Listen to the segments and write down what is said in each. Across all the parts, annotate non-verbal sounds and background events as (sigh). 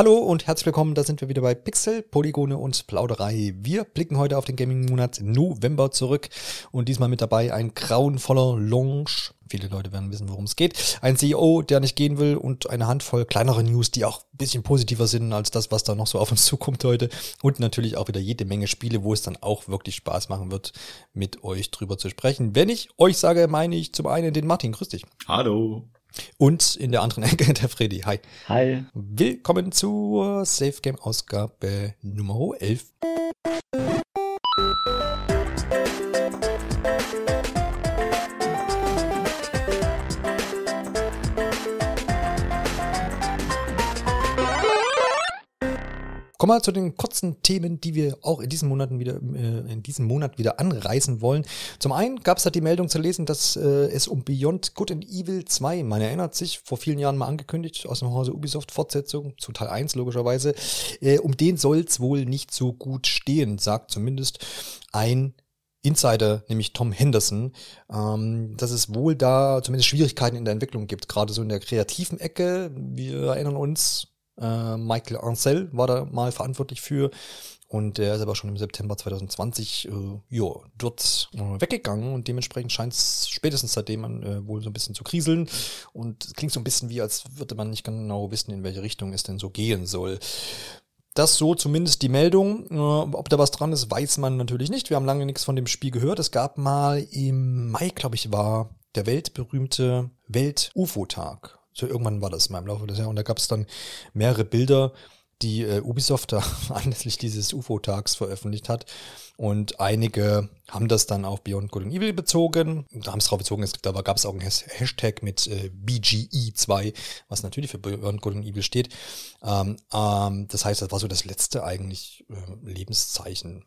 Hallo und herzlich willkommen, da sind wir wieder bei Pixel, Polygone und Plauderei. Wir blicken heute auf den Gaming-Monat November zurück und diesmal mit dabei ein grauenvoller Launch. Viele Leute werden wissen, worum es geht. Ein CEO, der nicht gehen will und eine Handvoll kleinere News, die auch ein bisschen positiver sind als das, was da noch so auf uns zukommt heute. Und natürlich auch wieder jede Menge Spiele, wo es dann auch wirklich Spaß machen wird, mit euch drüber zu sprechen. Wenn ich euch sage, meine ich zum einen den Martin. Grüß dich. Hallo. Und in der anderen (laughs) Ecke der Freddy. Hi. Hi. Willkommen zur Safe Game Ausgabe Nummer 11. Kommen wir zu den kurzen Themen, die wir auch in diesen Monaten wieder, äh, in diesem Monat wieder anreißen wollen. Zum einen gab es da die Meldung zu lesen, dass äh, es um Beyond Good and Evil 2, man erinnert sich, vor vielen Jahren mal angekündigt, aus dem Hause Ubisoft Fortsetzung, zu Teil 1 logischerweise, äh, um den soll es wohl nicht so gut stehen, sagt zumindest ein Insider, nämlich Tom Henderson, ähm, dass es wohl da zumindest Schwierigkeiten in der Entwicklung gibt, gerade so in der kreativen Ecke. Wir erinnern uns, äh, Michael Ancel war da mal verantwortlich für. Und der ist aber schon im September 2020 äh, jo, dort äh, weggegangen und dementsprechend scheint es spätestens seitdem an äh, wohl so ein bisschen zu kriseln. Und klingt so ein bisschen wie, als würde man nicht genau wissen, in welche Richtung es denn so gehen soll. Das so zumindest die Meldung. Äh, ob da was dran ist, weiß man natürlich nicht. Wir haben lange nichts von dem Spiel gehört. Es gab mal im Mai, glaube ich, war der weltberühmte Welt-UFO-Tag so irgendwann war das mal im Laufe des Jahres. Und da gab es dann mehrere Bilder, die äh, Ubisoft (laughs) da anlässlich dieses UFO-Tags veröffentlicht hat. Und einige haben das dann auf Beyond Good and Evil bezogen. Da haben es drauf bezogen, es, da gab es auch einen Hashtag mit äh, BGE2, was natürlich für Beyond Good and Evil steht. Ähm, ähm, das heißt, das war so das letzte eigentlich äh, Lebenszeichen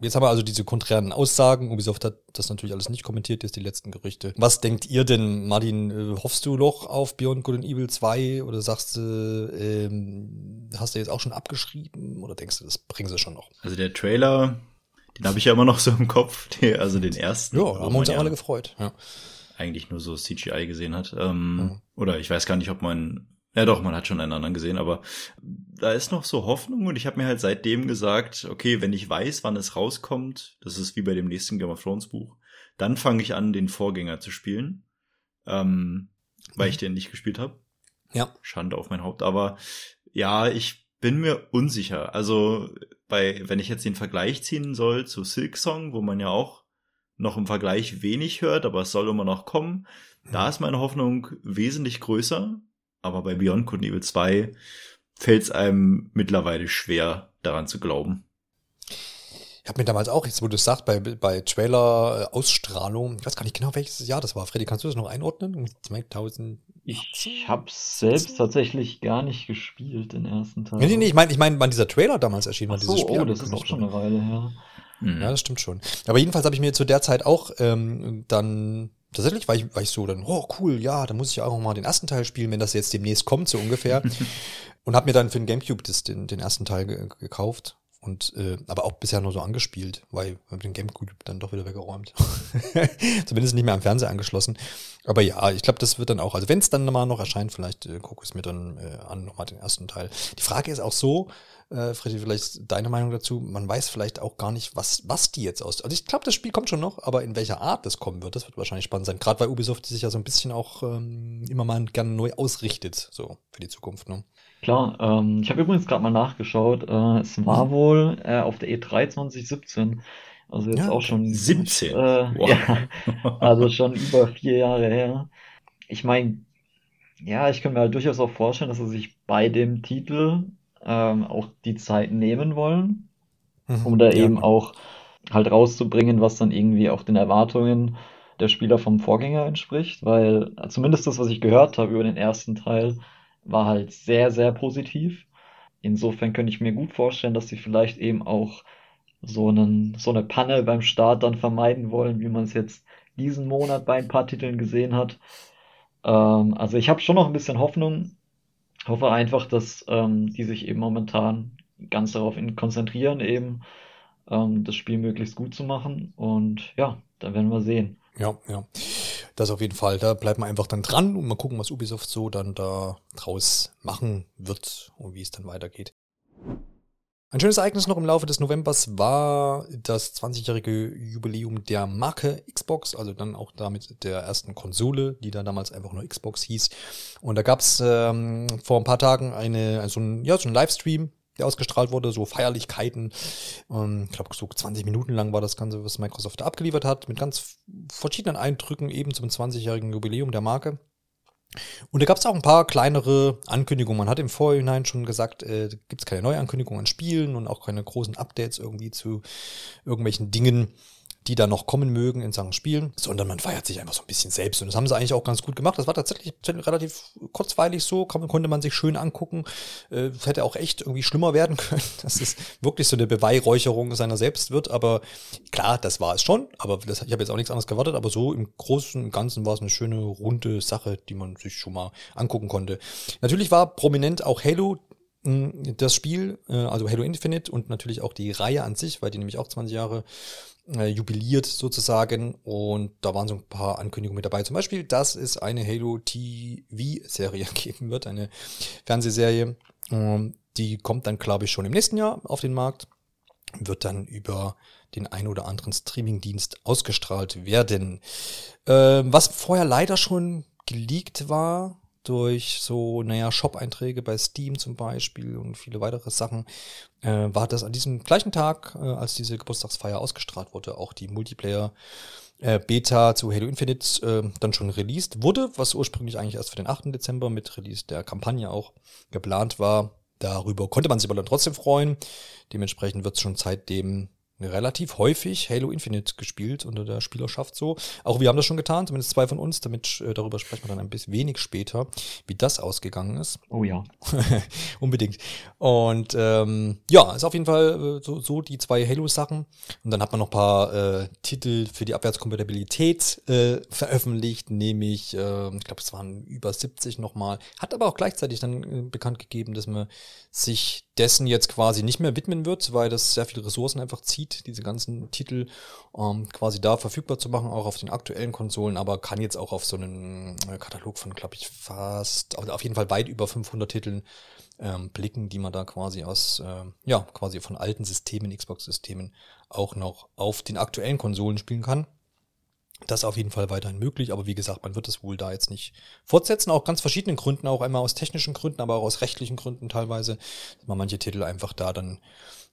Jetzt haben wir also diese konträren Aussagen. Ubisoft hat das natürlich alles nicht kommentiert, jetzt die letzten Gerüchte. Was denkt ihr denn, Martin? Äh, hoffst du noch auf Beyond Good and Evil 2 oder sagst du, ähm, hast du jetzt auch schon abgeschrieben oder denkst du, das bringen sie schon noch? Also der Trailer, den habe ich ja immer noch so im Kopf, also den ersten. Ja, haben wir uns ja alle gefreut. Ja. Eigentlich nur so CGI gesehen hat. Ähm, ja. Oder ich weiß gar nicht, ob man ja doch, man hat schon einen anderen gesehen, aber da ist noch so Hoffnung und ich habe mir halt seitdem gesagt, okay, wenn ich weiß, wann es rauskommt, das ist wie bei dem nächsten Game of Thrones Buch, dann fange ich an, den Vorgänger zu spielen, ähm, weil mhm. ich den nicht gespielt habe. Ja. Schande auf mein Haupt, aber ja, ich bin mir unsicher. Also bei, wenn ich jetzt den Vergleich ziehen soll zu Silk Song, wo man ja auch noch im Vergleich wenig hört, aber es soll immer noch kommen, da mhm. ist meine Hoffnung wesentlich größer, aber bei Beyond Good and Evil 2 fällt es einem mittlerweile schwer, daran zu glauben. Ich habe mir damals auch, jetzt wo du es sagst, bei, bei Trailer-Ausstrahlung, ich weiß gar nicht genau, welches Jahr das war. Freddy, kannst du das noch einordnen? 2000. Ich habe selbst tatsächlich gar nicht gespielt, den ersten Teil. Nee, nee, nee ich meine, ich mein, wann dieser Trailer damals erschienen, war so, dieses Spiel. Oh, das ist auch schon eine Weile her. Mhm. Ja, das stimmt schon. Aber jedenfalls habe ich mir zu der Zeit auch ähm, dann tatsächlich war ich, war ich so dann, oh cool, ja, da muss ich auch mal den ersten Teil spielen, wenn das jetzt demnächst kommt, so ungefähr. (laughs) und habe mir dann für den Gamecube das, den, den ersten Teil ge gekauft. Und äh, aber auch bisher nur so angespielt, weil wir den Gamecube dann doch wieder weggeräumt. (laughs) Zumindest nicht mehr am Fernseher angeschlossen. Aber ja, ich glaube, das wird dann auch, also wenn es dann mal noch erscheint, vielleicht äh, gucke ich es mir dann äh, an, nochmal den ersten Teil. Die Frage ist auch so, äh, Freddy, vielleicht deine Meinung dazu. Man weiß vielleicht auch gar nicht, was, was die jetzt aus. Also ich glaube, das Spiel kommt schon noch, aber in welcher Art das kommen wird, das wird wahrscheinlich spannend sein. Gerade weil Ubisoft sich ja so ein bisschen auch ähm, immer mal gerne neu ausrichtet, so für die Zukunft. Ne? Klar, ähm, ich habe übrigens gerade mal nachgeschaut. Äh, es war mhm. wohl äh, auf der E3 2017. Also jetzt ja, auch schon 17. Äh, (laughs) wow. ja, also schon über vier Jahre her. Ich meine, ja, ich kann mir halt durchaus auch vorstellen, dass er sich bei dem Titel ähm, auch die Zeit nehmen wollen, mhm, um da ja. eben auch halt rauszubringen, was dann irgendwie auch den Erwartungen der Spieler vom Vorgänger entspricht, weil zumindest das, was ich gehört habe über den ersten Teil, war halt sehr, sehr positiv. Insofern könnte ich mir gut vorstellen, dass sie vielleicht eben auch so, einen, so eine Panne beim Start dann vermeiden wollen, wie man es jetzt diesen Monat bei ein paar Titeln gesehen hat. Ähm, also ich habe schon noch ein bisschen Hoffnung, hoffe einfach, dass ähm, die sich eben momentan ganz darauf konzentrieren, eben ähm, das Spiel möglichst gut zu machen. Und ja, dann werden wir sehen. Ja, ja. Das auf jeden Fall. Da bleibt man einfach dann dran und mal gucken, was Ubisoft so dann da draus machen wird und wie es dann weitergeht. Ein schönes Ereignis noch im Laufe des Novembers war das 20-jährige Jubiläum der Marke Xbox, also dann auch damit der ersten Konsole, die da damals einfach nur Xbox hieß. Und da gab es ähm, vor ein paar Tagen eine, also ein, ja, so ein Livestream, der ausgestrahlt wurde, so Feierlichkeiten. Ähm, ich glaube, so 20 Minuten lang war das Ganze, was Microsoft da abgeliefert hat, mit ganz verschiedenen Eindrücken eben zum 20-jährigen Jubiläum der Marke. Und da gab es auch ein paar kleinere Ankündigungen. Man hat im Vorhinein schon gesagt, äh, gibt es keine Neuankündigungen an Spielen und auch keine großen Updates irgendwie zu irgendwelchen Dingen die da noch kommen mögen in Sachen Spielen, sondern man feiert sich einfach so ein bisschen selbst. Und das haben sie eigentlich auch ganz gut gemacht. Das war tatsächlich relativ kurzweilig so, konnte man sich schön angucken. Äh, hätte auch echt irgendwie schlimmer werden (laughs) können, dass es wirklich so eine Beweihräucherung seiner selbst wird. Aber klar, das war es schon. Aber das, ich habe jetzt auch nichts anderes gewartet. Aber so im Großen und Ganzen war es eine schöne, runde Sache, die man sich schon mal angucken konnte. Natürlich war prominent auch Halo hm, das Spiel, äh, also Halo Infinite und natürlich auch die Reihe an sich, weil die nämlich auch 20 Jahre äh, jubiliert sozusagen und da waren so ein paar Ankündigungen mit dabei. Zum Beispiel, dass es eine Halo TV-Serie (laughs) geben wird, eine Fernsehserie. Ähm, die kommt dann, glaube ich, schon im nächsten Jahr auf den Markt, wird dann über den ein oder anderen Streamingdienst ausgestrahlt werden. Ähm, was vorher leider schon geleakt war, durch so, naja, Shop-Einträge bei Steam zum Beispiel und viele weitere Sachen, äh, war das an diesem gleichen Tag, äh, als diese Geburtstagsfeier ausgestrahlt wurde, auch die Multiplayer äh, Beta zu Halo Infinite äh, dann schon released wurde, was ursprünglich eigentlich erst für den 8. Dezember mit Release der Kampagne auch geplant war. Darüber konnte man sich aber dann trotzdem freuen. Dementsprechend wird es schon seitdem relativ häufig Halo Infinite gespielt unter der Spielerschaft so. Auch wir haben das schon getan, zumindest zwei von uns, damit äh, darüber sprechen wir dann ein bisschen wenig später, wie das ausgegangen ist. Oh ja. (laughs) Unbedingt. Und ähm, ja, ist auf jeden Fall äh, so, so die zwei Halo-Sachen. Und dann hat man noch paar äh, Titel für die Abwärtskompatibilität äh, veröffentlicht, nämlich, äh, ich glaube, es waren über 70 nochmal. Hat aber auch gleichzeitig dann äh, bekannt gegeben, dass man sich dessen jetzt quasi nicht mehr widmen wird, weil das sehr viele Ressourcen einfach zieht, diese ganzen Titel ähm, quasi da verfügbar zu machen, auch auf den aktuellen Konsolen, aber kann jetzt auch auf so einen äh, Katalog von, glaube ich, fast, auf jeden Fall weit über 500 Titeln ähm, blicken, die man da quasi aus, äh, ja, quasi von alten Systemen, Xbox-Systemen auch noch auf den aktuellen Konsolen spielen kann. Das ist auf jeden Fall weiterhin möglich, aber wie gesagt, man wird es wohl da jetzt nicht fortsetzen, auch ganz verschiedenen Gründen, auch einmal aus technischen Gründen, aber auch aus rechtlichen Gründen teilweise, dass man manche Titel einfach da dann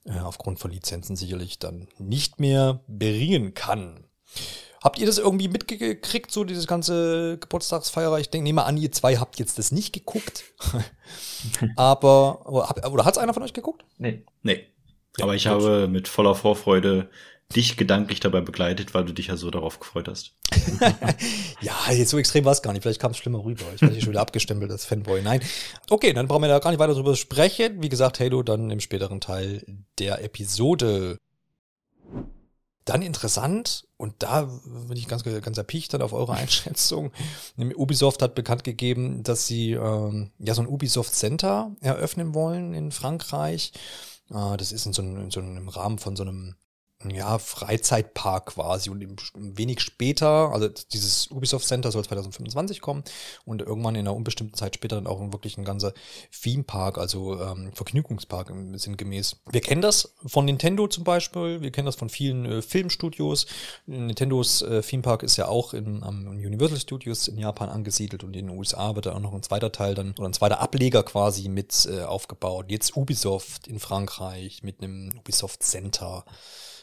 äh, aufgrund von Lizenzen sicherlich dann nicht mehr bringen kann. Habt ihr das irgendwie mitgekriegt, so dieses ganze Geburtstagsfeier? Ich denke, nehme an, ihr zwei habt jetzt das nicht geguckt. (laughs) aber, oder, oder hat es einer von euch geguckt? Nee. Nee. Aber ich habe mit voller Vorfreude dich gedanklich dabei begleitet, weil du dich ja so darauf gefreut hast. (laughs) ja, jetzt so extrem war es gar nicht. Vielleicht kam es schlimmer rüber. Ich werde hier schon wieder abgestempelt als Fanboy. Nein. Okay, dann brauchen wir da gar nicht weiter drüber sprechen. Wie gesagt, Halo dann im späteren Teil der Episode. Dann interessant, und da bin ich ganz, ganz erpicht dann auf eure Einschätzung. Ubisoft hat bekannt gegeben, dass sie ähm, ja so ein Ubisoft Center eröffnen wollen in Frankreich. Äh, das ist in so, einem, in so einem Rahmen von so einem ja, Freizeitpark quasi und wenig später, also dieses Ubisoft Center soll 2025 kommen und irgendwann in einer unbestimmten Zeit später dann auch wirklich ein ganzer Theme-Park, also ähm, Vergnügungspark sinngemäß. Wir kennen das von Nintendo zum Beispiel, wir kennen das von vielen äh, Filmstudios. Nintendos äh, Theme-Park ist ja auch in, am Universal Studios in Japan angesiedelt und in den USA wird da auch noch ein zweiter Teil dann oder ein zweiter Ableger quasi mit äh, aufgebaut. Jetzt Ubisoft in Frankreich mit einem Ubisoft Center.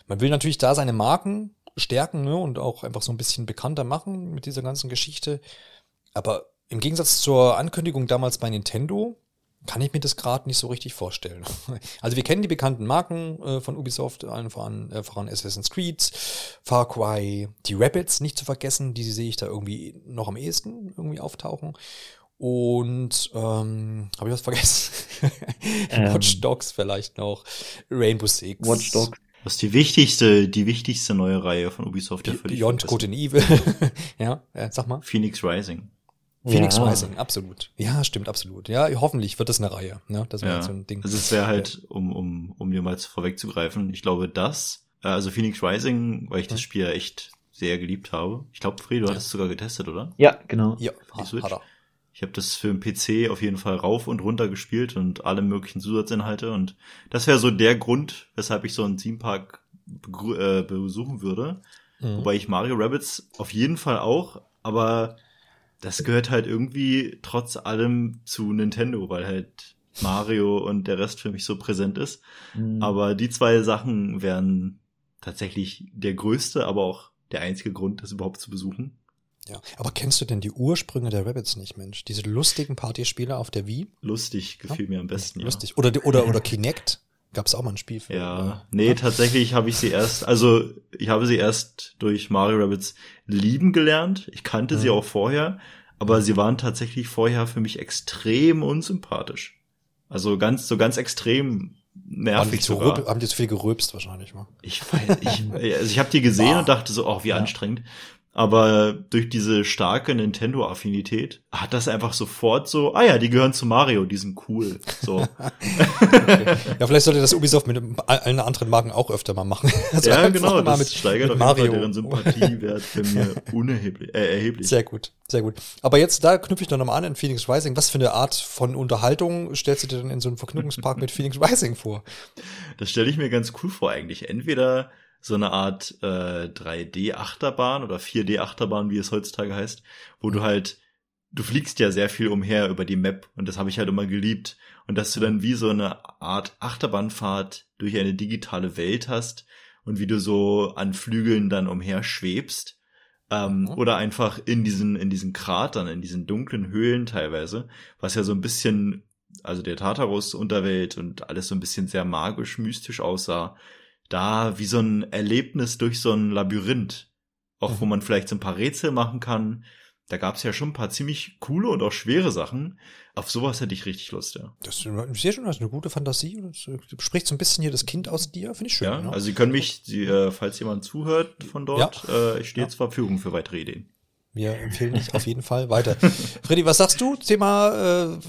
Man will natürlich da seine Marken stärken ne, und auch einfach so ein bisschen bekannter machen mit dieser ganzen Geschichte. Aber im Gegensatz zur Ankündigung damals bei Nintendo kann ich mir das gerade nicht so richtig vorstellen. (laughs) Also wir kennen die bekannten Marken äh, von Ubisoft, allen voran, äh, voran Assassin's Creed, Far Cry, die Rabbits nicht zu vergessen, die sehe ich da irgendwie noch am ehesten irgendwie auftauchen. Und ähm, habe ich was vergessen? (laughs) ähm, Watch Dogs vielleicht noch, Rainbow Six. Watch Dogs. Das ist die wichtigste, die wichtigste neue Reihe von Ubisoft, ja für dich. Beyond Good and Evil. (laughs) ja, äh, sag mal. Phoenix Rising. Phoenix ja. Rising, absolut. Ja, stimmt, absolut. Ja, hoffentlich wird das eine Reihe. Ne? Das wäre ja. so ein Ding. Also es wäre halt, um, um, um mir mal vorwegzugreifen, ich glaube, das, äh, also Phoenix Rising, weil ich das Spiel ja echt sehr geliebt habe. Ich glaube, Fred, du hattest es sogar getestet, oder? Ja, genau. Ja, Switch. hat er. Ich habe das für den PC auf jeden Fall rauf und runter gespielt und alle möglichen Zusatzinhalte. Und das wäre so der Grund, weshalb ich so einen Theme Park begrü- äh, besuchen würde. Mhm. Wobei ich Mario Rabbits auf jeden Fall auch, aber das gehört halt irgendwie trotz allem zu Nintendo, weil halt Mario und der Rest für mich so präsent ist. Mhm. Aber die zwei Sachen wären tatsächlich der größte, aber auch der einzige Grund, das überhaupt zu besuchen. Ja. Aber kennst du denn die Ursprünge der Rabbits nicht, Mensch? Diese lustigen Partyspiele auf der Wii? Lustig gefiel mir am besten, ja. Lustig. Oder, oder, oder Kinect? Gab es auch mal ein Spiel für. Ja, nee, tatsächlich habe ich sie erst, also ich habe sie erst durch Mario Rabbits lieben gelernt. Ich kannte sie Mhm. auch vorher, aber sie waren tatsächlich vorher für mich extrem unsympathisch. Also ganz, so ganz extrem Haben die, nervig zu sogar. rüb- haben die zu viel geröbst wahrscheinlich mal. Ich weiß, ich, (laughs) also ich habe die gesehen Boah. und dachte so, oh, wie Ja. anstrengend. Aber durch diese starke Nintendo-Affinität hat das einfach sofort so, ah ja, die gehören zu Mario, die sind cool. So. (laughs) Ja, vielleicht sollte das Ubisoft mit allen anderen Marken auch öfter mal machen. (laughs) Also ja, genau, mal das steigert auf jeden Fall deren Sympathiewert für mir (laughs) unerheblich, äh, erheblich. Sehr gut, sehr gut. Aber jetzt, da knüpfe ich doch nochmal an in Phoenix Rising. Was für eine Art von Unterhaltung stellst du dir denn in so einem Vergnügungspark mit Phoenix Rising vor? Das stelle ich mir ganz cool vor eigentlich. Entweder so eine Art äh, 3D-Achterbahn oder 4D-Achterbahn, wie es heutzutage heißt, wo du halt, du fliegst ja sehr viel umher über die Map und das habe ich halt immer geliebt. Und dass du dann wie so eine Art Achterbahnfahrt durch eine digitale Welt hast und wie du so an Flügeln dann umher schwebst. Ähm, Mhm. Oder einfach in diesen, in diesen Kratern, in diesen dunklen Höhlen teilweise, was ja so ein bisschen, also der Tartarus-Unterwelt und alles so ein bisschen sehr magisch, mystisch aussah. Da wie so ein Erlebnis durch so ein Labyrinth. Auch wo Mhm. man vielleicht so ein paar Rätsel machen kann. Da gab's ja schon ein paar ziemlich coole und auch schwere Sachen. Auf sowas hätte ich richtig Lust, ja. Das ist sehr schön, ist eine gute Fantasie. Das äh, spricht so ein bisschen hier das Kind aus dir, finde ich schön. ja, ne? also Sie können mich, Sie, äh, falls jemand zuhört von dort, äh, ich stehe Ja. zur Verfügung für weitere Ideen. Wir empfehlen dich auf jeden Fall weiter. (laughs) Freddy, was sagst du? Thema äh,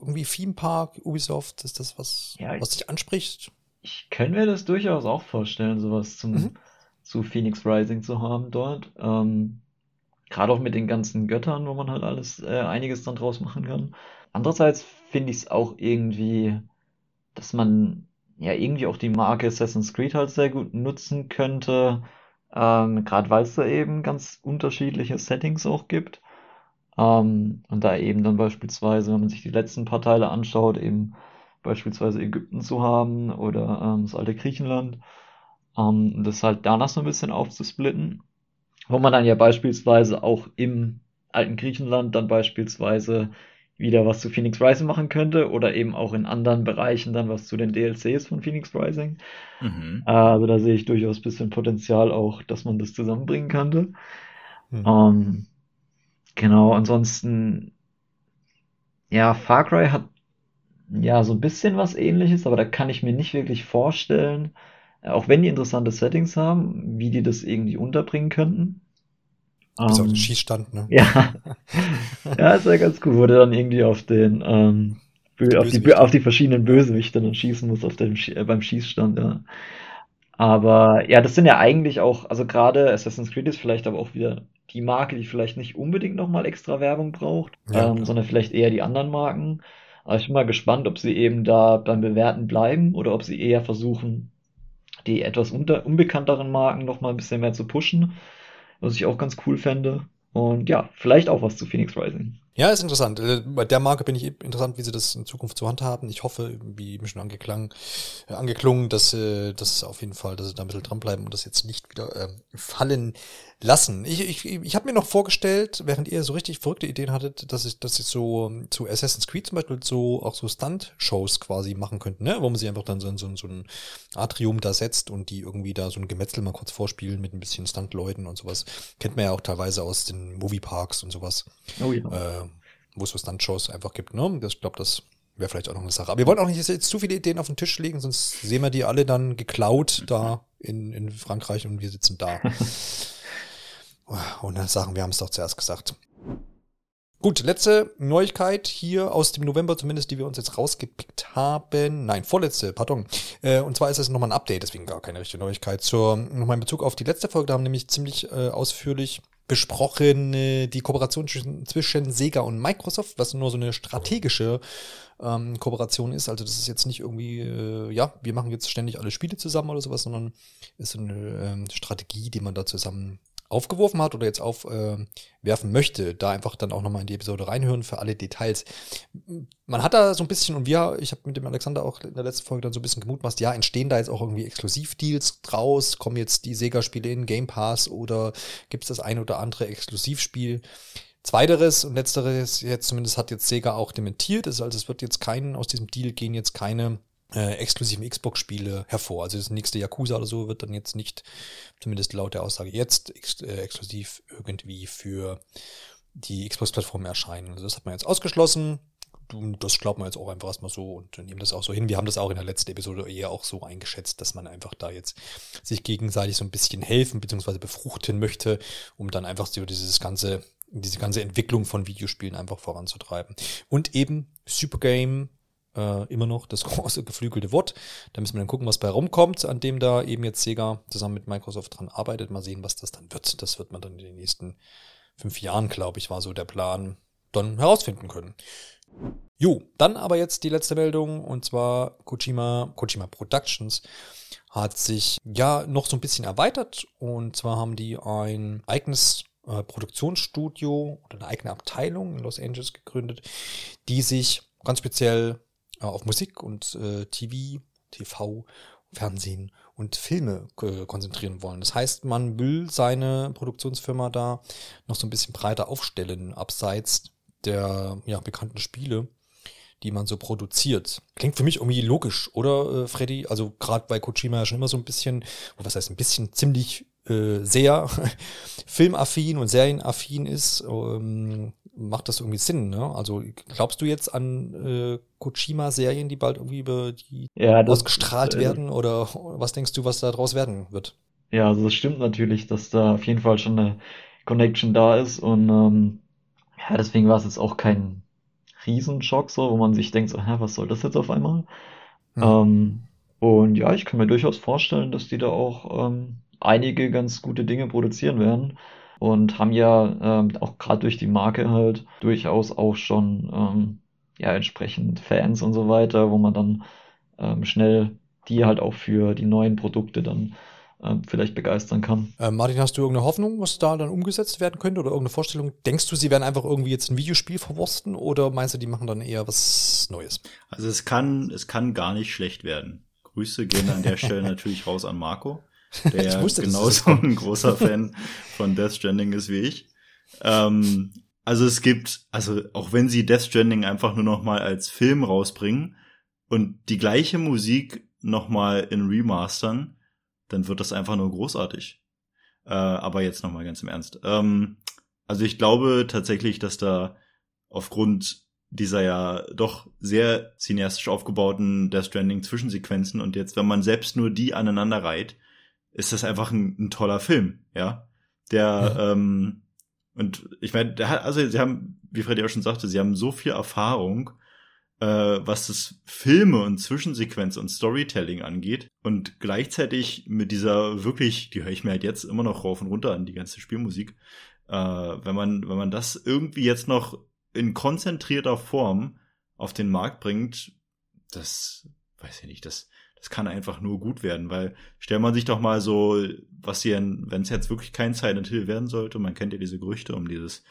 irgendwie Theme Park, Ubisoft, ist das was, Ja, was dich anspricht? Ich kann mir das durchaus auch vorstellen, sowas zum, Mhm. zu Phoenix Rising zu haben dort. Ähm, gerade auch mit den ganzen Göttern, wo man halt alles, äh, einiges dann draus machen kann. Andererseits finde ich es auch irgendwie, dass man ja irgendwie auch die Marke Assassin's Creed halt sehr gut nutzen könnte. Ähm, gerade weil es da eben ganz unterschiedliche Settings auch gibt. Ähm, und da eben dann beispielsweise, wenn man sich die letzten paar Teile anschaut, eben beispielsweise Ägypten zu haben oder ähm, das alte Griechenland, ähm, das halt danach so ein bisschen aufzusplitten, wo man dann ja beispielsweise auch im alten Griechenland dann beispielsweise wieder was zu Phoenix Rising machen könnte oder eben auch in anderen Bereichen dann was zu den DLCs von Phoenix Rising. Mhm. Äh, Also da sehe ich durchaus ein bisschen Potenzial auch, dass man das zusammenbringen könnte. Hm. Ähm, genau, ansonsten, ja, Far Cry hat ja so ein bisschen was ähnliches, aber da kann ich mir nicht wirklich vorstellen, äh, auch wenn die interessante Settings haben, wie die das irgendwie unterbringen könnten. Bis auf Ähm, den Schießstand, ne? ja, (laughs) ja, ist ja ganz cool, wo du dann irgendwie auf den, ähm, Bö- auf die, auf die verschiedenen Bösewichte dann schießen musst auf dem, äh, beim Schießstand, ja. Aber ja, das sind ja eigentlich auch, also gerade Assassin's Creed ist vielleicht aber auch wieder die Marke, die vielleicht nicht unbedingt nochmal extra Werbung braucht, Ja, ähm, sondern vielleicht eher die anderen Marken. Aber ich bin mal gespannt, ob sie eben da beim Bewerten bleiben oder ob sie eher versuchen, die etwas unter, unbekannteren Marken nochmal ein bisschen mehr zu pushen, was ich auch ganz cool fände. Und ja, vielleicht auch was zu Phoenix Rising. Ja, ist interessant. Äh, Bei der Marke bin ich interessant, wie sie das in Zukunft zu handhaben. Ich hoffe, wie eben schon angeklang, äh, angeklungen, dass, äh, dass auf jeden Fall, dass sie da ein bisschen dranbleiben und das jetzt nicht wieder ähm, fallen lassen. Ich, ich, ich habe mir noch vorgestellt, während ihr so richtig verrückte Ideen hattet, dass ich, dass ich so ähm, zu Assassin's Creed zum Beispiel so auch so Stunt-Shows quasi machen könnten, ne? wo man sich einfach dann so, in so, so ein Atrium da setzt und die irgendwie da so ein Gemetzel mal kurz vorspielen mit ein bisschen Stunt-Leuten und sowas. Kennt man ja auch teilweise aus den Movieparks und sowas Oh ja. äh, wo es so Stunt-Shows einfach gibt. Ne? Das, ich glaube, das wäre vielleicht auch noch eine Sache. Aber wir wollen auch nicht jetzt zu viele Ideen auf den Tisch legen, sonst sehen wir die alle dann geklaut da in, in Frankreich und wir sitzen da. (laughs) und dann sagen, wir haben es doch zuerst gesagt. Gut, letzte Neuigkeit hier aus dem November zumindest, die wir uns jetzt rausgepickt haben. Nein, vorletzte, pardon. Äh, und zwar ist es nochmal ein Update, deswegen gar keine richtige Neuigkeit. Zur, nochmal in Bezug auf die letzte Folge, da haben nämlich ziemlich äh, ausführlich besprochen äh, die Kooperation zwischen, Sega und Microsoft, was nur so eine strategische ähm, Kooperation ist. Also das ist jetzt nicht irgendwie, äh, ja, wir machen jetzt ständig alle Spiele zusammen oder sowas, sondern ist so eine ähm, Strategie, die man da zusammen aufgeworfen hat oder jetzt aufwerfen äh, möchte, da einfach dann auch nochmal in die Episode reinhören für alle Details. Man hat da so ein bisschen, und wir, ich habe mit dem Alexander auch in der letzten Folge dann so ein bisschen gemutmaßt, ja, entstehen da jetzt auch irgendwie Exklusivdeals draus? Kommen jetzt die Sega-Spiele in Game Pass oder gibt es das ein oder andere Exklusivspiel? Zweiteres und letzteres, jetzt zumindest hat jetzt Sega auch dementiert, also es wird jetzt keinen, aus diesem Deal gehen jetzt keine äh, exklusiven Xbox-Spiele hervor. Also das nächste Yakuza oder so wird dann jetzt nicht, zumindest laut der Aussage jetzt, ex äh, exklusiv irgendwie für die Xbox-Plattform erscheinen. Also das hat man jetzt ausgeschlossen. Das glaubt man jetzt auch einfach erstmal so und nehmen das auch so hin. Wir haben das auch in der letzten Episode eher auch so eingeschätzt, dass man einfach da jetzt sich gegenseitig so ein bisschen helfen bzw. befruchten möchte, um dann einfach so dieses ganze, diese ganze Entwicklung von Videospielen einfach voranzutreiben. Und eben Supergame äh, immer noch das (laughs) große geflügelte Wort. Da müssen wir dann gucken, was bei rumkommt, an dem da eben jetzt Sega zusammen mit Microsoft dran arbeitet. Mal sehen, was das dann wird. Das wird man dann in den nächsten fünf Jahren, glaube ich, war so der Plan, dann herausfinden können. Jo, dann aber jetzt die letzte Meldung und zwar Kojima, Kojima Productions hat sich ja noch so ein bisschen erweitert und zwar haben die ein eigenes äh, Produktionsstudio oder eine eigene Abteilung in Los Angeles gegründet, die sich ganz speziell auf Musik und äh, TV, TV, Fernsehen und Filme äh, konzentrieren wollen. Das heißt, man will seine Produktionsfirma da noch so ein bisschen breiter aufstellen, abseits der ja, bekannten Spiele, die man so produziert. Klingt für mich irgendwie logisch, oder, äh, Freddy? Also gerade bei Kojima ja schon immer so ein bisschen, was heißt ein bisschen, ziemlich äh, sehr (laughs) filmaffin und serienaffin ist. Ähm, macht das irgendwie Sinn, ne? Also glaubst du jetzt an äh, Kojima-Serien, die bald irgendwie über die ja, das, ausgestrahlt äh, werden? Oder was denkst du, was da draus werden wird? Ja, also es stimmt natürlich, dass da auf jeden Fall schon eine Connection da ist und ähm, ja, deswegen war es jetzt auch kein Riesenschock, so, wo man sich denkt, so, hä, was soll das jetzt auf einmal? Hm. Ähm, und ja, ich kann mir durchaus vorstellen, dass die da auch ähm, einige ganz gute Dinge produzieren werden und haben ja ähm, auch gerade durch die Marke halt durchaus auch schon ähm, ja entsprechend Fans und so weiter, wo man dann ähm, schnell die halt auch für die neuen Produkte dann ähm, vielleicht begeistern kann. Äh, Martin, hast du irgendeine Hoffnung, was da dann umgesetzt werden könnte oder irgendeine Vorstellung? Denkst du, sie werden einfach irgendwie jetzt ein Videospiel verwursten oder meinst du, die machen dann eher was Neues? Also es kann, es kann gar nicht schlecht werden. Grüße gehen an der Stelle (laughs) natürlich raus an Marco der ja genauso ein großer Fan von Death Stranding ist wie ich. Ähm, also es gibt, also auch wenn sie Death Stranding einfach nur noch mal als Film rausbringen und die gleiche Musik noch mal in Remastern, dann wird das einfach nur großartig. Äh, aber jetzt noch mal ganz im Ernst. Ähm, also ich glaube tatsächlich, dass da aufgrund dieser ja doch sehr cineastisch aufgebauten Death Stranding Zwischensequenzen und jetzt, wenn man selbst nur die aneinander reiht, ist das einfach ein, ein toller Film, ja. Der, ja. ähm, und ich meine, der hat, also sie haben, wie Freddy auch schon sagte, sie haben so viel Erfahrung, äh, was das Filme und Zwischensequenz und Storytelling angeht. Und gleichzeitig mit dieser wirklich, die höre ich mir halt jetzt immer noch rauf und runter an, die ganze Spielmusik. Äh, wenn man, wenn man das irgendwie jetzt noch in konzentrierter Form auf den Markt bringt, das weiß ich nicht, das, es kann einfach nur gut werden, weil stellt man sich doch mal so, was hier, wenn es jetzt wirklich kein Silent Hill werden sollte, man kennt ja diese Gerüchte um dieses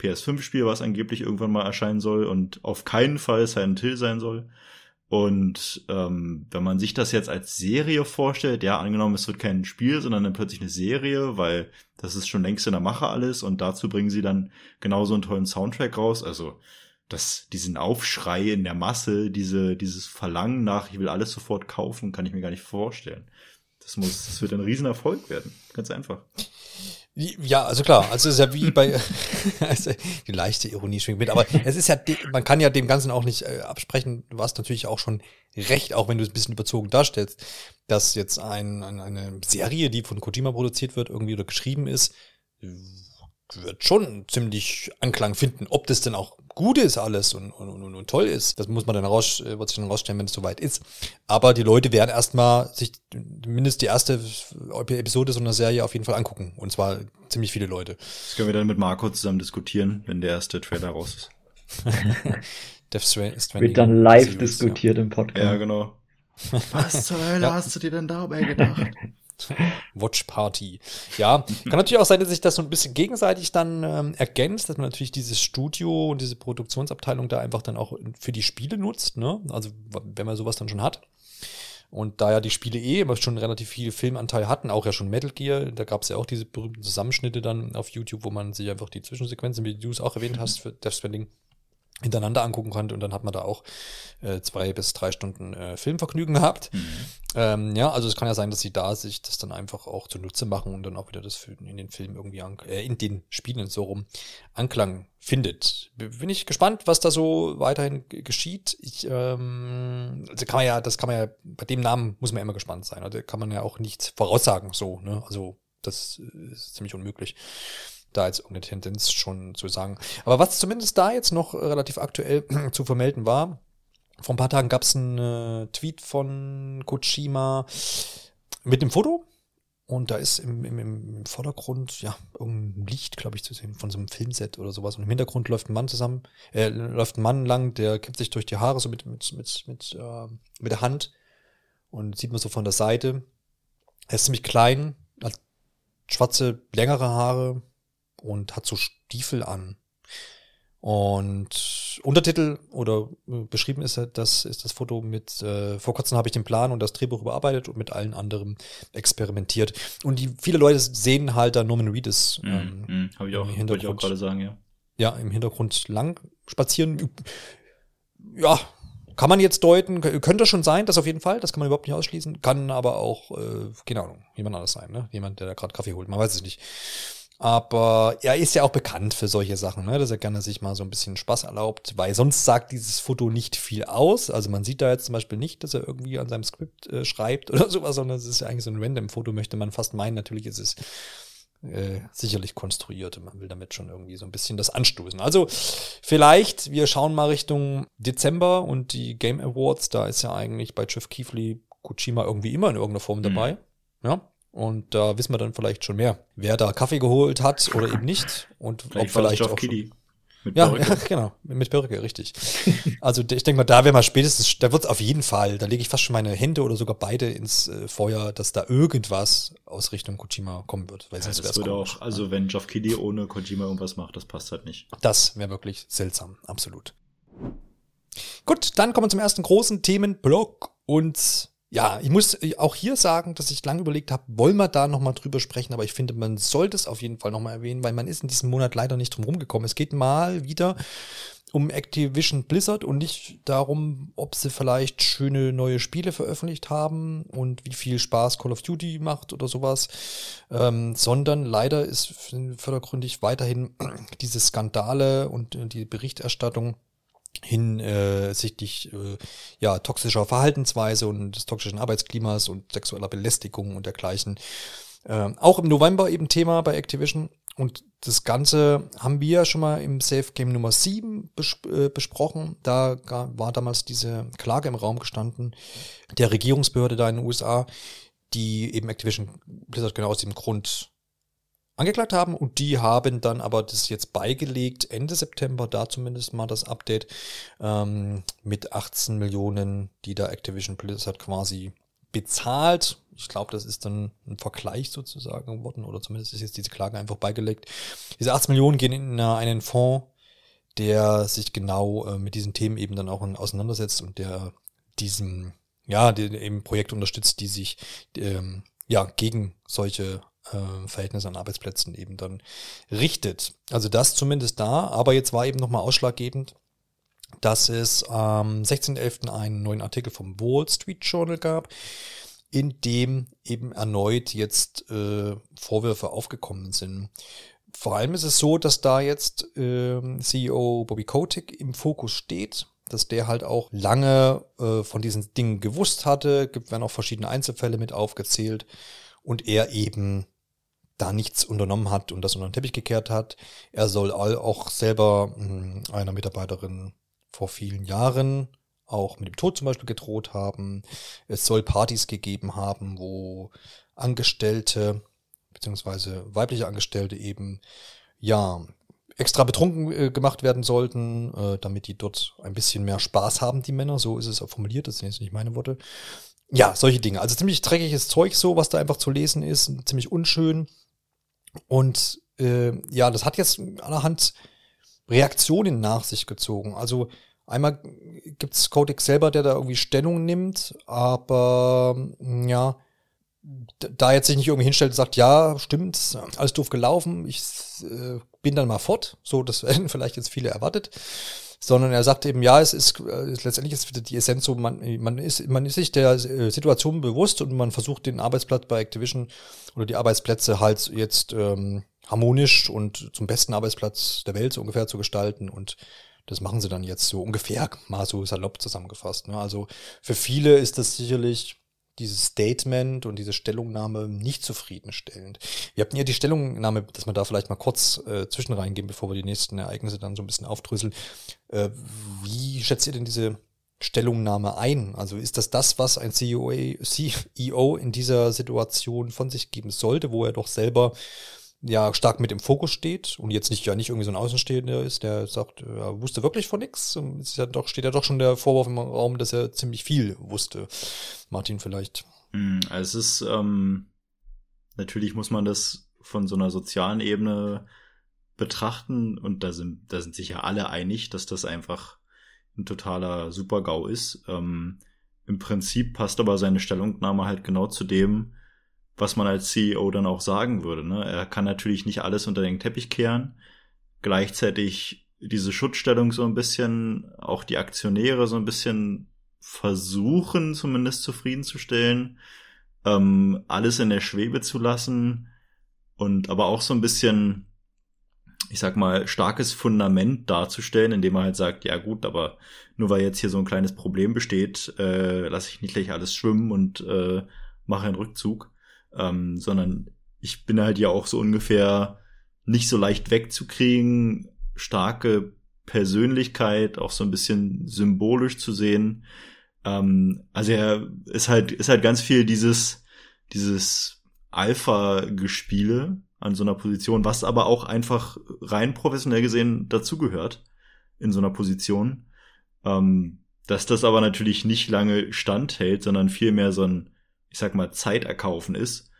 PS5-Spiel, was angeblich irgendwann mal erscheinen soll und auf keinen Fall Silent Hill sein soll. Und ähm, wenn man sich das jetzt als Serie vorstellt, ja, angenommen, es wird kein Spiel, sondern dann plötzlich eine Serie, weil das ist schon längst in der Mache alles und dazu bringen sie dann genauso einen tollen Soundtrack raus. Also das, diesen Aufschrei in der Masse, diese, dieses Verlangen nach, ich will alles sofort kaufen, kann ich mir gar nicht vorstellen. Das muss, das wird ein Riesenerfolg werden. Ganz einfach. Ja, also klar, also es ist ja wie bei, (laughs) also die leichte Ironie schwingt mit, aber es ist ja, man kann ja dem Ganzen auch nicht äh, absprechen, du hast natürlich auch schon recht, auch wenn du es ein bisschen überzogen darstellst, dass jetzt ein, ein, eine Serie, die von Kojima produziert wird, irgendwie oder geschrieben ist, wird schon ziemlich Anklang finden. Ob das denn auch gut ist alles und, und, und, und toll ist, das muss man dann raus, äh, wird sich dann rausstellen, wenn es soweit ist. Aber die Leute werden erstmal sich mindestens die erste Episode so einer Serie auf jeden Fall angucken. Und zwar ziemlich viele Leute. Das können wir dann mit Marco zusammen diskutieren, wenn der erste Trailer raus ist. (laughs) Death Stranding. Wird dann live Series, diskutiert ja. im Podcast. Ja, genau. (laughs) Was zur Hölle ja. hast du dir denn dabei gedacht? Watch Party. Ja, kann natürlich auch sein, dass sich das so ein bisschen gegenseitig dann ähm, ergänzt, dass man natürlich dieses Studio und diese Produktionsabteilung da einfach dann auch für die Spiele nutzt, ne? Also wenn man sowas dann schon hat. Und da ja die Spiele eh immer schon relativ viel Filmanteil hatten, auch ja schon Metal Gear, da gab es ja auch diese berühmten Zusammenschnitte dann auf YouTube, wo man sich einfach die Zwischensequenzen, wie du es auch erwähnt hast, für Death Stranding hintereinander angucken konnte und dann hat man da auch äh, zwei bis drei Stunden äh, Filmvergnügen gehabt. Mhm. Ähm, ja, also es kann ja sein, dass sie da sich das dann einfach auch zunutze machen und dann auch wieder das in den Filmen irgendwie an, äh, in den Spielen so rum Anklang findet. Bin ich gespannt, was da so weiterhin geschieht. Ich, ähm, also kann man ja, das kann man ja, bei dem Namen muss man ja immer gespannt sein. Also kann man ja auch nichts voraussagen, so, ne? Also das ist ziemlich unmöglich da jetzt irgendeine Tendenz schon zu sagen. Aber was zumindest da jetzt noch relativ aktuell (clears throat) zu vermelden war, vor ein paar Tagen gab es einen äh, Tweet von Kojima mit einem Foto. Und da ist im, im, im Vordergrund, ja, irgendein Licht, glaube ich, zu sehen, von so einem Filmset oder sowas. Und im Hintergrund läuft ein Mann zusammen, äh, läuft ein Mann lang, der kippt sich durch die Haare so mit, mit, mit, mit, äh, mit der Hand. Und sieht man so von der Seite. Er ist ziemlich klein, hat schwarze, längere Haare, und hat so Stiefel an. Und Untertitel oder äh, beschrieben ist das ist das Foto mit äh, vor kurzem habe ich den Plan und das Drehbuch überarbeitet und mit allen anderen experimentiert. Und die viele Leute sehen halt da Norman Reedus mhm, ähm, mm, habe ich auch, wollte ich auch gerade sagen, ja. Ja, im Hintergrund lang spazieren. Ja, kann man jetzt deuten, könnte schon sein, das auf jeden Fall, das kann man überhaupt nicht ausschließen, kann aber auch, äh, keine Ahnung, jemand anders sein, ne? Jemand, der da gerade Kaffee holt, man weiß es nicht. Aber er ist ja auch bekannt für solche Sachen, ne? dass er gerne sich mal so ein bisschen Spaß erlaubt, weil sonst sagt dieses Foto nicht viel aus. Also man sieht da jetzt zum Beispiel nicht, dass er irgendwie an seinem Skript äh, schreibt oder (laughs) sowas, sondern es ist ja eigentlich so ein random Foto, möchte man fast meinen. Natürlich ist es äh, sicherlich konstruiert und man will damit schon irgendwie so ein bisschen das anstoßen. Also vielleicht, wir schauen mal Richtung Dezember und die Game Awards, da ist ja eigentlich bei Jeff Keefley Kojima irgendwie immer in irgendeiner Form dabei. Mhm. Ja, und da wissen wir dann vielleicht schon mehr, wer da Kaffee geholt hat oder eben nicht. Und vielleicht ob vielleicht auch. Kitty. Mit ja, ja, (laughs) genau, mit Birke, richtig. Also ich denke mal, da wäre mal spätestens, da wird es auf jeden Fall, da lege ich fast schon meine Hände oder sogar beide ins äh, Feuer, dass da irgendwas aus Richtung Kojima kommen wird. Weil ja, das würde auch, also wenn Geoff Keighley ohne Kojima irgendwas macht, das passt halt nicht. Das wäre wirklich seltsam, absolut. Gut, dann kommen wir zum ersten großen Themenblock und ja, ich muss auch hier sagen, dass ich lange überlegt habe, wollen wir da nochmal drüber sprechen, aber ich finde, man sollte es auf jeden Fall nochmal erwähnen, weil man ist in diesem Monat leider nicht drum rumgekommen. Es geht mal wieder um Activision Blizzard und nicht darum, ob sie vielleicht schöne neue Spiele veröffentlicht haben und wie viel Spaß Call of Duty macht oder sowas, ähm, sondern leider ist vordergründig weiterhin (clears throat) diese Skandale und äh, die Berichterstattung hinsichtlich äh, ja, toxischer Verhaltensweise und des toxischen Arbeitsklimas und sexueller Belästigung und dergleichen. Äh, auch im November eben Thema bei Activision. Und das Ganze haben wir schon mal im Safe Game Nummer 7 bes äh, besprochen. Da war damals diese Klage im Raum gestanden der Regierungsbehörde da in den USA, die eben Activision Blizzard genau aus dem Grund angeklagt haben und die haben dann aber das jetzt beigelegt, Ende September, da zumindest mal das Update, ähm, mit 18 Millionen, die da Activision Blizzard quasi bezahlt. Ich glaube, das ist dann ein Vergleich sozusagen geworden oder zumindest ist jetzt diese Klage einfach beigelegt. Diese 18 Millionen gehen in einen Fonds, der sich genau äh, mit diesen Themen eben dann auch auseinandersetzt und der diesem, ja, eben Projekte unterstützt, die sich ähm, ja gegen solche äh, Verhältnis an Arbeitsplätzen eben dann richtet. Also das zumindest da, aber jetzt war eben nochmal ausschlaggebend, dass es am 16.11. einen neuen Artikel vom Wall Street Journal gab, in dem eben erneut jetzt äh, Vorwürfe aufgekommen sind. Vor allem ist es so, dass da jetzt äh, CEO Bobby Kotick im Fokus steht, dass der halt auch lange äh, von diesen Dingen gewusst hatte, gibt werden auch verschiedene Einzelfälle mit aufgezählt und er eben da nichts unternommen hat und das unter den Teppich gekehrt hat. Er soll auch selber hm, einer Mitarbeiterin vor vielen Jahren auch mit dem Tod zum Beispiel gedroht haben. Es soll Partys gegeben haben, wo Angestellte beziehungsweise weibliche Angestellte eben ja extra betrunken äh, gemacht werden sollten, äh, damit die dort ein bisschen mehr Spaß haben, die Männer. So ist es auch formuliert, das sind jetzt nicht meine Worte. Ja, solche Dinge. Also ziemlich dreckiges Zeug so, was da einfach zu lesen ist, ziemlich unschön. Und äh, ja, das hat jetzt allerhand Reaktionen nach sich gezogen. Also einmal gibt's Codex selber, der da irgendwie Stellung nimmt, aber ja, da jetzt sich nicht irgendwie hinstellt und sagt, ja, stimmt, alles doof gelaufen, ich äh, bin dann mal fort, so, das (laughs) werden vielleicht jetzt viele erwartet, sondern er sagt eben, ja, es ist, äh, letztendlich ist wieder die Essenz so, man, man ist, man ist sich der äh, Situation bewusst und man versucht den Arbeitsplatz bei Activision oder die Arbeitsplätze halt jetzt ähm, harmonisch und zum besten Arbeitsplatz der Welt so ungefähr zu gestalten und das machen sie dann jetzt so ungefähr (laughs) mal so salopp zusammengefasst. Ne? Also für viele ist das sicherlich dieses Statement und diese Stellungnahme nicht zufriedenstellend. Wir hatten ja die Stellungnahme, dass wir da vielleicht mal kurz äh, zwischen reingehen, bevor wir die nächsten Ereignisse dann so ein bisschen aufdröseln. Äh, wie schätzt ihr denn diese Stellungnahme ein? Also ist das das, was ein CEO, CEO in dieser Situation von sich geben sollte, wo er doch selber ja stark mit im Fokus steht und jetzt nicht ja nicht irgendwie so ein Außenstehender ist, der sagt, er wusste wirklich von nichts. Es ja doch, steht ja doch schon der Vorwurf im Raum, dass er ziemlich viel wusste. Martin vielleicht. Hm, also es ist ähm, natürlich muss man das von so einer sozialen Ebene betrachten und da sind da sind sich ja alle einig, dass das einfach ein totaler Supergau ist. Ähm, Im Prinzip passt aber seine Stellungnahme halt genau zu dem, was man als CEO dann auch sagen würde. Ne? Er kann natürlich nicht alles unter den Teppich kehren. Gleichzeitig diese Schutzstellung so ein bisschen, auch die Aktionäre so ein bisschen versuchen, zumindest zufriedenzustellen, ähm, alles in der Schwebe zu lassen und aber auch so ein bisschen, ich sag mal, starkes Fundament darzustellen, indem er halt sagt, ja gut, aber nur weil jetzt hier so ein kleines Problem besteht, äh, lasse ich nicht gleich alles schwimmen und äh, mache einen Rückzug ähm, sondern ich bin halt ja auch so ungefähr nicht so leicht wegzukriegen, starke Persönlichkeit, auch so ein bisschen symbolisch zu sehen. Ähm, also er ist halt, ist halt ganz viel dieses, dieses Alpha-Gespiele an so einer Position, was aber auch einfach rein professionell gesehen dazugehört in so einer Position. Ähm, dass das aber natürlich nicht lange standhält, sondern vielmehr so ein ich sag mal, Zeit erkaufen ist,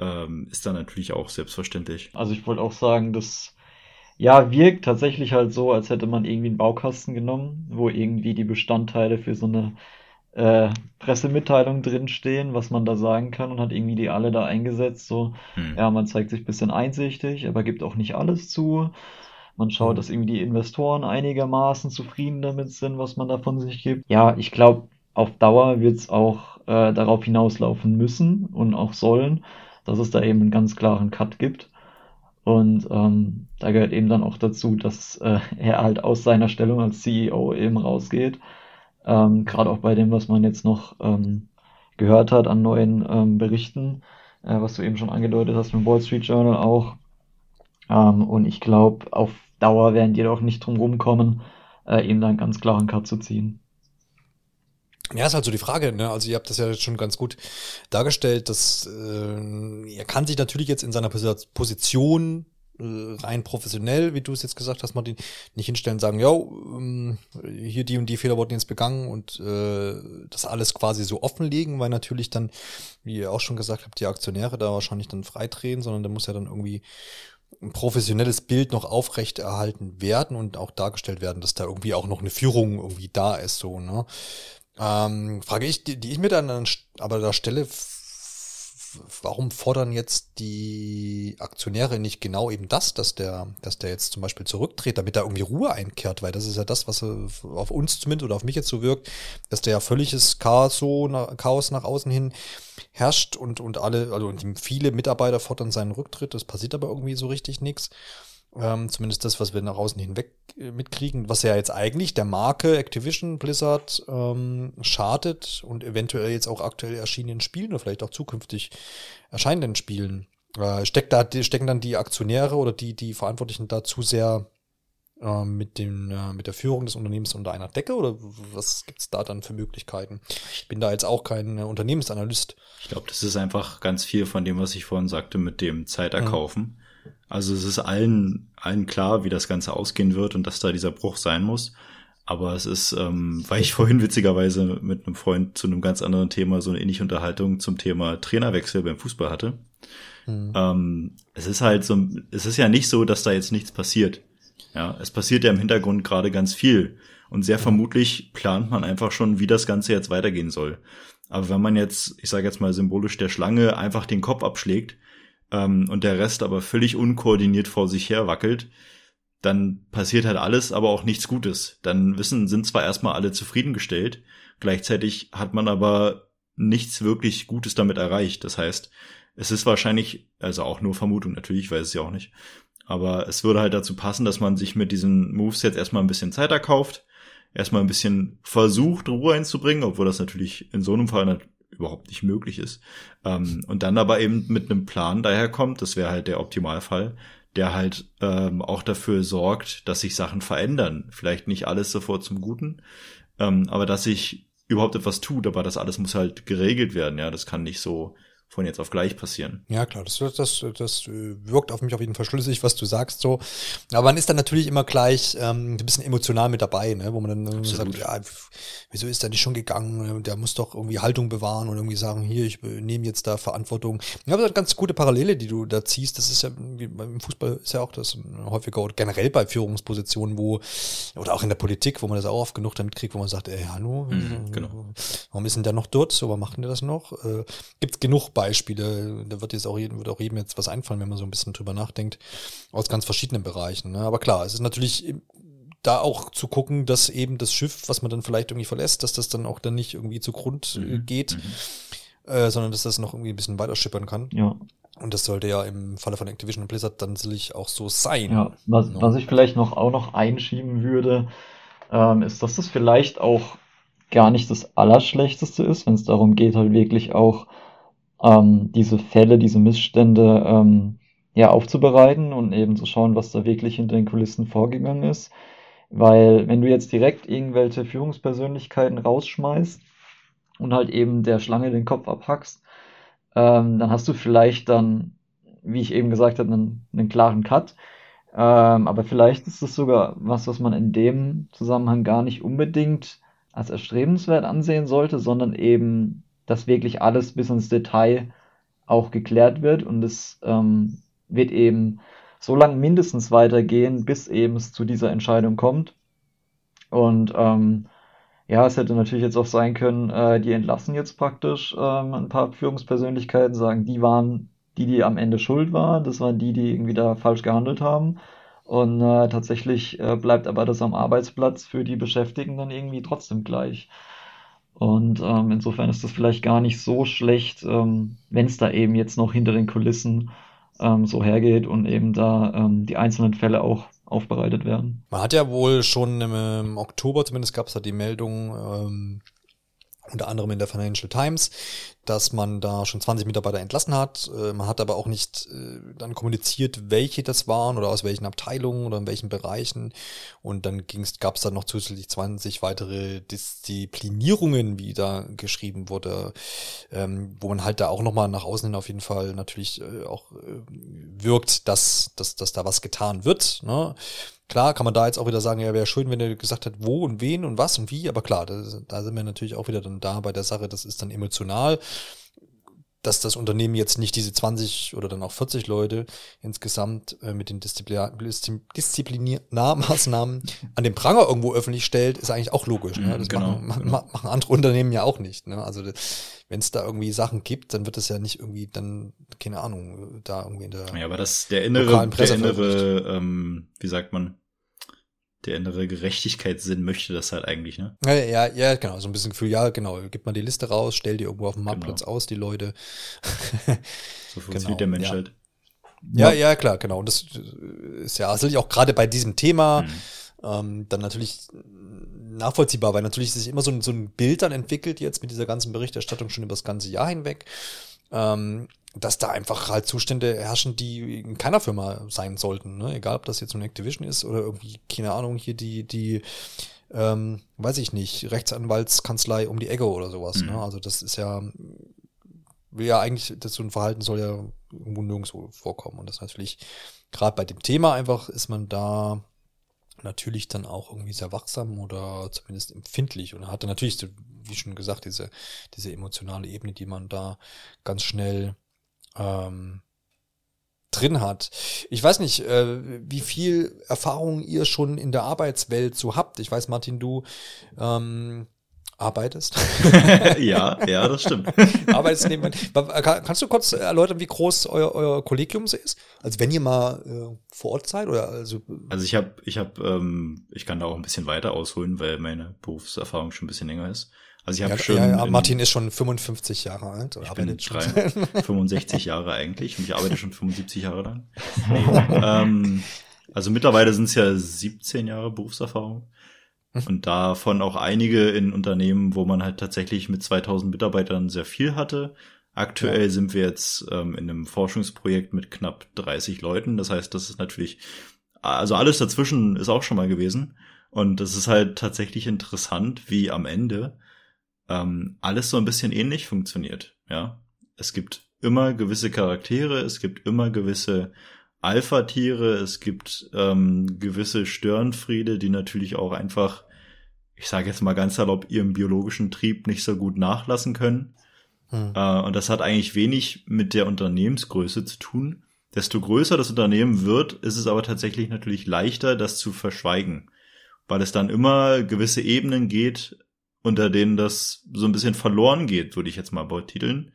ähm, ist dann natürlich auch selbstverständlich. Also ich wollte auch sagen, das ja wirkt tatsächlich halt so, als hätte man irgendwie einen Baukasten genommen, wo irgendwie die Bestandteile für so eine äh, Pressemitteilung drinstehen, was man da sagen kann und hat irgendwie die alle da eingesetzt. So, hm. ja, man zeigt sich bisschen einsichtig, aber gibt auch nicht alles zu. Man schaut, hm. dass irgendwie die Investoren einigermaßen zufrieden damit sind, was man da von sich gibt. Ja, ich glaube, auf Dauer wird es auch äh, darauf hinauslaufen müssen und auch sollen, dass es da eben einen ganz klaren Cut gibt. Und ähm, da gehört eben dann auch dazu, dass äh, er halt aus seiner Stellung als CEO eben rausgeht. Ähm, Gerade auch bei dem, was man jetzt noch ähm, gehört hat an neuen ähm, Berichten, äh, was du eben schon angedeutet hast mit Wall Street Journal auch. Ähm, und ich glaube, auf Dauer werden die doch nicht drum rumkommen, äh, eben dann einen ganz klaren Cut zu ziehen. Ja, ist halt so die Frage, ne? Also ihr habt das ja schon ganz gut dargestellt, dass äh, er kann sich natürlich jetzt in seiner Position äh, rein professionell, wie du es jetzt gesagt hast, Martin, nicht hinstellen sagen, ja, ähm, hier die und die Fehler wurden jetzt begangen und äh, das alles quasi so offenlegen, weil natürlich dann, wie ihr auch schon gesagt habt, die Aktionäre da wahrscheinlich dann freidrehen, sondern da muss ja dann irgendwie ein professionelles Bild noch aufrecht erhalten werden und auch dargestellt werden, dass da irgendwie auch noch eine Führung irgendwie da ist, so, ne? Ähm, Frage ich, die, die ich mir dann an, aber da stelle, warum fordern jetzt die Aktionäre nicht genau eben das, dass der, dass der jetzt zum Beispiel zurücktritt, damit da irgendwie Ruhe einkehrt, weil das ist ja das, was auf uns zumindest oder auf mich jetzt so wirkt, dass der ja völliges Chaos so Chaos nach außen hin herrscht und und alle, also viele Mitarbeiter fordern seinen Rücktritt, das passiert aber irgendwie so richtig nichts. Ähm, zumindest das, was wir nach außen hinweg äh, mitkriegen, was ja jetzt eigentlich der Marke Activision Blizzard ähm, schadet und eventuell jetzt auch aktuell erschienenen Spielen oder vielleicht auch zukünftig erscheinenden Spielen Äh, steckt da, stecken dann die Aktionäre oder die, die Verantwortlichen da zu sehr äh, mit, dem, äh, mit der Führung des Unternehmens unter einer Decke oder was gibt es da dann für Möglichkeiten? Ich bin da jetzt auch kein Unternehmensanalyst. Ich glaube, das ist einfach ganz viel von dem, was ich vorhin sagte, mit dem Zeiterkaufen. Mhm. Also es ist allen, allen klar, wie das Ganze ausgehen wird und dass da dieser Bruch sein muss. Aber es ist, ähm, (laughs) weil ich vorhin witzigerweise mit einem Freund zu einem ganz anderen Thema so eine ähnliche Unterhaltung zum Thema Trainerwechsel beim Fußball hatte. Mhm. Ähm, es ist halt so, es ist ja nicht so, dass da jetzt nichts passiert. Ja, es passiert ja im Hintergrund gerade ganz viel. Und sehr vermutlich plant man einfach schon, wie das Ganze jetzt weitergehen soll. Aber wenn man jetzt, ich sage jetzt mal symbolisch der Schlange, einfach den Kopf abschlägt, ähm, und der Rest aber völlig unkoordiniert vor sich her wackelt, dann passiert halt alles, aber auch nichts Gutes. Dann wissen, sind zwar erstmal alle zufriedengestellt, gleichzeitig hat man aber nichts wirklich Gutes damit erreicht. Das heißt, es ist wahrscheinlich, also auch nur Vermutung natürlich, ich weiß es ja auch nicht, aber es würde halt dazu passen, dass man sich mit diesen Moves jetzt erstmal ein bisschen Zeit erkauft, erstmal ein bisschen versucht, Ruhe einzubringen, obwohl das natürlich in so einem Fall überhaupt nicht möglich ist. Ähm, und dann aber eben mit einem Plan daherkommt, das wäre halt der Optimalfall, der halt ähm, auch dafür sorgt, dass sich Sachen verändern. Vielleicht nicht alles sofort zum Guten, ähm, aber dass sich überhaupt etwas tut, aber das alles muss halt geregelt werden, ja. Das kann nicht so von jetzt auf gleich passieren. Ja, klar, das, das, das äh, wirkt auf mich auf jeden Fall schlüssig, was du sagst so. Aber man ist dann natürlich immer gleich ähm, ein bisschen emotional mit dabei, ne? wo man dann Absolut. sagt, ja, wieso ist der nicht schon gegangen? Der muss doch irgendwie Haltung bewahren und irgendwie sagen, hier, ich nehme jetzt da Verantwortung. Ja, aber ganz gute Parallele, die du da ziehst. Das ist ja, wie beim Fußball ist ja auch das häufiger oder generell bei Führungspositionen, wo, oder auch in der Politik, wo man das auch oft genug damit kriegt, wo man sagt, ey, hallo, mhm, genau. warum ist denn der noch dort? So, warum macht denn der das noch? Äh, Gibt genug Beispiele. Da wird jetzt auch jedem, wird auch jedem jetzt was einfallen, wenn man so ein bisschen drüber nachdenkt, aus ganz verschiedenen Bereichen. Ne? Aber klar, es ist natürlich da auch zu gucken, dass eben das Schiff, was man dann vielleicht irgendwie verlässt, dass das dann auch dann nicht irgendwie zu Grund äh, mhm. geht, mhm. Äh, sondern dass das noch irgendwie ein bisschen weiter schippern kann. Ja. Und das sollte ja im Falle von Activision und Blizzard dann sicherlich auch so sein. Ja, was, no. was ich vielleicht noch auch noch einschieben würde, ähm, ist, dass das vielleicht auch gar nicht das Allerschlechteste ist, wenn es darum geht, halt wirklich auch ähm, diese Fälle, diese Missstände ähm, ja aufzubereiten und eben zu schauen, was da wirklich hinter den Kulissen vorgegangen ist. Weil wenn du jetzt direkt irgendwelche Führungspersönlichkeiten rausschmeißt und halt eben der Schlange den Kopf abhackst, ähm, dann hast du vielleicht dann, wie ich eben gesagt habe, einen, einen klaren Cut. Ähm, aber vielleicht ist es sogar was, was man in dem Zusammenhang gar nicht unbedingt als erstrebenswert ansehen sollte, sondern eben dass wirklich alles bis ins Detail auch geklärt wird und es ähm, wird eben so lange mindestens weitergehen, bis eben es zu dieser Entscheidung kommt. Und ähm, ja, es hätte natürlich jetzt auch sein können, äh, die entlassen jetzt praktisch ähm, ein paar Führungspersönlichkeiten, sagen, die waren die, die am Ende schuld waren, das waren die, die irgendwie da falsch gehandelt haben. Und äh, tatsächlich äh, bleibt aber das am Arbeitsplatz für die Beschäftigten dann irgendwie trotzdem gleich. Und ähm, insofern ist das vielleicht gar nicht so schlecht, ähm, wenn es da eben jetzt noch hinter den Kulissen ähm, so hergeht und eben da ähm, die einzelnen Fälle auch aufbereitet werden. Man hat ja wohl schon im, im Oktober zumindest gab es da die Meldung, ähm, unter anderem in der Financial Times, dass man da schon 20 Mitarbeiter entlassen hat. Äh, man hat aber auch nicht äh, dann kommuniziert, welche das waren oder aus welchen Abteilungen oder in welchen Bereichen. Und dann gab es dann noch zusätzlich 20 weitere Disziplinierungen, wie da geschrieben wurde, ähm, wo man halt da auch nochmal nach außen hin auf jeden Fall natürlich äh, auch wirkt, dass, dass, dass da was getan wird. Ne? Klar kann man da jetzt auch wieder sagen, ja, wäre schön, wenn er gesagt hat, wo und wen und was und wie, aber klar, da, da sind wir natürlich auch wieder dann da bei der Sache, das ist dann emotional, dass das Unternehmen jetzt nicht diese 20 oder dann auch 40 Leute insgesamt äh, mit den Disziplinarmaßnahmen an den Pranger irgendwo öffentlich stellt, ist eigentlich auch logisch. Ne? Mhm, das genau, machen, genau. (laughs) machen andere Unternehmen ja auch nicht. Ne? Also wenn es da irgendwie Sachen gibt, dann wird es ja nicht irgendwie dann, keine Ahnung, da irgendwie in der. Ja, aber das der innere, der innere, ähm, wie sagt man, der innere Gerechtigkeitssinn möchte das halt eigentlich, ne? Ja, ja, ja, genau, so ein bisschen Gefühl, ja, genau, gib mal die Liste raus, stell die irgendwo auf dem Marktplatz genau. aus, die Leute. (laughs) so funktioniert genau, der Mensch ja. halt. Ja, ja, klar, genau. Und das ist ja sicherlich auch gerade bei diesem Thema mhm. ähm, dann natürlich nachvollziehbar, weil natürlich sich immer so ein, so ein Bild dann entwickelt jetzt mit dieser ganzen Berichterstattung schon über das ganze Jahr hinweg. Ähm, dass da einfach halt Zustände herrschen, die in keiner Firma sein sollten. Ne? Egal, ob das jetzt so eine Activision ist oder irgendwie, keine Ahnung, hier die, die, ähm, weiß ich nicht, Rechtsanwaltskanzlei um die Ecke oder sowas. Ne? Mhm. Ne? Also das ist ja, will ja eigentlich, das so ein Verhalten soll ja irgendwo nirgendwo vorkommen. Und das natürlich, gerade bei dem Thema einfach ist man da natürlich dann auch irgendwie sehr wachsam oder zumindest empfindlich und hatte natürlich, wie schon gesagt, diese, diese emotionale Ebene, die man da ganz schnell ähm, drin hat. Ich weiß nicht, äh, wie viel Erfahrung ihr schon in der Arbeitswelt so habt. Ich weiß, Martin, du ähm, arbeitest. (laughs) ja, ja, das stimmt. (laughs) Arbeitest nebenbei. Kannst du kurz erläutern, wie groß euer, euer Kollegium ist? Also wenn ihr mal äh, vor Ort seid oder also. Also ich habe, ich habe, ähm, ich kann da auch ein bisschen weiter ausholen, weil meine Berufserfahrung schon ein bisschen länger ist. Also ich habe ja, schon. Ja, ja, Martin ist schon 55 Jahre alt. Ich bin drei, 65 (laughs) Jahre eigentlich und ich arbeite schon 75 Jahre lang. Nee, ähm, also mittlerweile sind es ja 17 Jahre Berufserfahrung. Mhm. Und davon auch einige in Unternehmen, wo man halt tatsächlich mit 2000 Mitarbeitern sehr viel hatte. Aktuell ja. sind wir jetzt ähm, in einem Forschungsprojekt mit knapp 30 Leuten. Das heißt, das ist natürlich, also alles dazwischen ist auch schon mal gewesen. Und das ist halt tatsächlich interessant, wie am Ende ähm, alles so ein bisschen ähnlich funktioniert. Ja, es gibt immer gewisse Charaktere, es gibt immer gewisse Alpha-Tiere, es gibt ähm, gewisse Störenfriede, die natürlich auch einfach ich sage jetzt mal ganz salopp, ihrem biologischen Trieb nicht so gut nachlassen können. Hm. Äh, und das hat eigentlich wenig mit der Unternehmensgröße zu tun. Desto größer das Unternehmen wird, ist es aber tatsächlich natürlich leichter, das zu verschweigen, weil es dann immer gewisse Ebenen geht, unter denen das so ein bisschen verloren geht, würde ich jetzt mal betiteln.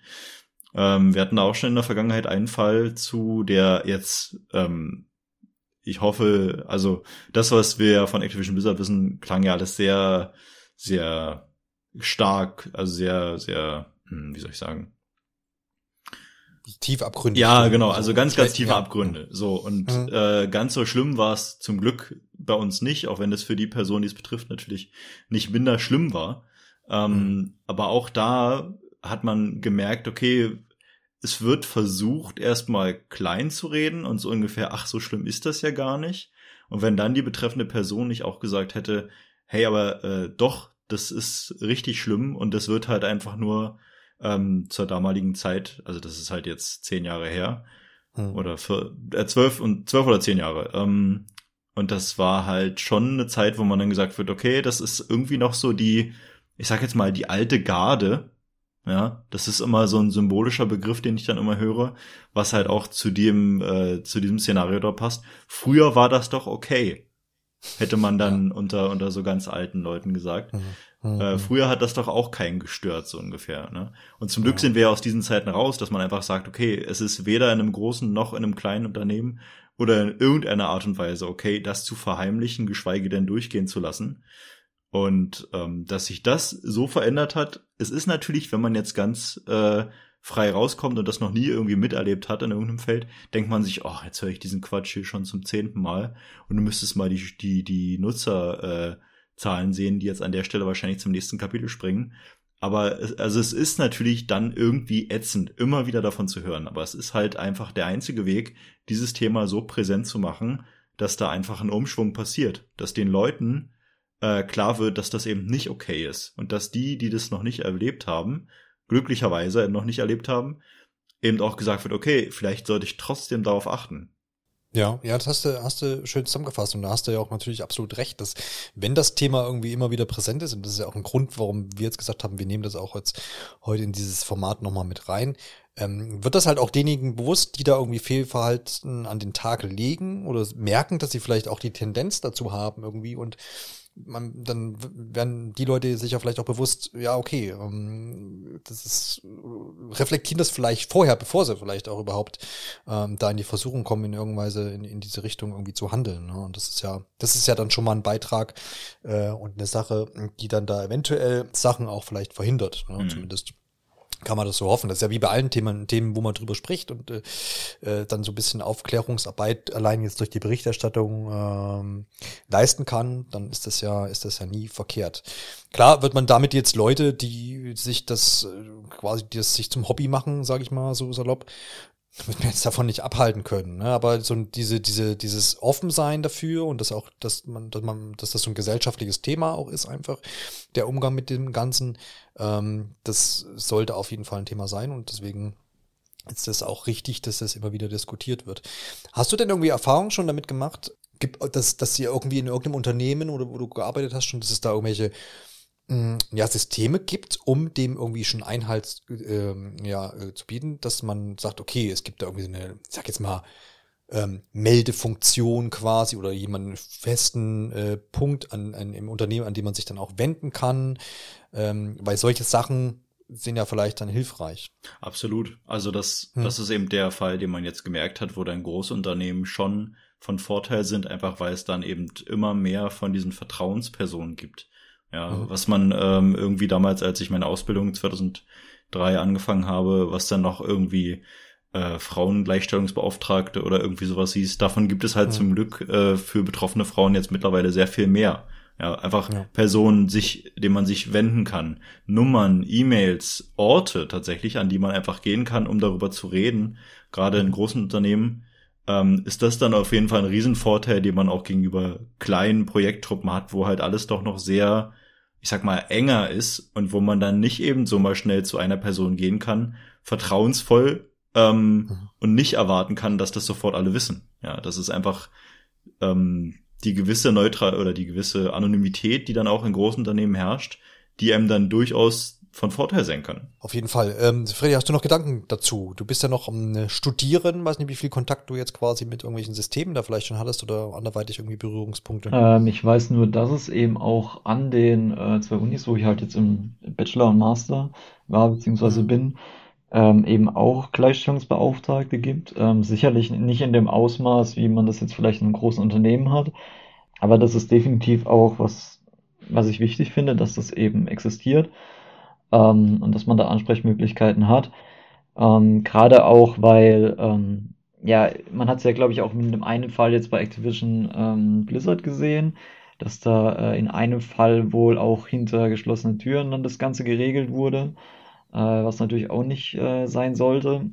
Ähm, wir hatten auch schon in der Vergangenheit einen Fall zu, der jetzt ähm, ich hoffe, also das, was wir von Activision Blizzard wissen, klang ja alles sehr, sehr stark, also sehr, sehr, hm, wie soll ich sagen? Tief Abgründe. Ja, genau, also ganz, ganz tiefe ja. Abgründe. So, und mhm. äh, ganz so schlimm war es zum Glück bei uns nicht, auch wenn es für die Person, die es betrifft, natürlich nicht minder schlimm war. Ähm, mhm. Aber auch da hat man gemerkt, okay, es wird versucht, erstmal klein zu reden und so ungefähr, ach, so schlimm ist das ja gar nicht. Und wenn dann die betreffende Person nicht auch gesagt hätte, hey, aber äh, doch, das ist richtig schlimm und das wird halt einfach nur ähm, zur damaligen Zeit, also das ist halt jetzt zehn Jahre her, hm. oder für, äh, zwölf und zwölf oder zehn Jahre. Ähm, und das war halt schon eine Zeit, wo man dann gesagt wird, okay, das ist irgendwie noch so die, ich sag jetzt mal, die alte Garde, ja, das ist immer so ein symbolischer Begriff, den ich dann immer höre, was halt auch zu dem, äh, zu diesem Szenario da passt. Früher war das doch okay, hätte man dann ja. unter, unter so ganz alten Leuten gesagt. Mhm. Mhm. Äh, früher hat das doch auch keinen gestört, so ungefähr. Ne? Und zum Glück ja. sind wir aus diesen Zeiten raus, dass man einfach sagt, okay, es ist weder in einem großen noch in einem kleinen Unternehmen oder in irgendeiner Art und Weise okay, das zu verheimlichen, geschweige denn durchgehen zu lassen. Und ähm, dass sich das so verändert hat, es ist natürlich, wenn man jetzt ganz äh, frei rauskommt und das noch nie irgendwie miterlebt hat in irgendeinem Feld, denkt man sich, oh, jetzt höre ich diesen Quatsch hier schon zum zehnten Mal und du müsstest mal die, die, die Nutzerzahlen äh, sehen, die jetzt an der Stelle wahrscheinlich zum nächsten Kapitel springen. Aber es, also es ist natürlich dann irgendwie ätzend, immer wieder davon zu hören. Aber es ist halt einfach der einzige Weg, dieses Thema so präsent zu machen, dass da einfach ein Umschwung passiert, dass den Leuten äh, klar wird, dass das eben nicht okay ist und dass die, die das noch nicht erlebt haben, glücklicherweise noch nicht erlebt haben, eben auch gesagt wird, okay, vielleicht sollte ich trotzdem darauf achten. Ja, ja, das hast du, hast du schön zusammengefasst. Und da hast du ja auch natürlich absolut recht, dass wenn das Thema irgendwie immer wieder präsent ist, und das ist ja auch ein Grund, warum wir jetzt gesagt haben, wir nehmen das auch jetzt heute in dieses Format nochmal mit rein, ähm, wird das halt auch denjenigen bewusst, die da irgendwie Fehlverhalten an den Tag legen oder merken, dass sie vielleicht auch die Tendenz dazu haben irgendwie und man, dann werden die Leute sich ja vielleicht auch bewusst, ja, okay, ähm, das ist, reflektieren das vielleicht vorher, bevor sie vielleicht auch überhaupt ähm, da in die Versuchung kommen, in irgendeiner Weise in, in diese Richtung irgendwie zu handeln. Ne? Und das ist ja, das ist ja dann schon mal ein Beitrag äh, und eine Sache, die dann da eventuell Sachen auch vielleicht verhindert, ne? Mhm. zumindest kann man das so hoffen. Das ist ja wie bei allen Themen, Themen wo man drüber spricht und äh, äh, dann so ein bisschen Aufklärungsarbeit allein jetzt durch die Berichterstattung ähm, leisten kann, dann ist das ja, ist das ja nie verkehrt. Klar wird man damit jetzt Leute, die sich das äh, quasi, das sich zum Hobby machen, sage ich mal so salopp, wird mir jetzt davon nicht abhalten können. Ne? Aber so diese, diese, dieses Offensein dafür und das auch, dass man, dass man, dass das so ein gesellschaftliches Thema auch ist, einfach der Umgang mit dem Ganzen, ähm, das sollte auf jeden Fall ein Thema sein und deswegen ist das auch richtig, dass das immer wieder diskutiert wird. Hast du denn irgendwie Erfahrungen schon damit gemacht, dass, dass ihr irgendwie in irgendeinem Unternehmen oder wo du gearbeitet hast, schon, dass es da irgendwelche ja, Systeme gibt, um dem irgendwie schon Einhalt äh, ja, äh, zu bieten, dass man sagt, okay, es gibt da irgendwie eine, ich sag jetzt mal, ähm, Meldefunktion quasi oder jemanden festen äh, Punkt an, an, im Unternehmen, an dem man sich dann auch wenden kann, ähm, weil solche Sachen sind ja vielleicht dann hilfreich. Absolut. Also das, hm. das ist eben der Fall, den man jetzt gemerkt hat, wo dann Großunternehmen schon von Vorteil sind, einfach weil es dann eben immer mehr von diesen Vertrauenspersonen gibt. Ja, mhm. was man ähm, irgendwie damals, als ich meine Ausbildung 2003 angefangen habe, was dann noch irgendwie äh, Frauengleichstellungsbeauftragte oder irgendwie sowas hieß, davon gibt es halt mhm. zum Glück äh, für betroffene Frauen jetzt mittlerweile sehr viel mehr. Ja, einfach ja. Personen, sich, denen man sich wenden kann, Nummern, E-Mails, Orte tatsächlich, an die man einfach gehen kann, um darüber zu reden. Gerade in großen Unternehmen ähm, ist das dann auf jeden Fall ein Riesenvorteil, den man auch gegenüber kleinen Projekttruppen hat, wo halt alles doch noch sehr ich sag mal, enger ist und wo man dann nicht eben so mal schnell zu einer Person gehen kann, vertrauensvoll ähm, mhm. und nicht erwarten kann, dass das sofort alle wissen. Ja, das ist einfach ähm, die gewisse Neutral oder die gewisse Anonymität, die dann auch in großen Unternehmen herrscht, die einem dann durchaus von Vorteil sein kann. Auf jeden Fall. Ähm, Freddy, hast du noch Gedanken dazu? Du bist ja noch am Studieren, weiß nicht, wie viel Kontakt du jetzt quasi mit irgendwelchen Systemen da vielleicht schon hattest oder anderweitig irgendwie Berührungspunkte. Ähm, ich weiß nur, dass es eben auch an den äh, zwei Unis, wo ich halt jetzt im Bachelor und Master war, beziehungsweise mhm. bin, ähm, eben auch Gleichstellungsbeauftragte gibt. Ähm, sicherlich nicht in dem Ausmaß, wie man das jetzt vielleicht in einem großen Unternehmen hat, aber das ist definitiv auch was, was ich wichtig finde, dass das eben existiert ähm, und dass man da Ansprechmöglichkeiten hat. Ähm, Gerade auch, weil, ähm, ja, man hat es ja, glaube ich, auch mit dem einen Fall jetzt bei Activision ähm, Blizzard gesehen, dass da äh, in einem Fall wohl auch hinter geschlossenen Türen dann das Ganze geregelt wurde, äh, was natürlich auch nicht äh, sein sollte,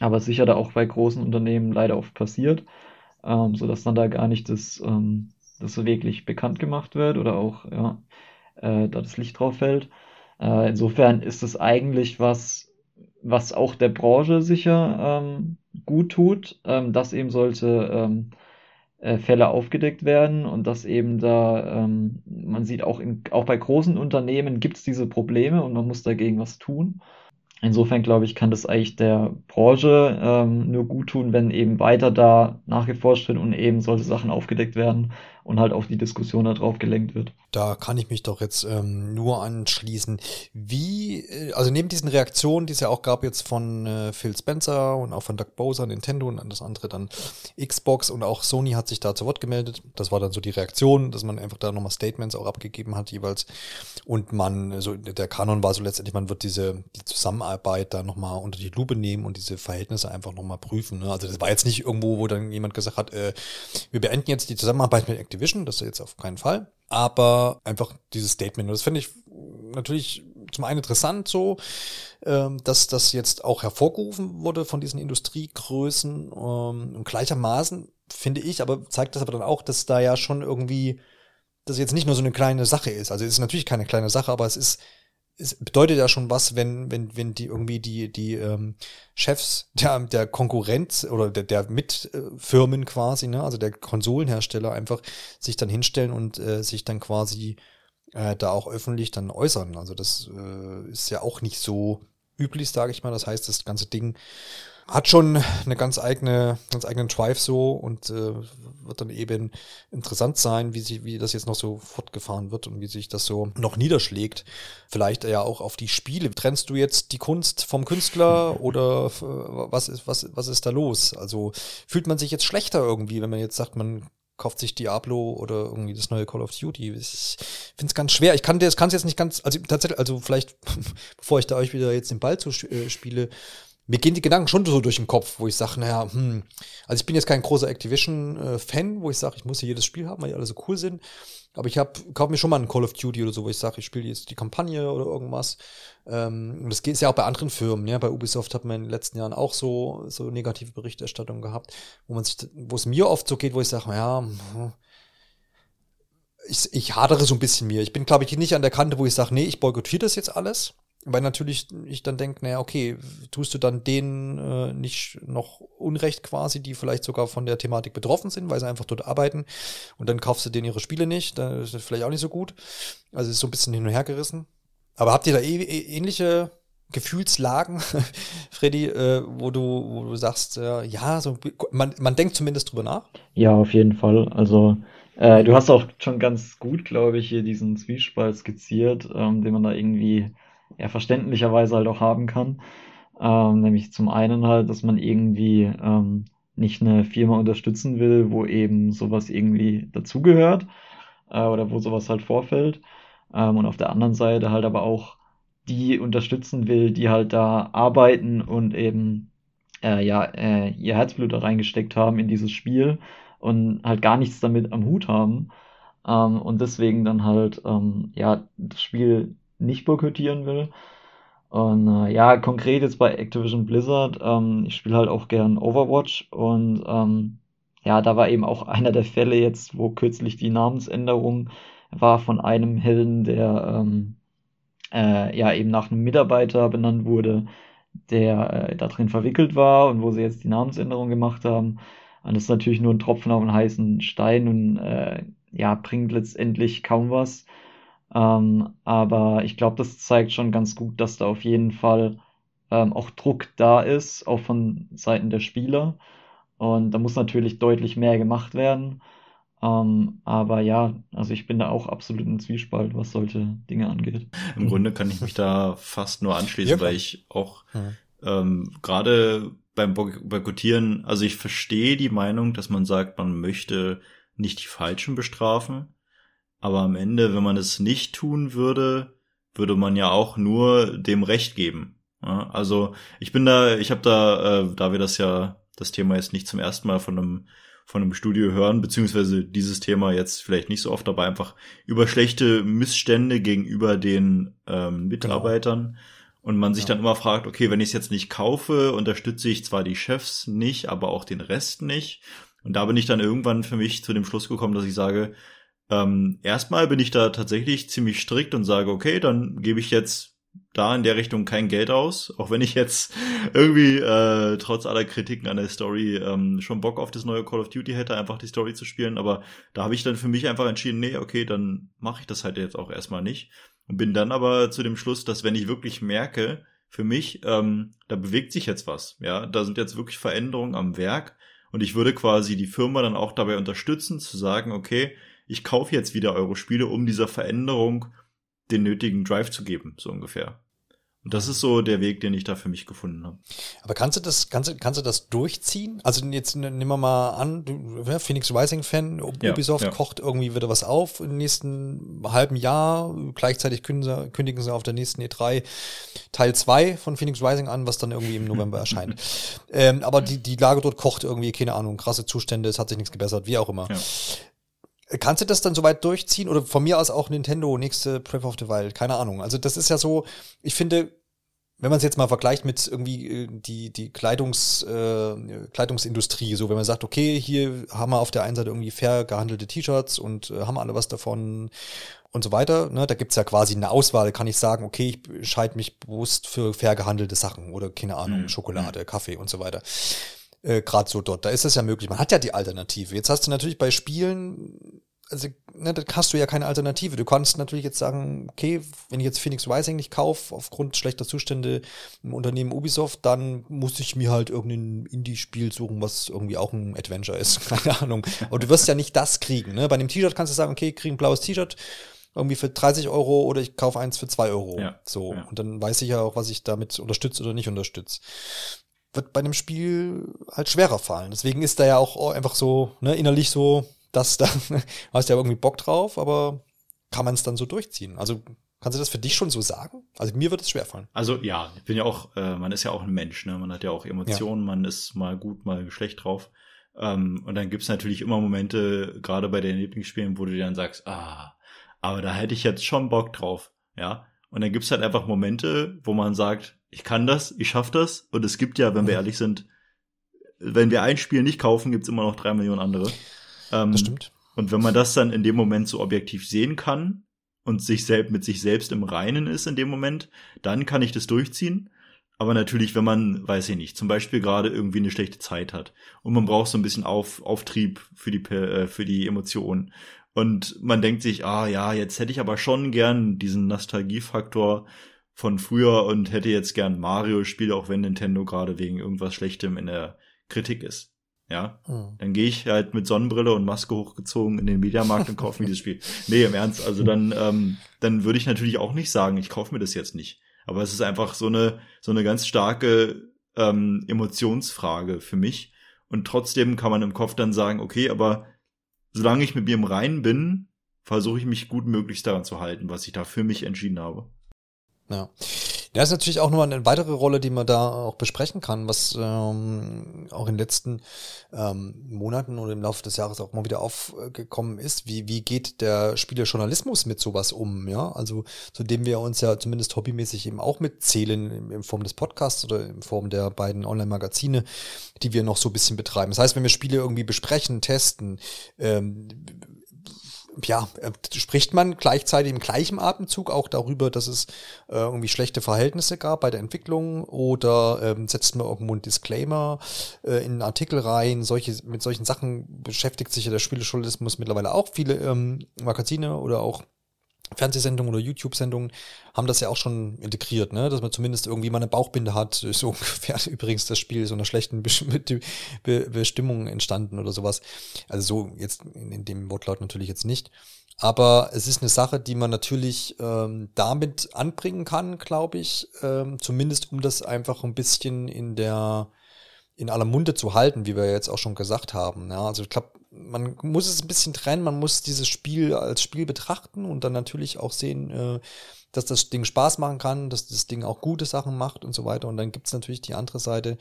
aber sicher da auch bei großen Unternehmen leider oft passiert, ähm, sodass dann da gar nicht das, ähm, das so wirklich bekannt gemacht wird oder auch ja, äh, da das Licht drauf fällt. Äh, insofern ist es eigentlich was, was auch der Branche sicher ähm, gut tut, ähm, dass eben solche ähm, äh, Fälle aufgedeckt werden und dass eben da, ähm, man sieht auch, in, auch bei großen Unternehmen gibt es diese Probleme und man muss dagegen was tun. Insofern glaube ich, kann das eigentlich der Branche ähm, nur gut tun, wenn eben weiter da nachgeforscht wird und eben solche Sachen aufgedeckt werden und halt auf die Diskussion darauf gelenkt wird. Da kann ich mich doch jetzt ähm, nur anschließen. Wie, äh, also neben diesen Reaktionen, die es ja auch gab jetzt von äh, Phil Spencer und auch von Doug Bowser, Nintendo und das andere dann Xbox und auch Sony hat sich da zu Wort gemeldet. Das war dann so die Reaktion, dass man einfach da nochmal Statements auch abgegeben hat jeweils. Und man, so der Kanon war so letztendlich, man wird diese die Zusammenarbeit da nochmal unter die Lupe nehmen und diese Verhältnisse einfach nochmal prüfen. Ne? Also das war jetzt nicht irgendwo, wo dann jemand gesagt hat, äh, wir beenden jetzt die Zusammenarbeit mit Activision, das ist jetzt auf keinen Fall aber einfach dieses Statement. Und das finde ich natürlich zum einen interessant so, ähm, dass das jetzt auch hervorgerufen wurde von diesen Industriegrößen ähm, und gleichermaßen finde ich, aber zeigt das aber dann auch, dass da ja schon irgendwie das jetzt nicht nur so eine kleine Sache ist. Also es ist natürlich keine kleine Sache, aber es ist es bedeutet ja schon was, wenn, wenn, wenn die irgendwie die, die ähm, Chefs der, der Konkurrenz oder der, der Mitfirmen quasi, ne, also der Konsolenhersteller einfach sich dann hinstellen und äh, sich dann quasi äh, da auch öffentlich dann äußern. Also das äh, ist ja auch nicht so üblich, sage ich mal. Das heißt, das ganze Ding hat schon eine ganz eigene, ganz eigenen Drive so und äh, wird dann eben interessant sein, wie sich, wie das jetzt noch so fortgefahren wird und wie sich das so noch niederschlägt. Vielleicht ja auch auf die Spiele. Trennst du jetzt die Kunst vom Künstler (laughs) oder äh, was ist, was, was ist da los? Also fühlt man sich jetzt schlechter irgendwie, wenn man jetzt sagt, man kauft sich Diablo oder irgendwie das neue Call of Duty. Ich finde es ganz schwer. Ich kann kann jetzt nicht ganz, also tatsächlich, also vielleicht, (laughs) bevor ich da euch wieder jetzt den Ball zu äh, spiele, mir gehen die Gedanken schon so durch den Kopf, wo ich sage, naja, hm, also ich bin jetzt kein großer Activision-Fan, wo ich sage, ich muss hier jedes Spiel haben, weil die alle so cool sind. Aber ich habe, kaufe mir schon mal einen Call of Duty oder so, wo ich sage, ich spiele jetzt die Kampagne oder irgendwas. Ähm, und das geht ja auch bei anderen Firmen. Ja, bei Ubisoft hat man in den letzten Jahren auch so so negative Berichterstattung gehabt, wo man sich, wo es mir oft so geht, wo ich sage, ja, hm, ich, ich hadere so ein bisschen mir. Ich bin, glaube ich, nicht an der Kante, wo ich sage, nee, ich boykottiere das jetzt alles. Weil natürlich ich dann denke, naja, okay, tust du dann denen äh, nicht noch Unrecht quasi, die vielleicht sogar von der Thematik betroffen sind, weil sie einfach dort arbeiten und dann kaufst du denen ihre Spiele nicht, dann ist das vielleicht auch nicht so gut. Also ist so ein bisschen hin und her gerissen. Aber habt ihr da e ähnliche Gefühlslagen, (laughs) Freddy, äh, wo du, wo du sagst, äh, ja, so, man, man denkt zumindest drüber nach? Ja, auf jeden Fall. Also äh, du hast auch schon ganz gut, glaube ich, hier diesen Zwiespalt skizziert, ähm, den man da irgendwie ja, verständlicherweise halt auch haben kann. Ähm, nämlich zum einen halt, dass man irgendwie ähm, nicht eine Firma unterstützen will, wo eben sowas irgendwie dazugehört äh, oder wo sowas halt vorfällt. Ähm, und auf der anderen Seite halt aber auch die unterstützen will, die halt da arbeiten und eben äh, ja äh, ihr Herzblut da reingesteckt haben in dieses Spiel und halt gar nichts damit am Hut haben ähm, und deswegen dann halt ähm, ja das Spiel nicht boykottieren will. Und äh, ja, konkret jetzt bei Activision Blizzard, ähm, ich spiele halt auch gern Overwatch und ähm, ja, da war eben auch (laughs) einer der Fälle jetzt, wo kürzlich die Namensänderung war von einem Helden, der ähm, äh, ja eben nach einem Mitarbeiter benannt wurde, der äh, da drin verwickelt war und wo sie jetzt die Namensänderung gemacht haben. Und das ist natürlich nur ein Tropfen auf einen heißen Stein und äh, ja, bringt letztendlich kaum was. Ähm, aber ich glaube, das zeigt schon ganz gut, dass da auf jeden Fall ähm, auch Druck da ist, auch von Seiten der Spieler. Und da muss natürlich deutlich mehr gemacht werden. Ähm, aber ja, also ich bin da auch absolut im Zwiespalt, was solche Dinge angeht. Im Grunde kann ich mich da fast nur anschließen, ja, weil ich auch ja. ähm, gerade beim Boykottieren, also ich verstehe die Meinung, dass man sagt, man möchte nicht die Falschen bestrafen. Aber am Ende, wenn man es nicht tun würde, würde man ja auch nur dem Recht geben. Ja, also ich bin da, ich habe da, äh, da wir das ja, das Thema jetzt nicht zum ersten Mal von einem von einem Studio hören, beziehungsweise dieses Thema jetzt vielleicht nicht so oft, aber einfach über schlechte Missstände gegenüber den ähm, Mitarbeitern. Genau. Und man sich ja. dann immer fragt, okay, wenn ich es jetzt nicht kaufe, unterstütze ich zwar die Chefs nicht, aber auch den Rest nicht. Und da bin ich dann irgendwann für mich zu dem Schluss gekommen, dass ich sage, ähm, erstmal bin ich da tatsächlich ziemlich strikt und sage, okay, dann gebe ich jetzt da in der Richtung kein Geld aus, auch wenn ich jetzt (laughs) irgendwie äh, trotz aller Kritiken an der Story ähm, schon Bock auf das neue Call of Duty hätte, einfach die Story zu spielen. Aber da habe ich dann für mich einfach entschieden, nee, okay, dann mache ich das halt jetzt auch erstmal nicht. Und bin dann aber zu dem Schluss, dass wenn ich wirklich merke, für mich, ähm, da bewegt sich jetzt was, ja, da sind jetzt wirklich Veränderungen am Werk und ich würde quasi die Firma dann auch dabei unterstützen, zu sagen, okay, ich kaufe jetzt wieder eure Spiele, um dieser Veränderung den nötigen Drive zu geben, so ungefähr. Und das ist so der Weg, den ich da für mich gefunden habe. Aber kannst du das, kannst du, kannst du das durchziehen? Also jetzt nehmen wir mal an, du ja, Phoenix Rising Fan, Ubisoft ja, ja. kocht irgendwie wieder was auf im nächsten halben Jahr. Gleichzeitig kündigen sie, kündigen sie auf der nächsten E3 Teil 2 von Phoenix Rising an, was dann irgendwie im November erscheint. (laughs) Ähm, aber die, die Lage dort kocht irgendwie, keine Ahnung, krasse Zustände, es hat sich nichts gebessert, wie auch immer. Kannst du das dann soweit durchziehen? Oder von mir aus auch Nintendo, nächste Breath of the Wild? Keine Ahnung. Also das ist ja so, ich finde, wenn man es jetzt mal vergleicht mit irgendwie äh, die, die Kleidungs, äh, Kleidungsindustrie, so wenn man sagt, okay, hier haben wir auf der einen Seite irgendwie fair gehandelte T-Shirts und äh, haben alle was davon und so weiter. Ne? Da gibt's ja quasi eine Auswahl, kann ich sagen, okay, ich entscheide mich bewusst für fair gehandelte Sachen oder keine Ahnung, mhm. Schokolade, Kaffee und so weiter äh, gerade so dort. Da ist es ja möglich. Man hat ja die Alternative. Jetzt hast du natürlich bei Spielen, also ne, da hast du ja keine Alternative. Du kannst natürlich jetzt sagen, okay, wenn ich jetzt Phoenix Rising nicht kaufe, aufgrund schlechter Zustände im Unternehmen Ubisoft, dann muss ich mir halt irgendein Indie-Spiel suchen, was irgendwie auch ein Adventure ist. (laughs) Keine Ahnung. Aber du wirst ja nicht das kriegen. Ne? Bei einem T-Shirt kannst du sagen, okay, ich krieg ein blaues T-Shirt irgendwie für 30 Euro oder ich kaufe eins für 2 Euro. Ja, so. Ja. Und dann weiß ich ja auch, was ich damit unterstütze oder nicht unterstütze wird bei einem Spiel halt schwerer fallen. Deswegen ist da ja auch einfach so, ne, innerlich so, dass da (laughs) hast ja irgendwie Bock drauf, aber kann man es dann so durchziehen? Also Kannst du das für dich schon so sagen? Also mir wird es schwerfallen. Also ja, ich bin ja auch, äh, man ist ja auch ein Mensch, ne? Man hat ja auch Emotionen, ja. man ist mal gut, mal schlecht drauf. Ähm, und dann gibt's natürlich immer Momente, gerade bei den Lieblingsspielen, wo du dir dann sagst, ah, aber da hätte ich jetzt schon Bock drauf, ja. Und dann gibt's halt einfach Momente, wo man sagt, ich kann das, ich schaff das. Und es gibt ja, wenn wir mhm. ehrlich sind, wenn wir ein Spiel nicht kaufen, gibt's immer noch drei Millionen andere. Ähm, das stimmt. Und wenn man das dann in dem Moment so objektiv sehen kann und sich selbst mit sich selbst im Reinen ist in dem Moment, dann kann ich das durchziehen. Aber natürlich, wenn man, weiß ich nicht, zum Beispiel gerade irgendwie eine schlechte Zeit hat und man braucht so ein bisschen Auf, Auftrieb für die, äh, für die Emotionen und man denkt sich, ah ja, jetzt hätte ich aber schon gern diesen Nostalgiefaktor von früher und hätte jetzt gern Mario-Spiele, auch wenn Nintendo gerade wegen irgendwas Schlechtem in der Kritik ist. Ja, mhm. dann gehe ich halt mit Sonnenbrille und Maske hochgezogen in den Mediamarkt und kaufe mir dieses Spiel. (laughs) Nee, im Ernst, also dann, ähm, dann würde ich natürlich auch nicht sagen, ich kaufe mir das jetzt nicht. Aber es ist einfach so eine, so eine ganz starke ähm, Emotionsfrage für mich. Und trotzdem kann man im Kopf dann sagen, okay, aber solange ich mit mir im Reinen bin, versuche ich mich gut möglichst daran zu halten, was ich da für mich entschieden habe. Ja. Ja, ist natürlich auch nur eine weitere Rolle, die man da auch besprechen kann, was ähm, auch in den letzten ähm, Monaten oder im Laufe des Jahres auch mal wieder aufgekommen ist. Wie, wie geht der Spielejournalismus mit sowas um? Ja, also zu dem wir uns ja zumindest hobbymäßig eben auch mitzählen in, in Form des Podcasts oder in Form der beiden Online-Magazine, die wir noch so ein bisschen betreiben. Das heißt, wenn wir Spiele irgendwie besprechen, testen, ähm, ja, äh, spricht man gleichzeitig im gleichen Atemzug auch darüber, dass es äh, irgendwie schlechte Verhältnisse gab bei der Entwicklung oder ähm, setzt man irgendwo einen Disclaimer äh, in einen Artikel rein? Solche, mit solchen Sachen beschäftigt sich ja der Spielejournalismus mittlerweile auch. Viele ähm, Magazine oder auch Fernsehsendungen oder YouTube-Sendungen haben das ja auch schon integriert, ne? dass man zumindest irgendwie mal eine Bauchbinde hat. (laughs) So ungefähr übrigens das Spiel so einer schlechten (laughs) Bestimmung entstanden oder sowas. Also so jetzt in, dem Wortlaut natürlich jetzt nicht. Aber es ist eine Sache, die man natürlich ähm, damit anbringen kann, glaube ich, ähm, zumindest um das einfach ein bisschen in der in aller Munde zu halten, wie wir jetzt auch schon gesagt haben. Ja, also ich glaube, man muss es ein bisschen trennen, man muss dieses Spiel als Spiel betrachten und dann natürlich auch sehen, äh, dass das Ding Spaß machen kann, dass das Ding auch gute Sachen macht und so weiter. Und dann gibt es natürlich die andere Seite,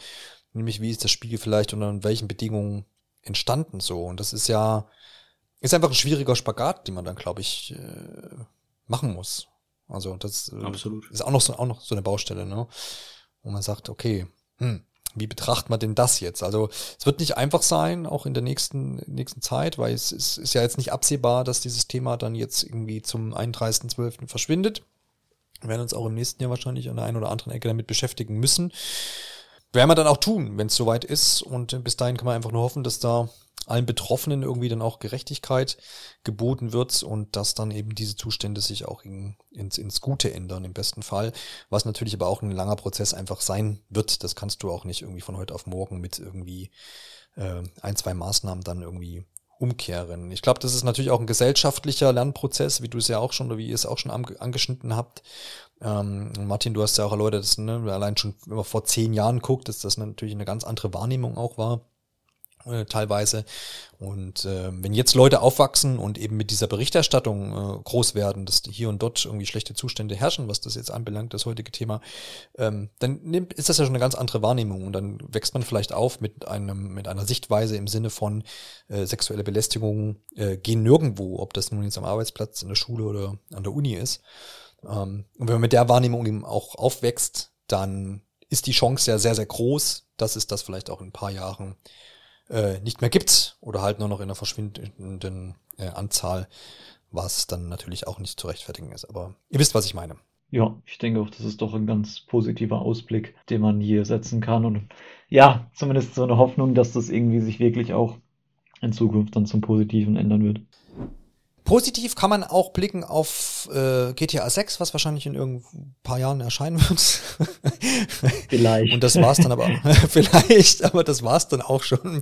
nämlich wie ist das Spiel vielleicht unter welchen Bedingungen entstanden so. Und das ist ja, ist einfach ein schwieriger Spagat, den man dann, glaube ich, äh, machen muss. Also das äh, Absolut. ist auch noch so, auch noch so eine Baustelle, ne? Wo man sagt, okay, hm, wie betrachtet man denn das jetzt? Also es wird nicht einfach sein, auch in der nächsten, nächsten Zeit, weil es, es ist ja jetzt nicht absehbar, dass dieses Thema dann jetzt irgendwie zum 31.12. verschwindet. Wir werden uns auch im nächsten Jahr wahrscheinlich an der einen oder anderen Ecke damit beschäftigen müssen. Werden wir dann auch tun, wenn es soweit ist. Und bis dahin kann man einfach nur hoffen, dass da allen Betroffenen irgendwie dann auch Gerechtigkeit geboten wird und dass dann eben diese Zustände sich auch in, ins, ins Gute ändern im besten Fall, was natürlich aber auch ein langer Prozess einfach sein wird. Das kannst du auch nicht irgendwie von heute auf morgen mit irgendwie äh, ein, zwei Maßnahmen dann irgendwie umkehren. Ich glaube, das ist natürlich auch ein gesellschaftlicher Lernprozess, wie du es ja auch schon oder wie ihr es auch schon angeschnitten habt. Ähm, Martin, du äh, teilweise. Und äh, wenn jetzt Leute aufwachsen und eben mit dieser Berichterstattung äh, groß werden, dass hier und dort irgendwie schlechte Zustände herrschen, was das jetzt anbelangt, das heutige Thema, ähm, dann nimmt, ist das ja schon eine ganz andere Wahrnehmung und dann wächst man vielleicht auf mit einem mit einer Sichtweise im Sinne von äh, sexuelle Belästigung äh, gehen nirgendwo, ob das nun jetzt am Arbeitsplatz, in der Schule oder an der Uni ist. Ähm, und wenn man mit der Wahrnehmung eben auch aufwächst, dann ist die Chance ja sehr, sehr groß, dass es das vielleicht auch in ein paar Jahren äh, nicht mehr gibt oder halt nur noch in einer verschwindenden äh, Anzahl, was dann natürlich auch nicht zu rechtfertigen ist. Aber ihr wisst, was ich meine. Ja, ich denke auch, das ist doch ein ganz positiver Ausblick, den man hier setzen kann. Und ja, zumindest so eine Hoffnung, dass das irgendwie sich wirklich auch in Zukunft dann zum Positiven ändern wird. Positiv kann man auch blicken auf äh, GTA 6, was wahrscheinlich in irgendein paar Jahren erscheinen wird. (laughs) Vielleicht. Und das war's dann aber (laughs) vielleicht, aber das war's dann auch schon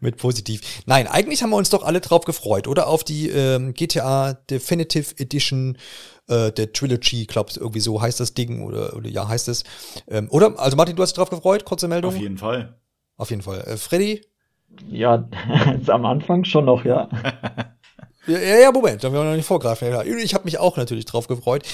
mit positiv. Nein, eigentlich haben wir uns doch alle drauf gefreut, oder auf die ähm, GTA Definitive Edition äh, der Trilogy, glaubst irgendwie so heißt das Ding oder, oder ja heißt es. Ähm, oder? Also Martin, du hast dich drauf gefreut, kurze Meldung. Auf jeden Fall. Auf jeden Fall. Äh, Freddy? Ja, (laughs) am Anfang schon noch, ja. Ja, ja, Moment, da haben wir noch nicht vorgreifen. Ich habe mich auch natürlich drauf gefreut,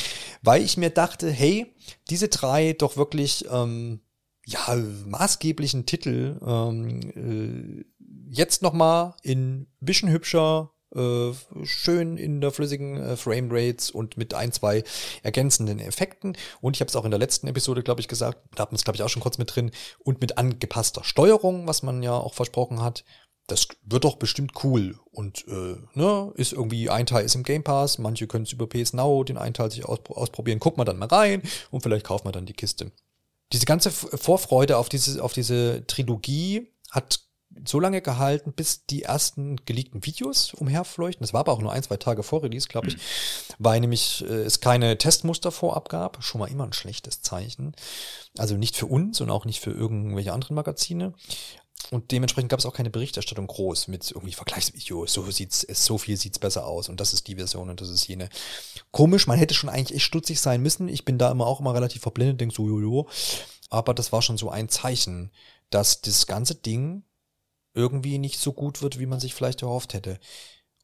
weil ich mir dachte, hey, diese drei doch wirklich ähm, ja maßgeblichen Titel ähm, äh, jetzt noch mal in bisschen hübscher, äh, schön in der flüssigen äh, Frame Rates und mit ein, zwei ergänzenden Effekten. Und ich habe es auch in der letzten Episode, glaube ich, gesagt, da hat man es, glaube ich, auch schon kurz mit drin, und mit angepasster Steuerung, was man ja auch versprochen hat das wird doch bestimmt cool und äh, ne, ist irgendwie ein Teil ist im Game Pass, manche können es über PS Now den einen Teil sich ausprobieren, guckt man dann mal rein und vielleicht kauft man dann die Kiste. Diese ganze Vorfreude auf diese auf diese Trilogie hat so lange gehalten, bis die ersten geleakten Videos umherfleuchten. Das war aber auch nur ein, zwei Tage vor Release, glaube ich, mhm. weil nämlich äh, es keine Testmuster vorab gab. Schon mal immer ein schlechtes Zeichen. Also nicht für uns und auch nicht für irgendwelche anderen Magazine. Und dementsprechend gab es auch keine Berichterstattung groß mit irgendwie Vergleichsvideos. So sieht's, so viel sieht's besser aus und das ist die Version und das ist jene. Komisch, man hätte schon eigentlich echt stutzig sein müssen. Ich bin da immer auch immer relativ verblendet, denk so, jojo. Aber das war schon so ein Zeichen, dass das ganze Ding irgendwie nicht so gut wird, wie man sich vielleicht erhofft hätte.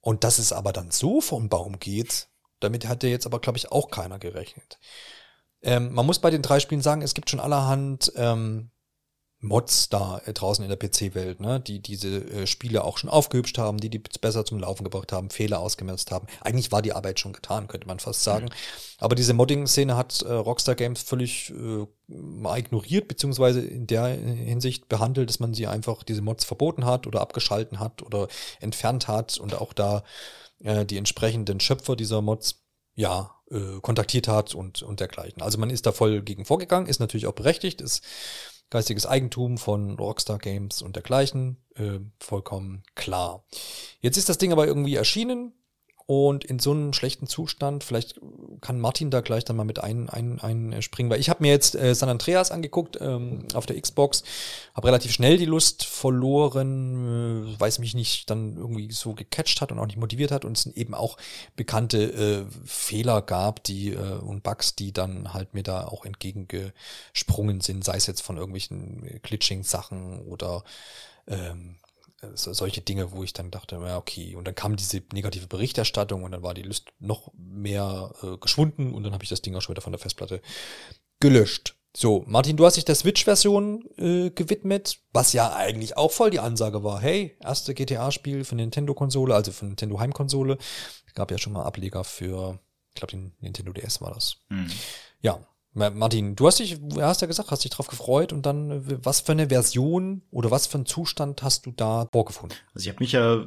Und dass es aber dann so vom Baum geht, damit hatte jetzt aber, glaube ich, auch keiner gerechnet. Ähm, man muss bei den drei Spielen sagen, es gibt schon allerhand ähm, Mods da äh, draußen in der PC-Welt, ne, die diese äh, Spiele auch schon aufgehübscht haben, die die besser zum Laufen gebracht haben, Fehler ausgemerzt haben. Eigentlich war die Arbeit schon getan, könnte man fast sagen. Mhm. Aber diese Modding-Szene hat äh, Rockstar Games völlig äh, mal ignoriert, beziehungsweise in der Hinsicht behandelt, dass man sie einfach diese Mods verboten hat oder abgeschalten hat oder entfernt hat und auch da äh, die entsprechenden Schöpfer dieser Mods ja, äh, kontaktiert hat und, und dergleichen. Also man ist da voll gegen vorgegangen, ist natürlich auch berechtigt, ist geistiges Eigentum von Rockstar Games und dergleichen, äh, vollkommen klar. Jetzt ist das Ding aber irgendwie erschienen und in so einem schlechten Zustand, vielleicht kann Martin da gleich dann mal mit ein, ein, einspringen, weil ich habe mir jetzt äh, San Andreas angeguckt ähm, auf der Xbox, habe relativ schnell die Lust verloren, äh, weil es mich nicht dann irgendwie so gecatcht hat und auch nicht motiviert hat. Und es eben auch bekannte äh, Fehler gab, die äh, und Bugs, die dann halt mir da auch entgegengesprungen sind, sei es jetzt von irgendwelchen Glitching-Sachen oder ähm, so, solche Dinge, wo ich dann dachte, ja, okay. Und dann kam diese negative Berichterstattung und dann war die Lust noch mehr äh, geschwunden und dann habe ich das Ding auch schon wieder von der Festplatte gelöscht. So, Martin, du hast dich der Switch-Version äh, gewidmet, was ja eigentlich auch voll die Ansage war. Hey, erste GTA-Spiel für Nintendo-Konsole, also für Nintendo Heimkonsole. Gab ja schon mal Ableger für, ich glaube, den Nintendo DS war das. Mhm. Ja, Martin, du hast dich, hast ja gesagt, hast dich drauf gefreut und dann, was für eine Version oder was für einen Zustand hast du da vorgefunden? Also ich habe mich ja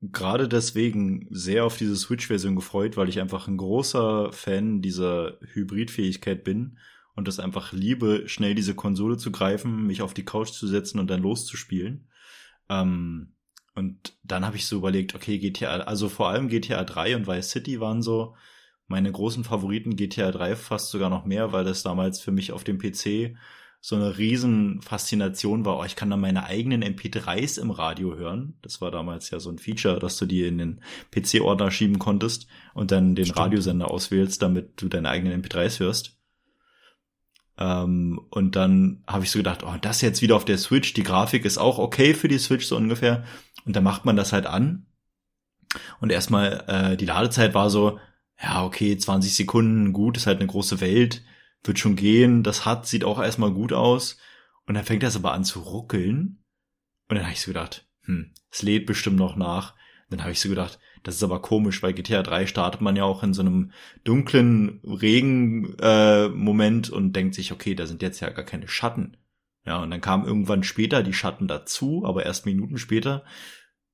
gerade deswegen sehr auf diese Switch-Version gefreut, weil ich einfach ein großer Fan dieser Hybridfähigkeit bin und das einfach liebe, schnell diese Konsole zu greifen, mich auf die Couch zu setzen und dann loszuspielen. Ähm, und dann habe ich so überlegt, okay, GTA, also vor allem GTA 3 und Vice City waren so meine großen Favoriten GTA 3 fast sogar noch mehr, weil das damals für mich auf dem PC so eine riesen Faszination war. Oh, ich kann dann meine eigenen MP3s im Radio hören. Das war damals ja so ein Feature, dass du die in den PC-Ordner schieben konntest und dann den Stimmt. Radiosender auswählst, damit du deine eigenen MP3s hörst. Ähm, und dann habe ich so gedacht, oh, das jetzt wieder auf der Switch. Die Grafik ist auch okay für die Switch so ungefähr. Und dann macht man das halt an. Und erstmal äh, die Ladezeit war so, ja, okay, 20 Sekunden, gut, ist halt eine große Welt, wird schon gehen, das hat, sieht auch erstmal gut aus. Und dann fängt das aber an zu ruckeln. Und dann habe ich so gedacht, hm, es lädt bestimmt noch nach. Und dann habe ich so gedacht, das ist aber komisch, weil GTA 3 startet man ja auch in so einem dunklen Regen-Moment äh, und denkt sich, okay, da sind jetzt ja gar keine Schatten. Ja, und dann kamen irgendwann später die Schatten dazu, aber erst Minuten später.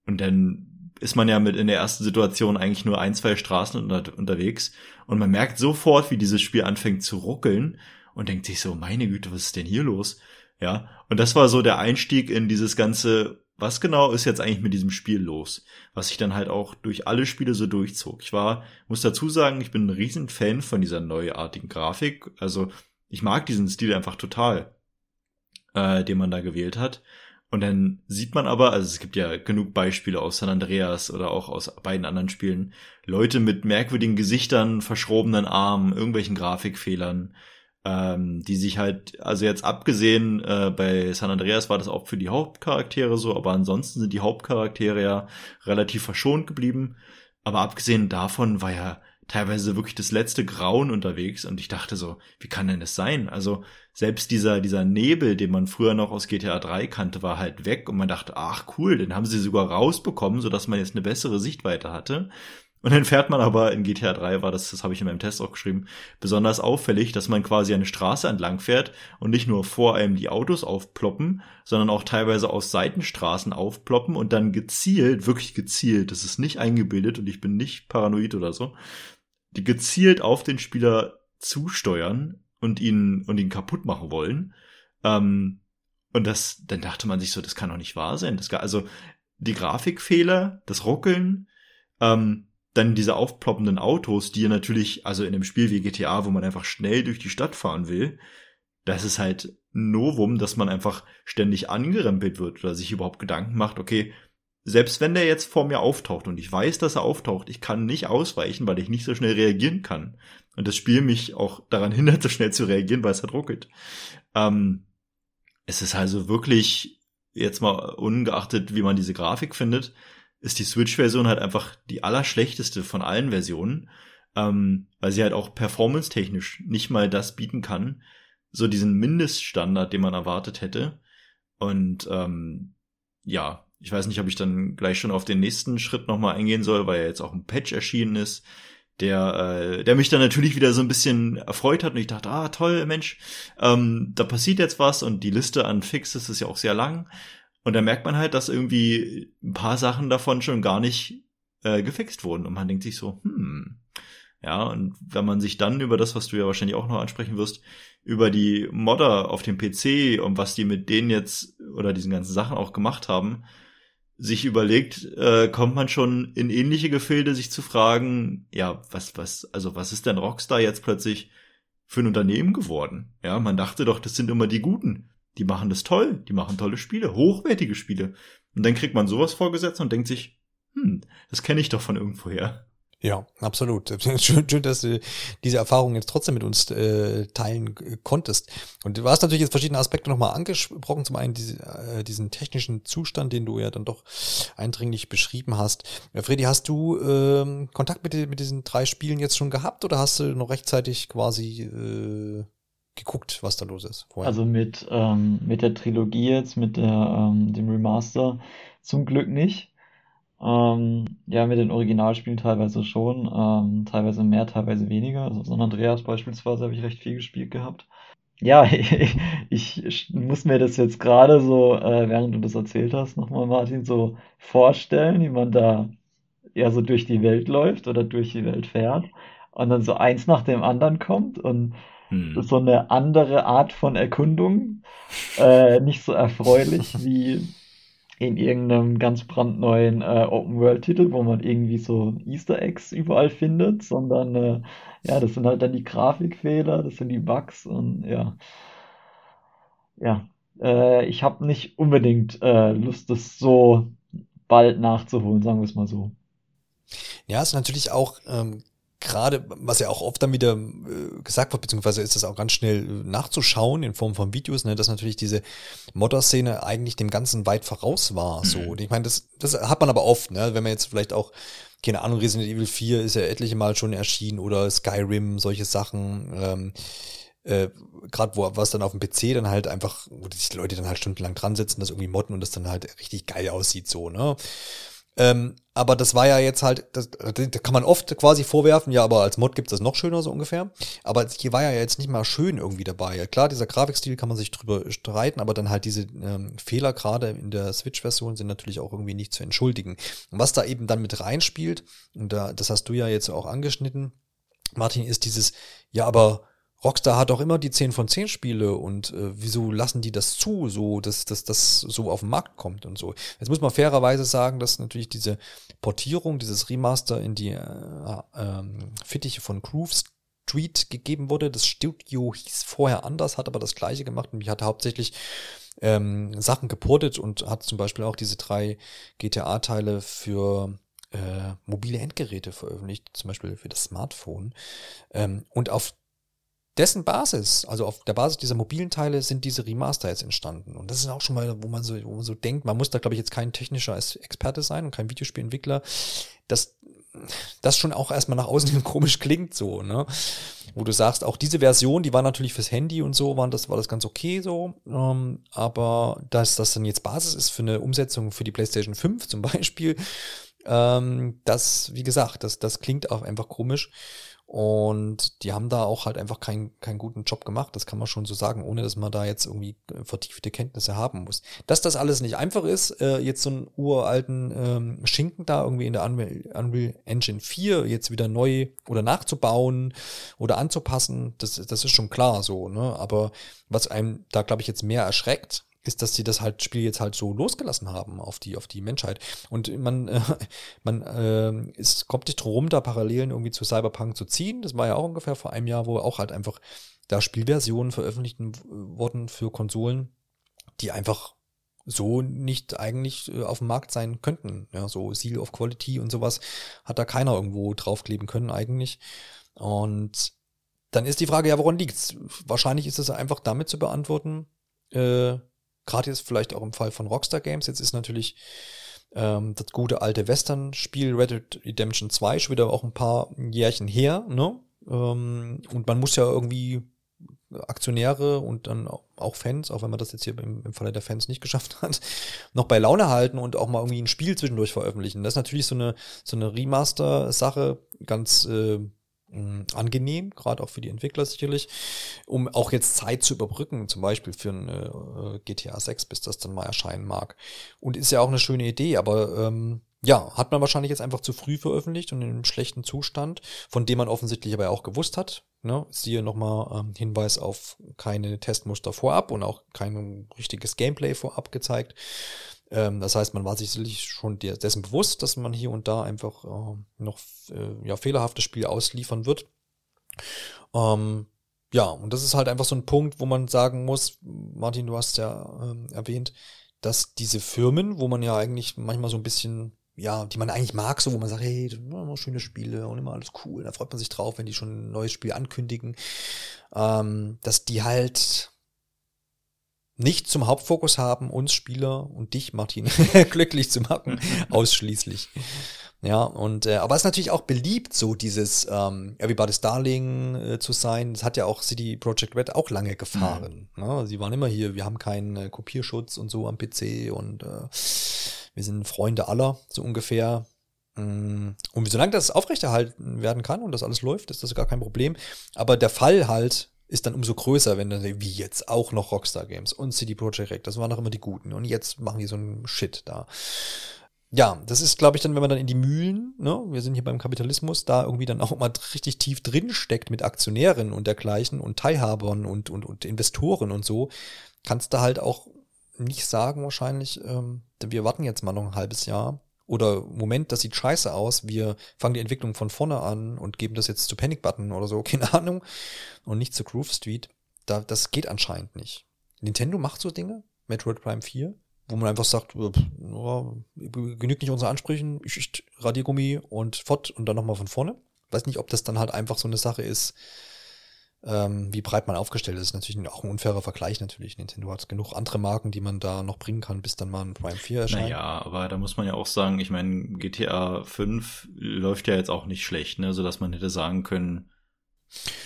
Und dann ist man ja mit in der ersten Situation eigentlich nur ein, zwei Straßen unter, unterwegs und man merkt sofort, wie dieses Spiel anfängt zu ruckeln und denkt sich so, meine Güte, was ist denn hier los? Ja, und das war so der Einstieg in dieses ganze, was genau ist jetzt eigentlich mit diesem Spiel los? Was sich dann halt auch durch alle Spiele so durchzog. Ich war, muss dazu sagen, ich bin ein riesen Fan von dieser neuartigen Grafik. Also ich mag diesen Stil einfach total, äh, den man da gewählt hat. Und dann sieht man aber, also es gibt ja genug Beispiele aus San Andreas oder auch aus beiden anderen Spielen, Leute mit merkwürdigen Gesichtern, verschrobenen Armen, irgendwelchen Grafikfehlern, ähm, die sich halt, also jetzt abgesehen äh, bei San Andreas war das auch für die Hauptcharaktere so, aber ansonsten sind die Hauptcharaktere ja relativ verschont geblieben. Aber abgesehen davon war ja teilweise wirklich das letzte Grauen unterwegs und ich dachte so, wie kann denn das sein? Also selbst dieser, dieser Nebel, den man früher noch aus GTA 3 kannte, war halt weg und man dachte, ach cool, den haben sie sogar rausbekommen, sodass man jetzt eine bessere Sichtweite hatte. Und dann fährt man aber in GTA 3 war das, das habe ich in meinem Test auch geschrieben, besonders auffällig, dass man quasi eine Straße entlang fährt und nicht nur vor einem die Autos aufploppen, sondern auch teilweise aus Seitenstraßen aufploppen und dann gezielt, wirklich gezielt, das ist nicht eingebildet und ich bin nicht paranoid oder so, die gezielt auf den Spieler zusteuern und ihn und ihn kaputt machen wollen. Ähm, und das, dann dachte man sich so, das kann doch nicht wahr sein. Das, also die Grafikfehler, das Ruckeln, ähm, dann diese aufploppenden Autos, die natürlich, also in einem Spiel wie GTA, wo man einfach schnell durch die Stadt fahren will, das ist halt Novum, dass man einfach ständig angerempelt wird oder sich überhaupt Gedanken macht, okay, selbst wenn der jetzt vor mir auftaucht und ich weiß, dass er auftaucht, ich kann nicht ausweichen, weil ich nicht so schnell reagieren kann. Und das Spiel mich auch daran (laughs) hindert, so schnell zu reagieren, weil es halt ruckelt. Ähm, es ist also wirklich, jetzt mal ungeachtet, wie man diese Grafik findet, ist die Switch-Version halt einfach die allerschlechteste von allen Versionen, ähm, weil sie halt auch performance-technisch nicht mal das bieten kann, so diesen Mindeststandard, den man erwartet hätte. Und ähm, ja, ich weiß nicht, ob ich dann gleich schon auf den nächsten Schritt nochmal eingehen soll, weil ja jetzt auch ein Patch erschienen ist, der, äh, der mich dann natürlich wieder so ein bisschen erfreut hat und ich dachte, ah, toll, Mensch, ähm, da passiert jetzt was und die Liste an Fixes ist ja auch sehr lang und da merkt man halt, dass irgendwie ein paar Sachen davon schon gar nicht äh, gefixt wurden. Und man denkt sich so, hm. Ja, und wenn man sich dann über das, was du ja wahrscheinlich auch noch ansprechen wirst, über die Modder auf dem PC und was die mit denen jetzt oder diesen ganzen Sachen auch gemacht haben, sich überlegt, äh, kommt man schon in ähnliche Gefilde, sich zu fragen, ja, was, was, also was ist denn Rockstar jetzt plötzlich für ein Unternehmen geworden? Ja, man dachte doch, das sind immer die Guten die machen das toll, die machen tolle Spiele, hochwertige Spiele. Und dann kriegt man sowas vorgesetzt und denkt sich, hm, das kenne ich doch von irgendwoher. Ja, absolut. (laughs) Schön, schön, dass du diese Erfahrung jetzt trotzdem mit uns äh, teilen konntest. Und du hast natürlich jetzt verschiedene Aspekte nochmal angesprochen. Zum einen diese, äh, diesen technischen Zustand, den du ja dann doch eindringlich beschrieben hast. Ja, Freddy, hast du ähm, Kontakt mit, mit diesen drei Spielen jetzt schon gehabt oder hast du noch rechtzeitig quasi äh, geguckt, was da los ist. Vorher. Also mit, ähm, mit der Trilogie jetzt, mit der, ähm, dem Remaster zum Glück nicht. Ähm, ja, mit den Originalspielen teilweise schon, ähm, teilweise mehr, teilweise weniger. Also San Andreas beispielsweise habe ich recht viel gespielt gehabt. Ja, ich, (laughs) ich muss mir das jetzt gerade so, äh, während du das erzählt hast, nochmal, Martin, so vorstellen, wie man da ja so durch die Welt läuft oder durch die Welt fährt und dann so eins nach dem anderen kommt und hm. So eine andere Art von Erkundung. Äh, nicht so erfreulich wie in irgendeinem ganz brandneuen äh, Open-World-Titel, wo man irgendwie so Easter Eggs überall findet, sondern äh, ja, das sind halt dann die Grafikfehler, das sind die Bugs und ja. Ja, äh, ich habe nicht unbedingt äh, Lust, das so bald nachzuholen, sagen wir es mal so. Ja, ist natürlich auch ähm, gerade, was ja auch oft dann wieder äh, gesagt wird, beziehungsweise ist das auch ganz schnell äh, nachzuschauen in Form von Videos, ne, dass natürlich diese Modder-Szene eigentlich dem Ganzen weit voraus war. So, und ich meine, das, das hat man aber oft, ne, wenn man jetzt vielleicht auch keine Ahnung, Resident Evil 4 ist ja etliche Mal schon erschienen oder Skyrim, solche Sachen. Ähm, äh, gerade wo was dann auf dem PC dann halt einfach, wo die Leute dann halt stundenlang dran sitzen, das irgendwie modden und das dann halt richtig geil aussieht, so, ne? Ähm, aber das war ja jetzt halt, das, da kann man oft quasi vorwerfen, ja, aber als Mod gibt es das noch schöner, so ungefähr. Aber hier war ja jetzt nicht mal schön irgendwie dabei. Ja, klar, dieser Grafikstil kann man sich drüber streiten, aber dann halt diese ähm, Fehler gerade in der Switch-Version sind natürlich auch irgendwie nicht zu entschuldigen. Und was da eben dann mit reinspielt, und da, das hast du ja jetzt auch angeschnitten, Martin, ist dieses, ja, aber Rockstar hat auch immer die 10 von 10 Spiele und äh, wieso lassen die das zu, so dass das so auf den Markt kommt und so. Jetzt muss man fairerweise sagen, dass natürlich diese Portierung, dieses Remaster in die äh, äh, Fittiche von Groove Street gegeben wurde. Das Studio hieß vorher anders, hat aber das gleiche gemacht und hat hauptsächlich ähm, Sachen geportet und hat zum Beispiel auch diese drei GTA-Teile für äh, mobile Endgeräte veröffentlicht, zum Beispiel für das Smartphone. Ähm, und auf dessen Basis, also auf der Basis dieser mobilen Teile, sind diese Remaster jetzt entstanden. Und das ist auch schon mal, wo man so, wo man so denkt, man muss da, glaube ich, jetzt kein technischer Experte sein und kein Videospielentwickler, dass das schon auch erstmal nach außen (laughs) komisch klingt, so, ne? Wo du sagst, auch diese Version, die war natürlich fürs Handy und so, waren das, war das ganz okay so. Ähm, aber dass das dann jetzt Basis ist für eine Umsetzung für die PlayStation 5 zum Beispiel, ähm, das, wie gesagt, das, das klingt auch einfach komisch. Und die haben da auch halt einfach keinen, keinen guten Job gemacht, das kann man schon so sagen, ohne dass man da jetzt irgendwie äh, vertiefte Kenntnisse haben muss. Dass das alles nicht einfach ist, äh, jetzt so einen uralten ähm, Schinken da irgendwie in der Unreal, Unreal Engine 4 jetzt wieder neu oder nachzubauen oder anzupassen, das, das ist schon klar so, ne? Aber was einem da, glaube ich, jetzt mehr erschreckt, ist, dass sie das halt Spiel jetzt halt so losgelassen haben auf die auf die Menschheit und man äh, (laughs) man äh, es kommt nicht drum da Parallelen irgendwie zu Cyberpunk zu ziehen. Das war ja auch ungefähr vor einem Jahr, wo auch halt einfach da Spielversionen veröffentlicht wurden für Konsolen, die einfach so nicht eigentlich äh, auf dem Markt sein könnten. Ja, so Seal of Quality und sowas hat da keiner irgendwo draufkleben können eigentlich. Und dann ist die Frage, ja, woran liegt's? Wahrscheinlich ist es einfach damit zu beantworten, äh, gerade jetzt vielleicht auch im Fall von Rockstar Games, jetzt ist natürlich ähm, das gute alte Western-Spiel Red Dead Redemption 2 schon wieder auch ein paar Jährchen her, ne? Ähm, und man muss ja irgendwie Aktionäre und dann auch Fans, auch wenn man das jetzt hier im, im Falle der Fans nicht geschafft hat, (laughs) noch bei Laune halten und auch mal irgendwie ein Spiel zwischendurch veröffentlichen. Das ist natürlich so eine, so eine Remaster-Sache, ganz äh, angenehm, gerade auch für die Entwickler sicherlich, um auch jetzt Zeit zu überbrücken, zum Beispiel für ein äh, GTA 6, bis das dann mal erscheinen mag. Und ist ja auch eine schöne Idee, aber ähm, ja, hat man wahrscheinlich jetzt einfach zu früh veröffentlicht und in einem schlechten Zustand, von dem man offensichtlich aber auch gewusst hat. Ne? Siehe nochmal ähm, Hinweis auf keine Testmuster vorab und auch kein richtiges Gameplay vorab gezeigt. Ähm, das heißt, man war sich sicherlich schon dessen bewusst, dass man hier und da einfach äh, noch äh, ja, fehlerhaftes Spiel ausliefern wird. Ähm, ja, und das ist halt einfach so ein Punkt, wo man sagen muss, Martin, du hast ja ähm, erwähnt, dass diese Firmen, wo man ja eigentlich manchmal so ein bisschen, ja, die man eigentlich mag, so wo man sagt, hey, immer schöne Spiele und immer alles cool, da freut man sich drauf, wenn die schon ein neues Spiel ankündigen, ähm, dass die halt nicht zum Hauptfokus haben, uns Spieler und dich, Martin, (laughs) glücklich zu machen, (laughs) ausschließlich. Ja, und äh, aber es ist natürlich auch beliebt, so dieses ähm, Everybody's Darling äh, zu sein. Das hat ja auch CD Projekt Red auch lange gefahren. Mhm. Ne? Sie waren immer hier, wir haben keinen äh, Kopierschutz und so am PC und äh, wir sind Freunde aller, so ungefähr. Mm, und solange das aufrechterhalten werden kann und das alles läuft, ist das gar kein Problem. Aber der Fall halt, ist dann umso größer, wenn dann wie jetzt? Auch noch Rockstar Games und CD Projekt Red, das waren doch immer die Guten. Und jetzt machen die so einen Shit da. Ja, das ist, glaube ich, dann, wenn man dann in die Mühlen, ne, wir sind hier beim Kapitalismus, da irgendwie dann auch mal richtig tief drin steckt mit Aktionären und dergleichen und Teilhabern und, und, und Investoren und so, kannst du halt auch nicht sagen wahrscheinlich, ähm, wir warten jetzt mal noch ein halbes Jahr oder Moment, das sieht scheiße aus, wir fangen die Entwicklung von vorne an und geben das jetzt zu Panic Button oder so, (laughs) keine Ahnung, und nicht zu Groove Street. Da, das geht anscheinend nicht. Nintendo macht so Dinge, Metroid Prime 4, wo man einfach sagt, oh, genügt nicht unseren Ansprüchen, Radiergummi und fort und dann nochmal von vorne. Weiß nicht, ob das dann halt einfach so eine Sache ist, ähm, wie breit man aufgestellt ist. Natürlich auch ein unfairer Vergleich natürlich. Nintendo hat genug andere Marken, die man da noch bringen kann, bis dann mal ein Prime 4 erscheint. Naja, aber da muss man ja auch sagen, ich meine, GTA 5 läuft ja jetzt auch nicht schlecht, ne, sodass man hätte sagen können.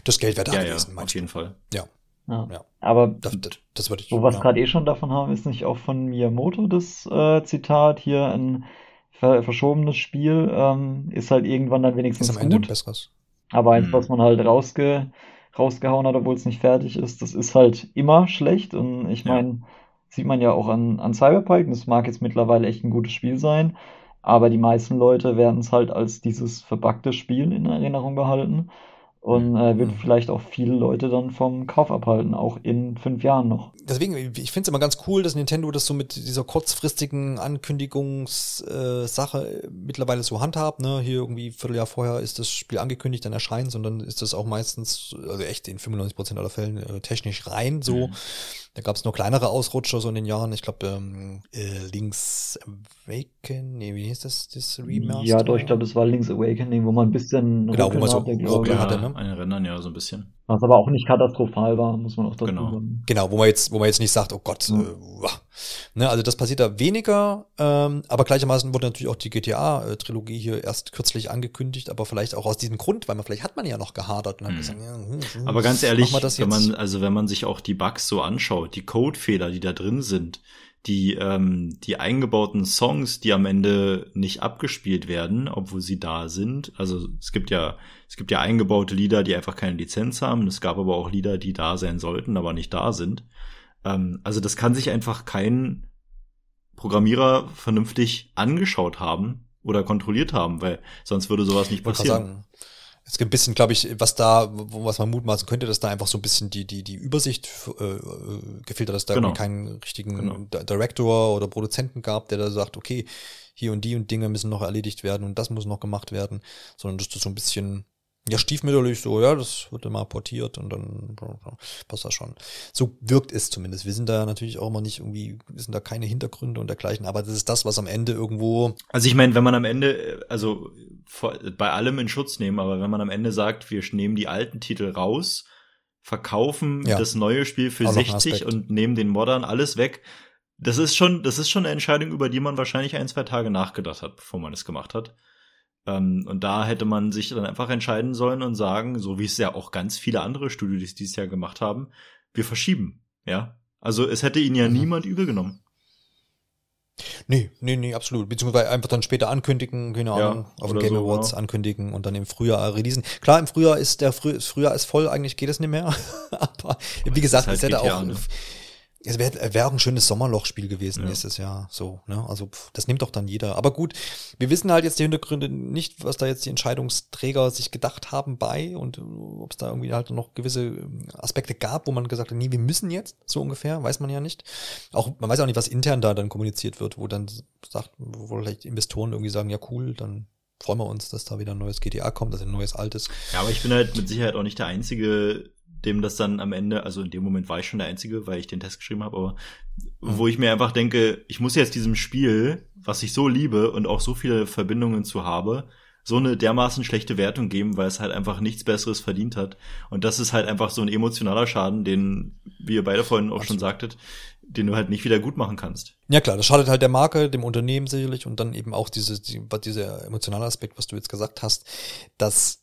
Das Geld wäre da ja, gewesen, ja, auf jeden Fall. Ja. Ja. ja. Aber das, das, das würde ich. Wo wir es gerade eh schon davon haben, ist nicht auch von Miyamoto das äh, Zitat hier ein ver verschobenes Spiel ähm, ist halt irgendwann dann wenigstens ist am Ende gut. Besseres. Aber eins, hm. was man halt rausge rausgehauen hat, obwohl es nicht fertig ist. Das ist halt immer schlecht. Und ich meine, ja. sieht man ja auch an, an Cyberpunk. Das mag jetzt mittlerweile echt ein gutes Spiel sein. Aber die meisten Leute werden es halt als dieses verbackte Spiel in Erinnerung behalten und äh, wird mhm. vielleicht auch viele Leute dann vom Kauf abhalten, auch in fünf Jahren noch. Deswegen, ich finde es immer ganz cool, dass Nintendo das so mit dieser kurzfristigen Ankündigungssache äh, mittlerweile so handhabt. Ne? Hier irgendwie ein Vierteljahr vorher ist das Spiel angekündigt, dann erscheint sondern ist das auch meistens, also echt in 95% aller Fällen äh, technisch rein so. Mhm. Da gab es nur kleinere Ausrutscher so in den Jahren. Ich glaube, ähm, äh, Link's Awakening, nee, wie hieß das, das Remaster? Ja, doch, ich glaube, es war Link's Awakening, wo man ein bisschen genau, wo man so Ruckel hatte, ne? Ein Rennen, ja, so ein bisschen. Was aber auch nicht katastrophal war, muss man auch dazu genau. sagen. Genau, wo man jetzt, wo man jetzt nicht sagt, oh Gott, mhm. äh, ne, also das passiert da weniger, ähm, aber gleichermaßen wurde natürlich auch die GTA-Trilogie hier erst kürzlich angekündigt, aber vielleicht auch aus diesem Grund, weil man vielleicht hat man ja noch gehadert und hat mhm. gesagt, ja, hm, hm, aber ganz ehrlich, wenn man, also wenn man sich auch die Bugs so anschaut, die Codefehler, die da drin sind, die, ähm, die eingebauten Songs, die am Ende nicht abgespielt werden, obwohl sie da sind. Also es gibt ja, es gibt ja eingebaute Lieder, die einfach keine Lizenz haben. Es gab aber auch Lieder, die da sein sollten, aber nicht da sind. Ähm, also das kann sich einfach kein Programmierer vernünftig angeschaut haben oder kontrolliert haben, weil sonst würde sowas nicht passieren. Es gibt ein bisschen, glaube ich, was da, was man mutmaßen könnte, dass da einfach so ein bisschen die, die, die Übersicht äh, äh gefiltert, dass da genau. keinen richtigen genau. Director oder Produzenten gab, der da sagt, okay, hier und die und Dinge müssen noch erledigt werden und das muss noch gemacht werden, sondern dass das so ein bisschen ja, stiefmütterlich so, ja, das wird immer portiert und dann passt das schon. So wirkt es zumindest. Wir sind da natürlich auch immer nicht irgendwie, wir sind da keine Hintergründe und dergleichen, aber das ist das, was am Ende irgendwo. Also ich meine, wenn man am Ende, also bei allem in Schutz nehmen, aber wenn man am Ende sagt, wir nehmen die alten Titel raus, verkaufen ja. das neue Spiel für auch 60 und nehmen den Modern alles weg, das ist schon, das ist schon eine Entscheidung, über die man wahrscheinlich ein, zwei Tage nachgedacht hat, bevor man es gemacht hat. Ähm, und da hätte man sich dann einfach entscheiden sollen und sagen, so wie es ja auch ganz viele andere Studios dieses Jahr gemacht haben, wir verschieben. Ja. Also es hätte ihn ja mhm. niemand übel genommen. Nee, nee, nee, absolut. Beziehungsweise einfach dann später ankündigen, keine Ahnung, ja, auf den Game so, Awards genau. ankündigen und dann im Frühjahr releasen. Klar, im Frühjahr ist der Früh, Frühjahr ist voll, eigentlich geht es nicht mehr. (laughs) Aber wie gesagt, halt es hätte auch, ne? Es wäre wär ein schönes Sommerlochspiel gewesen ja. nächstes Jahr. So, ne? Also pff, das nimmt doch dann jeder. Aber gut, wir wissen halt jetzt die Hintergründe nicht, was da jetzt die Entscheidungsträger sich gedacht haben bei und äh, ob es da irgendwie halt noch gewisse ähm, Aspekte gab, wo man gesagt hat, nee, wir müssen jetzt, so ungefähr, weiß man ja nicht. Auch, man weiß auch nicht, was intern da dann kommuniziert wird, wo dann sagt, wo vielleicht Investoren irgendwie sagen, ja cool, dann freuen wir uns, dass da wieder ein neues GTA kommt, dass ein neues altes. Ja, aber ich bin halt mit Sicherheit auch nicht der einzige dem das dann am Ende, also in dem Moment war ich schon der Einzige, weil ich den Test geschrieben habe, aber mhm. wo ich mir einfach denke, ich muss jetzt diesem Spiel, was ich so liebe und auch so viele Verbindungen zu habe, so eine dermaßen schlechte Wertung geben, weil es halt einfach nichts Besseres verdient hat. Und das ist halt einfach so ein emotionaler Schaden, den, wie ihr beide vorhin auch Absolut. schon sagtet, den du halt nicht wieder gut machen kannst. Ja klar, das schadet halt der Marke, dem Unternehmen sicherlich und dann eben auch diese, die, dieser emotionale Aspekt, was du jetzt gesagt hast, dass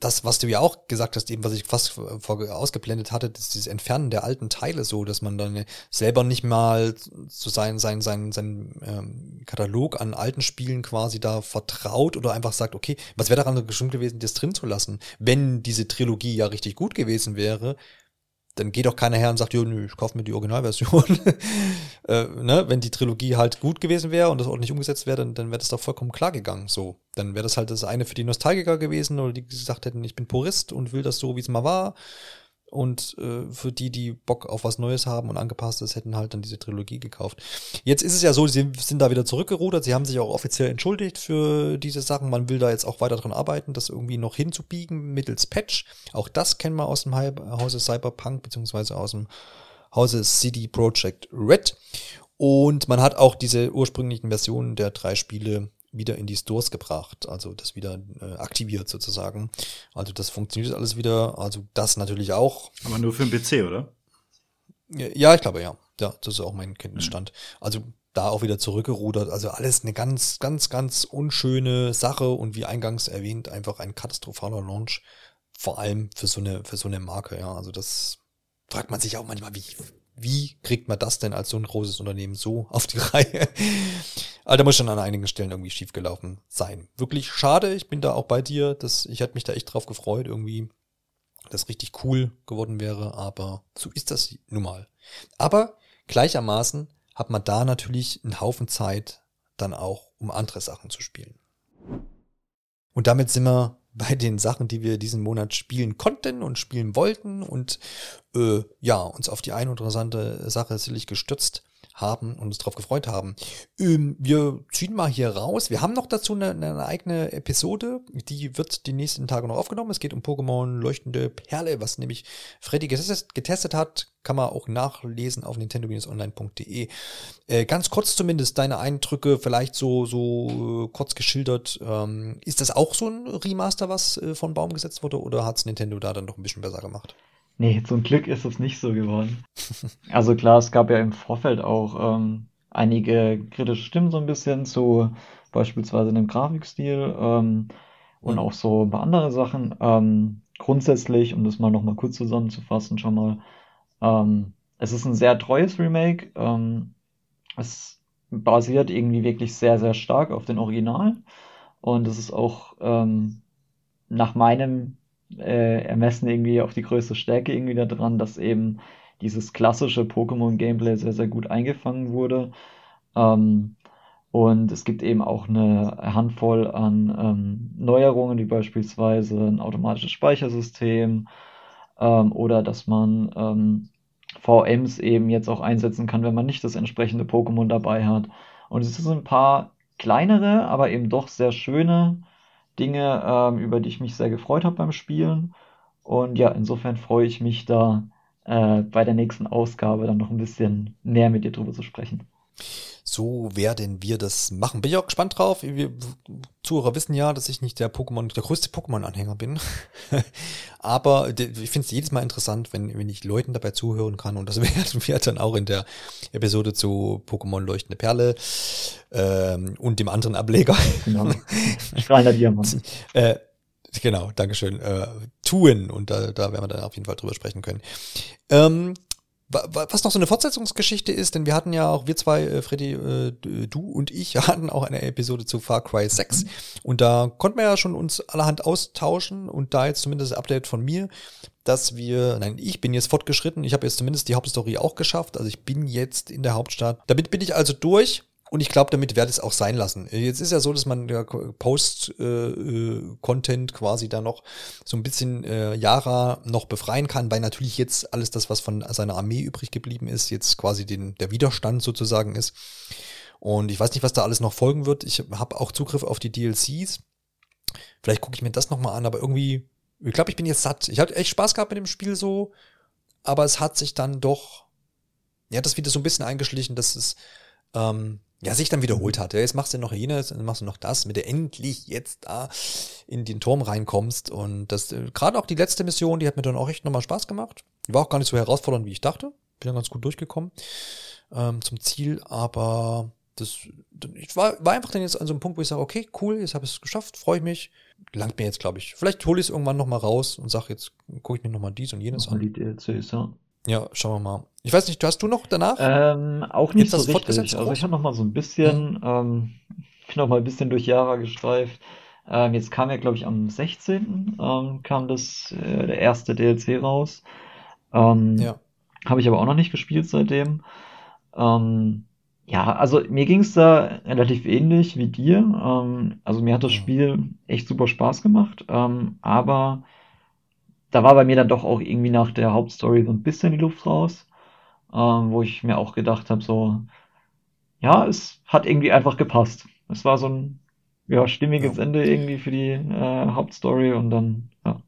das, was du ja auch gesagt hast, eben was ich fast vor, ausgeblendet hatte, ist dieses Entfernen der alten Teile so, dass man dann selber nicht mal so sein, sein, sein, sein ähm, Katalog an alten Spielen quasi da vertraut oder einfach sagt, okay, was wäre daran bestimmt gewesen, das drin zu lassen, wenn diese Trilogie ja richtig gut gewesen wäre, dann geht doch keiner her und sagt, ja, nö, ich kaufe mir die Originalversion. (laughs) äh, ne? Wenn die Trilogie halt gut gewesen wäre und das nicht umgesetzt wäre, dann, dann wäre das doch vollkommen klar gegangen. So, dann wäre das halt das eine für die Nostalgiker gewesen oder die gesagt hätten, ich bin Purist und will das so, wie es mal war. Und äh, für die, die Bock auf was Neues haben und angepasstes, hätten halt dann diese Trilogie gekauft. Jetzt ist es ja so, sie sind da wieder zurückgerudert. Sie haben sich auch offiziell entschuldigt für diese Sachen. Man will da jetzt auch weiter dran arbeiten, das irgendwie noch hinzubiegen mittels Patch. Auch das kennen wir aus dem Hause Cyberpunk, beziehungsweise aus dem Hause CD Projekt Red. Und man hat auch diese ursprünglichen Versionen der drei Spiele wieder in die Stores gebracht, also das wieder äh, aktiviert sozusagen. Also das funktioniert alles wieder, also das natürlich auch. Aber nur für den PC, oder? Ja, ich glaube ja. Ja, das ist auch mein Kenntnisstand. Mhm. Also da auch wieder zurückgerudert. Also alles eine ganz, ganz, ganz unschöne Sache und wie eingangs erwähnt, einfach ein katastrophaler Launch. Vor allem für so eine, für so eine Marke, ja. Also das fragt man sich auch manchmal, wie, wie kriegt man das denn als so ein großes Unternehmen so auf die (laughs) Reihe? Aber da muss schon an einigen Stellen irgendwie schiefgelaufen sein. Wirklich schade, ich bin da auch bei dir. dass ich hätte mich da echt drauf gefreut, irgendwie, dass richtig cool geworden wäre, aber so ist das nun mal. Aber gleichermaßen hat man da natürlich einen Haufen Zeit, dann auch um andere Sachen zu spielen. Und damit sind wir bei den Sachen, die wir diesen Monat spielen konnten und spielen wollten und äh, ja, uns auf die eine interessante Sache sicherlich gestützt haben und uns darauf gefreut haben. Ähm, wir ziehen mal hier raus. Wir haben noch dazu eine, eine, eigene Episode, die wird die nächsten Tage noch aufgenommen. Es geht um Pokémon Leuchtende Perle, was nämlich Freddy getestet, getestet hat. Kann man auch nachlesen auf nintendo-online.de. Äh, ganz kurz zumindest deine Eindrücke, vielleicht so, so äh, kurz geschildert. Ähm, ist das auch so ein Remaster, was äh, von Baum gesetzt wurde, oder hat es Nintendo da dann doch ein bisschen besser gemacht? Nee, zum Glück ist es nicht so geworden. Also klar, es gab ja im Vorfeld auch ähm, einige kritische Stimmen so ein bisschen zu beispielsweise dem Grafikstil ähm, und auch so ein paar andere Sachen. Ähm, grundsätzlich, um das mal nochmal kurz zusammenzufassen, schon mal, ähm, es ist ein sehr treues Remake. Ähm, es basiert irgendwie wirklich sehr, sehr stark auf den Originalen und es ist auch ähm, nach meinem äh, ermessen irgendwie auf die größte Stärke irgendwie da dran, dass eben dieses klassische Pokémon-Gameplay sehr, sehr gut eingefangen wurde. Ähm, und es gibt eben auch eine Handvoll an ähm, Neuerungen, wie beispielsweise ein automatisches Speichersystem ähm, oder dass man ähm, VMs eben jetzt auch einsetzen kann, wenn man nicht das entsprechende Pokémon dabei hat. Und es sind ein paar kleinere, aber eben doch sehr schöne Dinge, ähm, über die ich mich sehr gefreut habe beim Spielen. Und ja, insofern freue ich mich da äh, bei der nächsten Ausgabe dann noch ein bisschen näher mit dir drüber zu sprechen. So werden wir das machen. Bin ich auch gespannt drauf. Wir Zuhörer wissen ja, dass ich nicht der Pokémon, der größte Pokémon-Anhänger bin. (laughs) Aber ich finde es jedes Mal interessant, wenn, wenn ich Leuten dabei zuhören kann. Und das (laughs) werden wir dann auch in der Episode zu Pokémon Leuchtende Perle ähm, und dem anderen Ableger. Genau. (laughs) Strahlender Diamant. äh, Genau, Dankeschön. Äh, tun und da, da werden wir dann auf jeden Fall drüber sprechen können. Ähm, was noch so eine Fortsetzungsgeschichte ist, denn wir hatten ja auch, wir zwei, äh, Freddy, äh, du und ich, (laughs) hatten auch eine Episode zu Far Cry 6 mhm. und da konnten wir ja schon uns allerhand austauschen und da jetzt zumindest das Update von mir, dass wir, nein, ich bin jetzt fortgeschritten, ich habe jetzt zumindest die Hauptstory auch geschafft, also ich bin jetzt in der Hauptstadt. Damit bin ich also durch und ich glaube, damit werde ich es auch sein lassen. Jetzt ist ja so, dass man ja Post-Content äh, quasi da noch so ein bisschen äh, Yara noch befreien kann, weil natürlich jetzt alles das, was von seiner Armee übrig geblieben ist, jetzt quasi den, der Widerstand sozusagen ist. Und ich weiß nicht, was da alles noch folgen wird. Ich habe auch Zugriff auf die DLCs. Vielleicht gucke ich mir das nochmal an, aber irgendwie, ich glaube, ich bin jetzt satt. Ich hatte echt Spaß gehabt mit dem Spiel so, aber es hat sich dann doch, ja, das wieder so ein bisschen eingeschlichen, dass es, ähm, ja, sich dann wiederholt hat. Ja, jetzt machst du noch jenes, dann machst du noch das, mit der endlich jetzt da in den Turm reinkommst. Und das, äh, gerade auch die letzte Mission, die hat mir dann auch echt nochmal Spaß gemacht. Die war auch gar nicht so herausfordernd, wie ich dachte. Bin dann ganz gut durchgekommen ähm, zum Ziel, aber das, ich war, war einfach dann jetzt an so einem Punkt, wo ich sage, okay, cool, jetzt habe ich es geschafft, freue ich mich. Langt mir jetzt, glaube ich. Vielleicht hole ich es irgendwann nochmal raus und sage, jetzt gucke ich mir nochmal dies und jenes an. Die DLCs, ja. Ja, schauen wir mal. Ich weiß nicht, hast du noch danach? Ähm, auch nicht so richtig. Also ich habe noch mal so ein bisschen, mhm. ähm, bin noch mal ein bisschen durch Jahre gestreift. Ähm, jetzt kam ja, glaube ich, am 16. Ähm, kam das äh, der erste DLC raus. Ähm, ja. Habe ich aber auch noch nicht gespielt seitdem. Ähm, ja, also mir ging es da relativ ähnlich wie dir. Ähm, also mir hat das Spiel echt super Spaß gemacht, ähm, aber da war bei mir dann doch auch irgendwie nach der Hauptstory so ein bisschen die Luft raus, ähm, wo ich mir auch gedacht habe, so, ja, es hat irgendwie einfach gepasst. Es war so ein ja, stimmiges ja. Ende irgendwie für die äh, Hauptstory und dann, ja.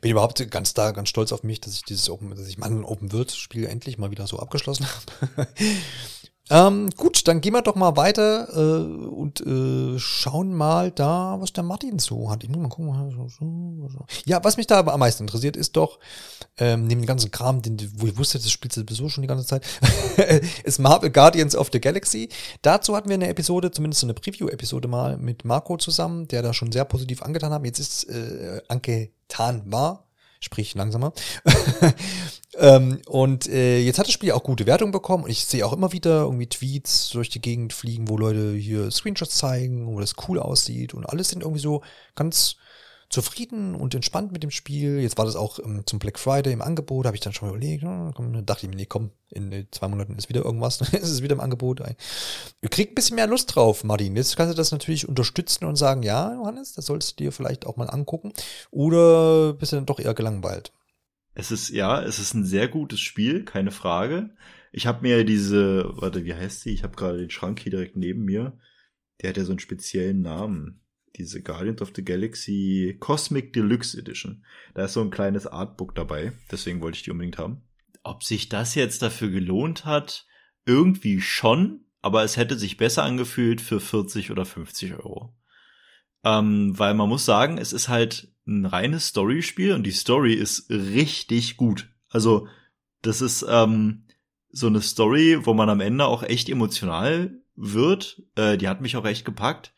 Bin überhaupt ganz da, ganz stolz auf mich, dass ich dieses Open, dass ich mein Open World Spiel endlich mal wieder so abgeschlossen habe. (laughs) Ähm, gut, dann gehen wir doch mal weiter äh, und äh, schauen mal da, was der Martin so hat. Ich muss mal gucken. Ja, was mich da aber am meisten interessiert, ist doch, ähm, neben dem ganzen Kram, den, wo ich wusste, das spielt sowieso schon die ganze Zeit, (laughs) ist Marvel Guardians of the Galaxy. Dazu hatten wir eine Episode, zumindest eine Preview-Episode mal mit Marco zusammen, der da schon sehr positiv angetan hat. Jetzt ist äh, angetan war, sprich langsamer. (laughs) ähm, und äh, jetzt hat das Spiel auch gute Wertung bekommen und ich sehe auch immer wieder irgendwie Tweets durch die Gegend fliegen, wo Leute hier Screenshots zeigen, wo das cool aussieht und alles sind irgendwie so ganz zufrieden und entspannt mit dem Spiel. Jetzt war das auch ähm, zum Black Friday im Angebot, habe ich dann schon überlegt. Ja, komm, dachte ich mir, nee, komm, in äh, zwei Monaten ist wieder irgendwas, (laughs) ist es wieder im Angebot. Du kriegst ein bisschen mehr Lust drauf, Martin. Jetzt kannst du das natürlich unterstützen und sagen, ja, Johannes, das solltest du dir vielleicht auch mal angucken. Oder bist du dann doch eher gelangweilt? Es ist, ja, es ist ein sehr gutes Spiel, keine Frage. ich habe mir diese, warte, wie heißt sie? Ich habe gerade den Schrank hier direkt neben mir. Der hat ja so einen speziellen Namen. Diese Guardians of the Galaxy Cosmic Deluxe Edition. Da ist so ein kleines Artbook dabei. Deswegen wollte ich die unbedingt haben. Ob sich das jetzt dafür gelohnt hat? Irgendwie schon, aber es hätte sich besser angefühlt für 40 oder 50 Euro. Ähm, weil man muss sagen, es ist halt ein reines Story-Spiel und die Story ist richtig gut. Also, das ist ähm, so eine Story, wo man am Ende auch echt emotional wird. Äh, die hat mich auch echt gepackt.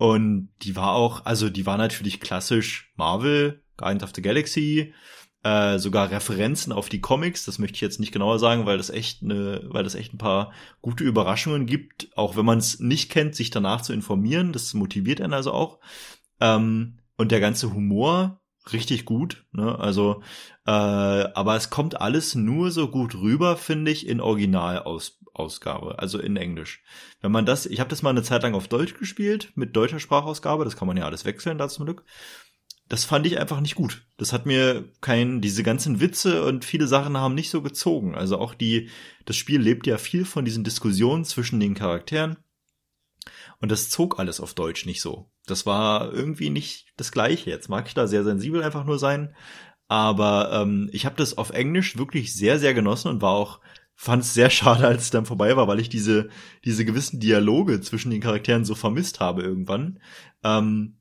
Und die war auch, also die war natürlich klassisch Marvel, Guardians of the Galaxy, äh, sogar Referenzen auf die Comics. Das möchte ich jetzt nicht genauer sagen, weil das echt eine, weil das echt ein paar gute Überraschungen gibt, auch wenn man es nicht kennt, sich danach zu informieren. Das motiviert einen also auch. Ähm, und der ganze Humor richtig gut. Ne? Also, äh, aber es kommt alles nur so gut rüber, finde ich, in Originalausgabe, also in Englisch. Wenn man das, ich habe das mal eine Zeit lang auf Deutsch gespielt mit deutscher Sprachausgabe. Das kann man ja alles wechseln, da zum Glück das fand ich einfach nicht gut. Das hat mir kein, diese ganzen Witze und viele Sachen haben nicht so gezogen. Also auch die, das Spiel lebt ja viel von diesen Diskussionen zwischen den Charakteren. Und das zog alles auf Deutsch nicht so. Das war irgendwie nicht das Gleiche. Jetzt mag ich da sehr sensibel einfach nur sein. Aber ähm, ich habe das auf Englisch wirklich sehr, sehr genossen und war auch, fand es sehr (laughs) schade, als es dann vorbei war, weil ich diese, diese gewissen Dialoge zwischen den Charakteren so vermisst habe irgendwann. Ähm,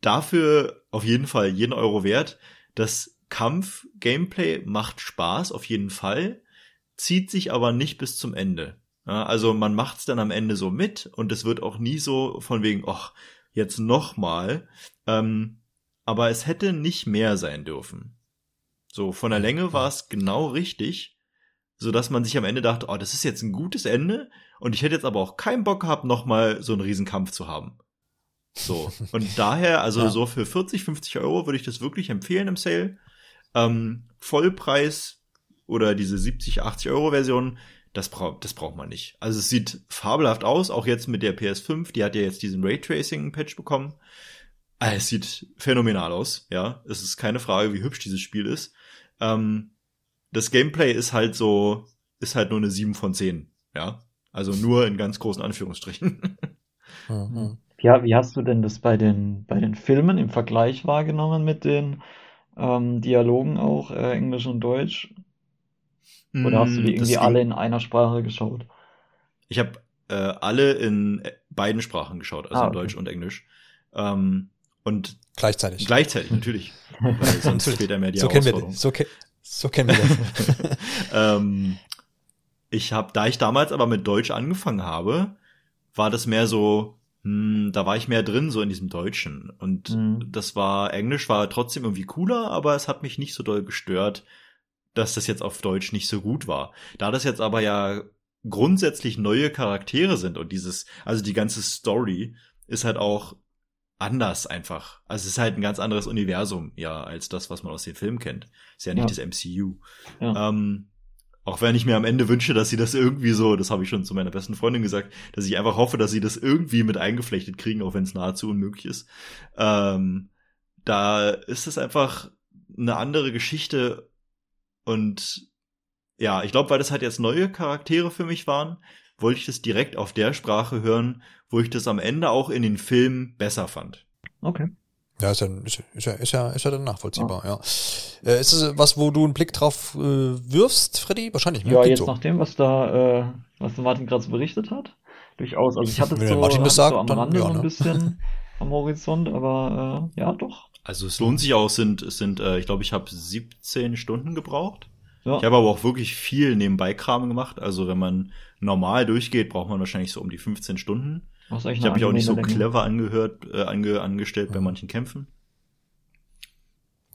dafür auf jeden Fall jeden Euro wert. Das Kampf-Gameplay macht Spaß, auf jeden Fall, zieht sich aber nicht bis zum Ende. Ja, also man macht's dann am Ende so mit und es wird auch nie so von wegen, ach, jetzt nochmal. Ähm, aber es hätte nicht mehr sein dürfen. So, von der Länge war es genau richtig, so dass man sich am Ende dachte, oh, das ist jetzt ein gutes Ende und ich hätte jetzt aber auch keinen Bock gehabt, nochmal so einen Riesenkampf zu haben. So. (laughs) Und daher, also ja. so für 40, 50 Euro würde ich das wirklich empfehlen im Sale. Ähm, Vollpreis oder diese 70, 80 Euro Version, das, bra das braucht man nicht. Also es sieht fabelhaft aus, auch jetzt mit der PS5, die hat ja jetzt diesen Raytracing-Patch bekommen. Ah, es sieht phänomenal aus, ja. Es ist keine Frage, wie hübsch dieses Spiel ist. Ähm, das Gameplay ist halt so, ist halt nur eine 7 von 10, ja. Also nur in ganz großen Anführungsstrichen. (laughs) Mhm. Ja, wie hast du denn das bei den, bei den Filmen im Vergleich wahrgenommen mit den ähm, Dialogen auch, äh, Englisch und Deutsch? Oder hast du die mm, irgendwie alle in einer Sprache geschaut? Ich habe äh, alle in äh, beiden Sprachen geschaut, also ah, okay. in Deutsch und Englisch. Ähm, und gleichzeitig. Gleichzeitig, natürlich. (laughs) weil sonst fehlt ja mehr die so kennen wir, so, so kennen wir das. (laughs) ähm, ich habe, da ich damals aber mit Deutsch angefangen habe, war das mehr so, hm, da war ich mehr drin, so in diesem Deutschen. Und mhm. das war, Englisch war trotzdem irgendwie cooler, aber es hat mich nicht so doll gestört, dass das jetzt auf Deutsch nicht so gut war. Da das jetzt aber ja grundsätzlich neue Charaktere sind und dieses, also die ganze Story ist halt auch anders einfach. Also es ist halt ein ganz anderes Universum, ja, als das, was man aus den Filmen kennt. Ist ja nicht ja. das MCU. Ja. Ähm, auch wenn ich mir am Ende wünsche, dass sie das irgendwie so, das habe ich schon zu meiner besten Freundin gesagt, dass ich einfach hoffe, dass sie das irgendwie mit eingeflechtet kriegen, auch wenn es nahezu unmöglich ist. Ähm, da ist es einfach eine andere Geschichte und ja, ich glaube, weil das halt jetzt neue Charaktere für mich waren, wollte ich das direkt auf der Sprache hören, wo ich das am Ende auch in den Filmen besser fand. Okay. Ja, ist ja, ist ja, ist ja, ist ja dann nachvollziehbar, ja. ja. Äh, ist es was, wo du einen Blick drauf äh, wirfst, Freddy? Wahrscheinlich. Ne? Ja, jetzt so. nach dem, was da, äh, was Martin gerade so berichtet hat, durchaus. Also ich (laughs) hatte es so, Martin das sagt, so am dann, Rande ja, so ein ne? bisschen (laughs) am Horizont, aber äh, ja, doch. Also es lohnt sich auch, es sind, es sind, äh, ich glaube, ich habe 17 Stunden gebraucht. Ja. Ich habe aber auch wirklich viel nebenbei Kram gemacht. Also wenn man normal durchgeht, braucht man wahrscheinlich so um die 15 Stunden. Ich habe mich auch nicht so clever angehört, äh, ange, angestellt ja. bei manchen Kämpfen.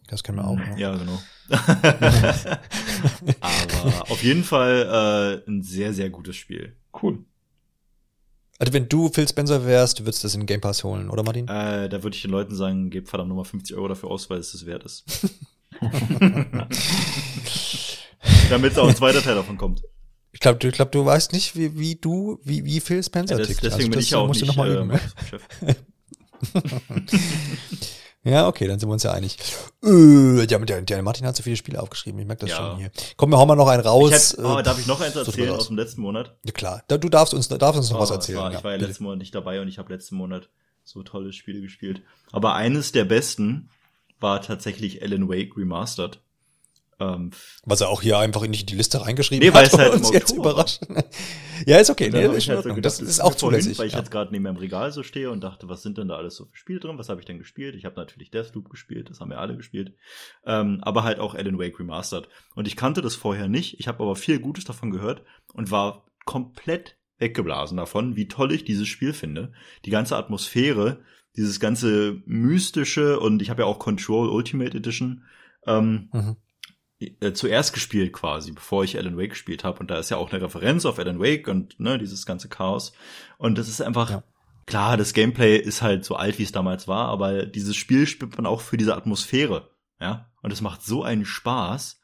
Das kennen wir auch. Ja, ja genau. (laughs) (laughs) Aber auf jeden Fall äh, ein sehr, sehr gutes Spiel. Cool. Also wenn du Phil Spencer wärst, du würdest das in Game Pass holen, oder Martin? Äh, da würde ich den Leuten sagen, gebt verdammt nochmal 50 Euro dafür aus, weil es das wert ist. (laughs) (laughs) Damit auch ein zweiter Teil davon kommt. Ich glaube, du, glaub, du weißt nicht, wie, wie du, wie, wie Phil Spencer ja, das, tickt. Deswegen also, bin ich auch musst nicht, du noch mal äh, üben. (laughs) Ja, okay, dann sind wir uns ja einig. Äh, der, der, der Martin hat so viele Spiele aufgeschrieben, ich merke das Ja. schon hier. Komm, wir hauen mal noch einen raus. Ich hab, oh, äh, darf ich noch eins erzählen raus. aus dem letzten Monat? Ja, klar, du darfst uns, darfst uns noch was Oh, erzählen. War, ja, ich war ja bitte. letzten Monat nicht dabei und ich habe letzten Monat so tolle Spiele gespielt. Aber eines der besten war tatsächlich Alan Wake Remastered. Ähm, Was er auch hier einfach nicht in die Liste reingeschrieben Nee, weil hat es halt und im uns jetzt überrascht. (laughs) ja, ist okay. Nee, ist halt so gedacht, das ist auch vorhin, zulässig. Weil ich ja. jetzt gerade neben meinem Regal so stehe und dachte, was sind denn da alles so für Spiele drin? Was habe ich denn gespielt? Ich habe natürlich Deathloop gespielt, das haben wir alle gespielt. Ähm, aber halt auch Alan Wake Remastered. Und ich kannte das vorher nicht. Ich habe aber viel Gutes davon gehört und war komplett weggeblasen davon, wie toll ich dieses Spiel finde. Die ganze Atmosphäre, dieses ganze mystische und ich habe ja auch Control Ultimate Edition ähm, Mhm. Äh, zuerst gespielt quasi, bevor ich Alan Wake gespielt habe. Und da ist ja auch eine Referenz auf Alan Wake und ne, dieses ganze Chaos. Und das ist einfach, Ja. klar, das Gameplay ist halt so alt, wie es damals war, aber dieses Spiel spielt man auch für diese Atmosphäre. Ja. Und es macht so einen Spaß.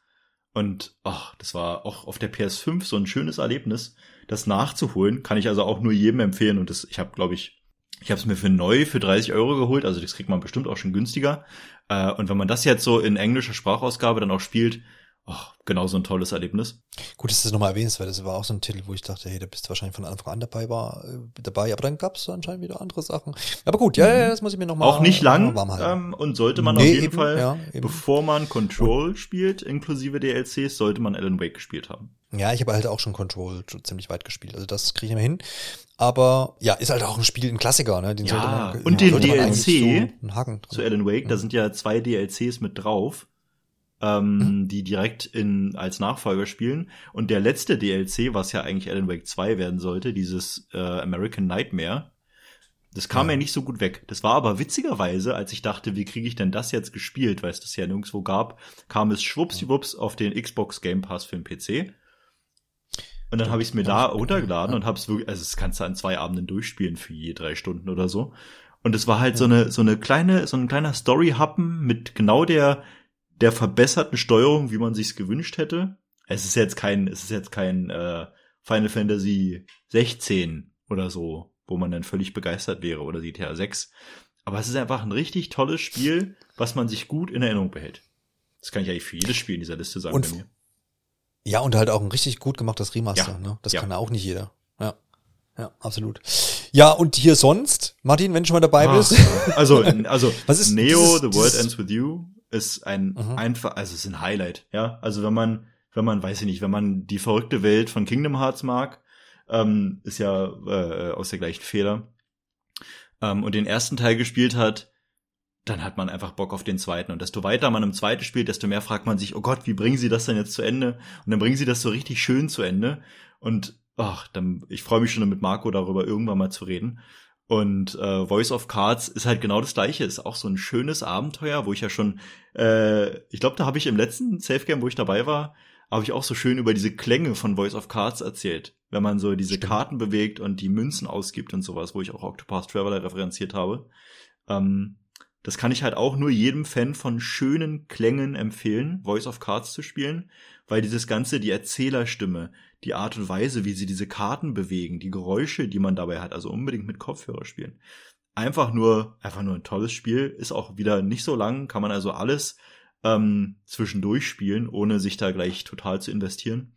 Und ach, das war auch auf der PS5 so ein schönes Erlebnis, das nachzuholen. Kann ich also auch nur jedem empfehlen. Und das, ich habe, glaube ich, ich habe es mir für neu für 30 Euro geholt, also das kriegt man bestimmt auch schon günstiger. Äh, und wenn man das jetzt so in englischer Sprachausgabe dann auch spielt, ach, genau so ein tolles Erlebnis. Gut, dass du das nochmal erwähnst, weil das war auch so ein Titel, wo ich dachte, hey, da bist du wahrscheinlich von Anfang an dabei, war, äh, dabei. Aber dann gab es anscheinend wieder andere Sachen. Aber gut, ja, ja, das muss ich mir nochmal auch nicht lang warm halten. ähm, und sollte man Nee, auf jeden eben, Fall, ja, bevor man Control spielt, inklusive DLCs, sollte man Alan Wake gespielt haben. Ja, ich habe halt auch schon Control schon ziemlich weit gespielt. Also das kriege ich immer hin. Aber ja, ist halt auch ein Spiel, ein Klassiker, ne? Den Ja, sollte man, und den DLC so. Zu Alan Wake, da Mhm. sind ja zwei DLCs mit drauf, ähm, Mhm. die direkt in, als Nachfolger spielen. Und der letzte DLC, was ja eigentlich Alan Wake 2 werden sollte, dieses äh, American Nightmare, das kam Ja. ja. nicht so gut weg. Das war aber witzigerweise, als ich dachte, wie kriege ich denn das jetzt gespielt, weil es das ja nirgendwo gab, kam es schwuppsiwupps auf den Xbox Game Pass für den PC. Und dann habe ich es mir da runtergeladen und habe es wirklich, also das kannst du an zwei Abenden durchspielen für je drei Stunden oder so. Und es war halt so eine so eine kleine so ein kleiner Story-Happen mit genau der der verbesserten Steuerung, wie man sich's gewünscht hätte. Es ist jetzt kein es ist jetzt kein äh, Final Fantasy 16 oder so, wo man dann völlig begeistert wäre oder GTA 6. Aber es ist einfach ein richtig tolles Spiel, was man sich gut in Erinnerung behält. Das kann ich eigentlich für jedes Spiel in dieser Liste sagen Und bei mir. Ja, und halt auch ein richtig gut gemachtes Remaster, Ja, ne? Das ja. kann auch nicht jeder. Ja. Ja, absolut. Ja, und hier sonst, Martin, wenn du schon mal dabei Ah, bist. Also, also (laughs) Was ist Neo, dieses- The World dieses- Ends With You ist ein Mhm. einfach, also ist ein Highlight, ja. Also wenn man, wenn man, weiß ich nicht, wenn man die verrückte Welt von Kingdom Hearts mag, ähm, ist ja äh, aus der gleichen Feder, ähm, und den ersten Teil gespielt hat, dann hat man einfach Bock auf den zweiten. Und desto weiter man im zweiten spielt, desto mehr fragt man sich, oh Gott, wie bringen sie das denn jetzt zu Ende? Und dann bringen sie das so richtig schön zu Ende. Und ach, dann, ich freue mich schon mit Marco darüber irgendwann mal zu reden. Und äh, Voice of Cards ist halt genau das gleiche, ist auch so ein schönes Abenteuer, wo ich ja schon, äh, ich glaube, da habe ich im letzten Safe Game, wo ich dabei war, habe ich auch so schön über diese Klänge von Voice of Cards erzählt, wenn man so diese Stimmt. Karten bewegt und die Münzen ausgibt und sowas, wo ich auch Octopath Traveler referenziert habe. Ähm, das kann ich halt auch nur jedem Fan von schönen Klängen empfehlen, Voice of Cards zu spielen, weil dieses ganze, die Erzählerstimme, die Art und Weise, wie sie diese Karten bewegen, die Geräusche, die man dabei hat, also unbedingt mit Kopfhörer spielen. Einfach nur, einfach nur ein tolles Spiel, ist auch wieder nicht so lang, kann man also alles ähm, zwischendurch spielen, ohne sich da gleich total zu investieren.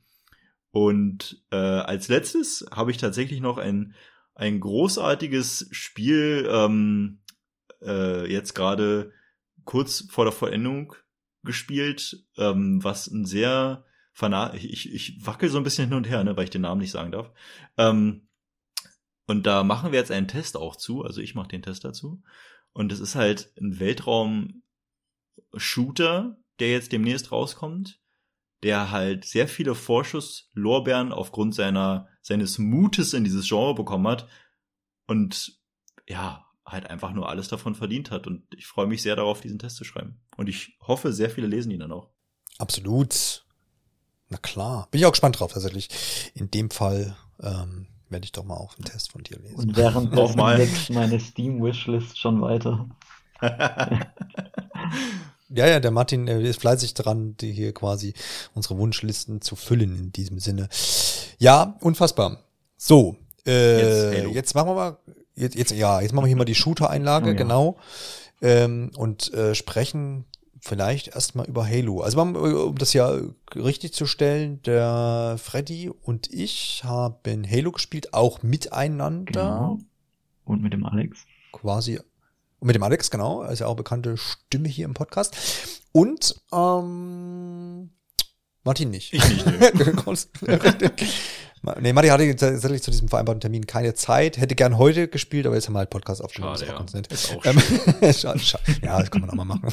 Und äh, als letztes habe ich tatsächlich noch ein, ein großartiges Spiel ähm, äh, jetzt gerade kurz vor der Vollendung gespielt, ähm, was ein sehr fana ich, ich wackel so ein bisschen hin und her, ne, weil ich den Namen nicht sagen darf. Ähm, und da machen wir jetzt einen Test auch zu, also ich mache den Test dazu. Und es ist halt ein Weltraum-Shooter, der jetzt demnächst rauskommt, der halt sehr viele Vorschusslorbeeren aufgrund seiner, seines Mutes in dieses Genre bekommen hat und ja, halt einfach nur alles davon verdient hat. Und ich freue mich sehr darauf, diesen Test zu schreiben. Und ich hoffe, sehr viele lesen ihn dann auch. Absolut. Na klar. Bin ich auch gespannt drauf, tatsächlich. In dem Fall ähm, werde ich doch mal auch einen Test von dir lesen. Und währenddessen wächst meine Steam-Wishlist schon weiter. (laughs) Ja, ja, der Martin äh, ist fleißig dran, die hier quasi unsere Wunschlisten zu füllen in diesem Sinne. Ja, unfassbar. So, äh, Jetzt jetzt, machen wir mal, jetzt, jetzt, ja, jetzt machen wir hier mal die Shooter-Einlage, Oh ja. genau. ähm, und äh, sprechen vielleicht erstmal über Halo. Also um das ja richtig zu stellen, der Freddy und ich haben Halo gespielt, auch miteinander. Genau. Und mit dem Alex. Quasi. Und mit dem Alex, genau. Also auch bekannte Stimme hier im Podcast. Und ähm, Martin nicht. Ich nicht. (laughs) (laughs) Nee. Matti hatte tatsächlich zu diesem vereinbarten Termin keine Zeit, hätte gern heute gespielt, aber jetzt haben wir halt Podcast aufgenommen. Schade, ist auch ja. Ist ähm, schade, (laughs) schade. Ja, das kann man auch mal machen.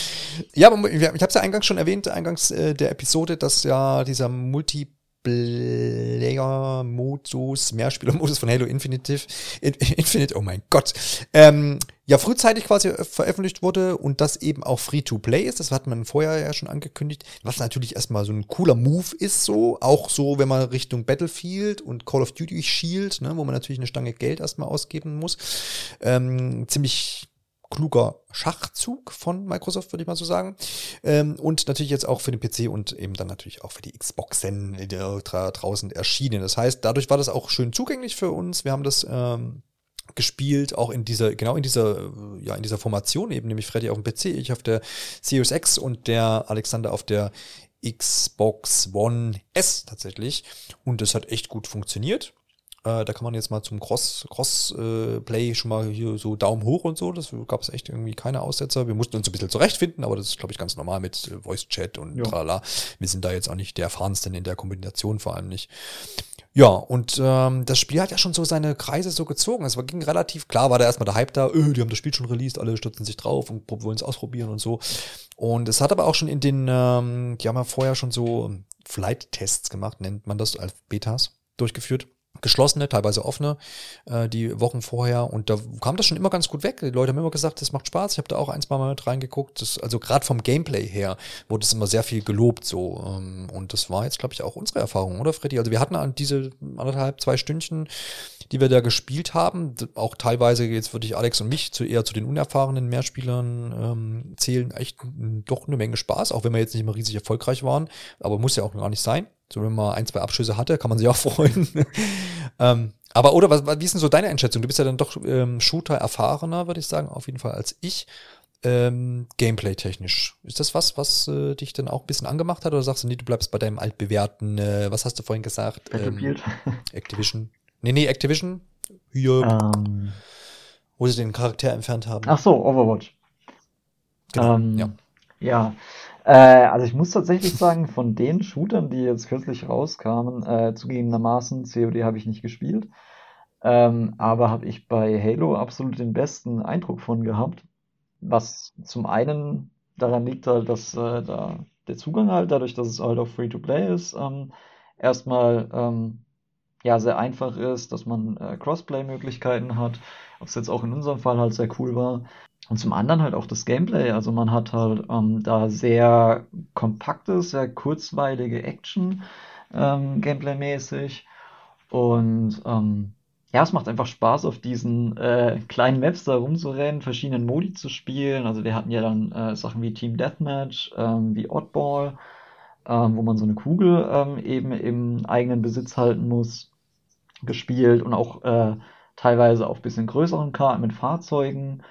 (laughs) ja, aber ich habe es ja eingangs schon erwähnt, eingangs äh, der Episode, dass ja dieser Multi Player-Modus, Mehrspieler-Modus von Halo Infinite, (laughs) Infinite, oh mein Gott, ähm, ja frühzeitig quasi veröffentlicht wurde und das eben auch Free-to-Play ist. Das hat man vorher ja schon angekündigt, was natürlich erstmal so ein cooler Move ist, so, auch so, wenn man Richtung Battlefield und Call of Duty schielt, ne, wo man natürlich eine Stange Geld erstmal ausgeben muss. Ähm, ziemlich kluger Schachzug von Microsoft, würde ich mal so sagen. Ähm, und natürlich jetzt auch für den PC und eben dann natürlich auch für die Xboxen die draußen erschienen. Das heißt, dadurch war das auch schön zugänglich für uns. Wir haben das ähm, gespielt, auch in dieser, genau in dieser, ja, in dieser Formation eben, nämlich Freddy auf dem PC, ich auf der Series X und der Alexander auf der Xbox One S tatsächlich. Und das hat echt gut funktioniert. Äh, da kann man jetzt mal zum Cross, Cross-Play äh, schon mal hier so Daumen hoch und so. Das gab es echt irgendwie keine Aussetzer. Wir mussten uns ein bisschen zurechtfinden, aber das ist, glaube ich, ganz normal mit äh, Voice-Chat und ja. tralala. Wir sind da jetzt auch nicht der erfahrensten in der Kombination, vor allem nicht. Ja, und ähm, das Spiel hat ja schon so seine Kreise so gezogen. Es war, ging relativ klar, war da erstmal der Hype da, öh, die haben das Spiel schon released, alle stürzen sich drauf und wollen es ausprobieren und so. Und es hat aber auch schon in den, ähm, die haben ja vorher schon so Flight-Tests gemacht, nennt man das, als Betas durchgeführt geschlossene, teilweise offene, äh, die Wochen vorher. Und da kam das schon immer ganz gut weg. Die Leute haben immer gesagt, das macht Spaß. Ich habe da auch ein, zwei Mal mit reingeguckt. Das, also gerade vom Gameplay her wurde es immer sehr viel gelobt so. Ähm, und das war jetzt, glaube ich, auch unsere Erfahrung, oder Freddy? Also wir hatten an diese anderthalb, zwei Stündchen, die wir da gespielt haben, auch teilweise, jetzt würde ich Alex und mich zu eher zu den unerfahrenen Mehrspielern ähm, zählen, echt doch eine Menge Spaß, auch wenn wir jetzt nicht mal riesig erfolgreich waren. Aber muss ja auch gar nicht sein. So, wenn man ein, zwei Abschüsse hatte, kann man sich auch (laughs) freuen. ähm, aber oder was, wie ist denn so deine Einschätzung? Du bist ja dann doch ähm, Shooter erfahrener, würde ich sagen, auf jeden Fall als ich. Ähm, Gameplay-technisch. Ist das was, was äh, dich dann auch ein bisschen angemacht hat? Oder sagst du, nee, du bleibst bei deinem altbewährten, äh, was hast du vorhin gesagt? Ähm, (laughs) Activision. Nee, nee, Activision. Hier. Ähm. Wo sie den Charakter entfernt haben. Ach so, Overwatch. Genau, ähm, ja. Ja, äh, also ich muss tatsächlich sagen, von den Shootern, die jetzt kürzlich rauskamen, äh, zugegebenermaßen, COD habe ich nicht gespielt, ähm, aber habe ich bei Halo absolut den besten Eindruck von gehabt. Was zum einen daran liegt halt, dass äh, da der Zugang halt, dadurch, dass es halt auch Free-to-Play ist, ähm, erstmal ähm, ja sehr einfach ist, dass man äh, Crossplay-Möglichkeiten hat, was jetzt auch in unserem Fall halt sehr cool war. Und zum anderen halt auch das Gameplay. Also man hat halt ähm, da sehr kompaktes, sehr kurzweilige Action ähm, Gameplay-mäßig. Und ähm, ja, es macht einfach Spaß, auf diesen äh, kleinen Maps da rumzurennen, verschiedenen Modi zu spielen. Also wir hatten ja dann äh, Sachen wie Team Deathmatch, ähm, wie Oddball, ähm, wo man so eine Kugel ähm, eben im eigenen Besitz halten muss, gespielt und auch äh, teilweise auf bisschen größeren Karten mit Fahrzeugen.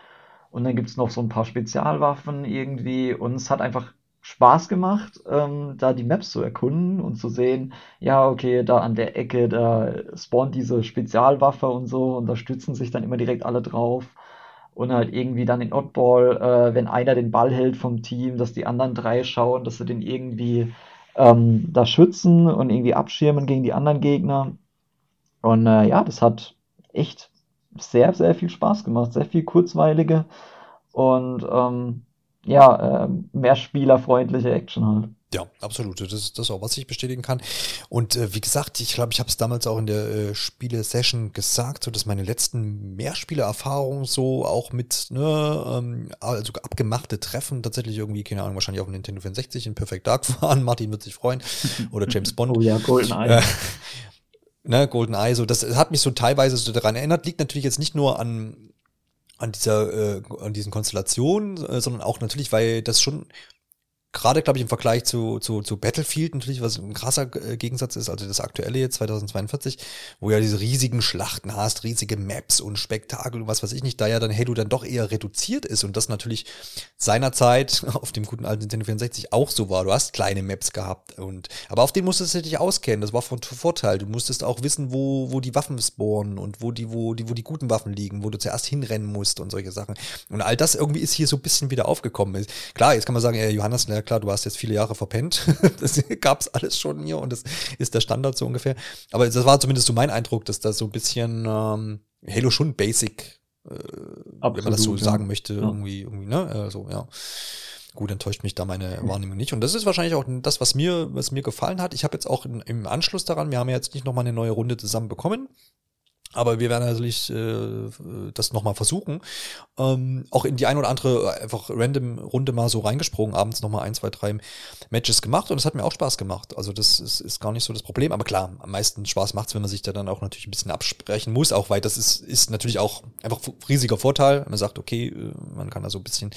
Und dann gibt es noch so ein paar Spezialwaffen irgendwie. Und es hat einfach Spaß gemacht, ähm, da die Maps zu erkunden und zu sehen, ja, okay, da an der Ecke, da spawnt diese Spezialwaffe und so und da stützen sich dann immer direkt alle drauf. Und halt irgendwie dann in Oddball, äh, wenn einer den Ball hält vom Team, dass die anderen drei schauen, dass sie den irgendwie ähm, da schützen und irgendwie abschirmen gegen die anderen Gegner. Und äh, ja, das hat echt sehr, sehr viel Spaß gemacht. Sehr viel kurzweilige und ähm, ja, äh, mehr spielerfreundliche Action halt. Ja, absolut. Das ist das auch, was ich bestätigen kann. Und äh, wie gesagt, ich glaube, ich habe es damals auch in der äh, Spiele-Session gesagt, so dass meine letzten Mehrspieler-Erfahrungen so auch mit, ne, ähm, also abgemachte Treffen tatsächlich irgendwie, keine Ahnung, wahrscheinlich auf dem Nintendo 64 in Perfect Dark (laughs) waren. Martin wird sich freuen. Oder James Bond. (laughs) oh ja, GoldenEye. Äh, ne, GoldenEye, so, das hat mich so teilweise so daran erinnert, liegt natürlich jetzt nicht nur an, an dieser, äh, an diesen Konstellationen, äh, sondern auch natürlich, weil das schon gerade, glaube ich, im Vergleich zu, zu, zu Battlefield natürlich, was ein krasser äh, Gegensatz ist, also das aktuelle jetzt 2042, wo ja diese riesigen Schlachten hast, riesige Maps und Spektakel und was weiß ich nicht, da ja dann Halo dann doch eher reduziert ist und das natürlich seinerzeit (laughs) auf dem guten alten Nintendo 64 auch so war. Du hast kleine Maps gehabt und, aber auf denen musstest du dich auskennen, das war von Vorteil. Du musstest auch wissen, wo, wo die Waffen spawnen und wo die, wo die, wo die guten Waffen liegen, wo du zuerst hinrennen musst und solche Sachen. Und all das irgendwie ist hier so ein bisschen wieder aufgekommen. Klar, jetzt kann man sagen, ey, Johannes, na klar, du hast jetzt viele Jahre verpennt. (laughs) das gab's alles schon hier und das ist der Standard so ungefähr. Aber das war zumindest so mein Eindruck, dass da so ein bisschen ähm, Halo schon basic, äh, Absolut, wenn man das so ja. sagen möchte, ja. irgendwie, irgendwie, ne? Also, ja. Gut, enttäuscht mich da meine Wahrnehmung nicht. Und das ist wahrscheinlich auch das, was mir, was mir gefallen hat. Ich habe jetzt auch in, im Anschluss daran, wir haben ja jetzt nicht nochmal eine neue Runde zusammen bekommen. Aber wir werden natürlich äh, das nochmal versuchen. Ähm, auch in die ein oder andere äh, einfach random Runde mal so reingesprungen, abends nochmal ein, zwei, drei Matches gemacht und es hat mir auch Spaß gemacht. Also das ist, ist gar nicht so das Problem. Aber klar, am meisten Spaß macht's, wenn man sich da dann auch natürlich ein bisschen absprechen muss, auch weil das ist, ist natürlich auch einfach riesiger Vorteil. Man sagt, okay, äh, man kann da so ein bisschen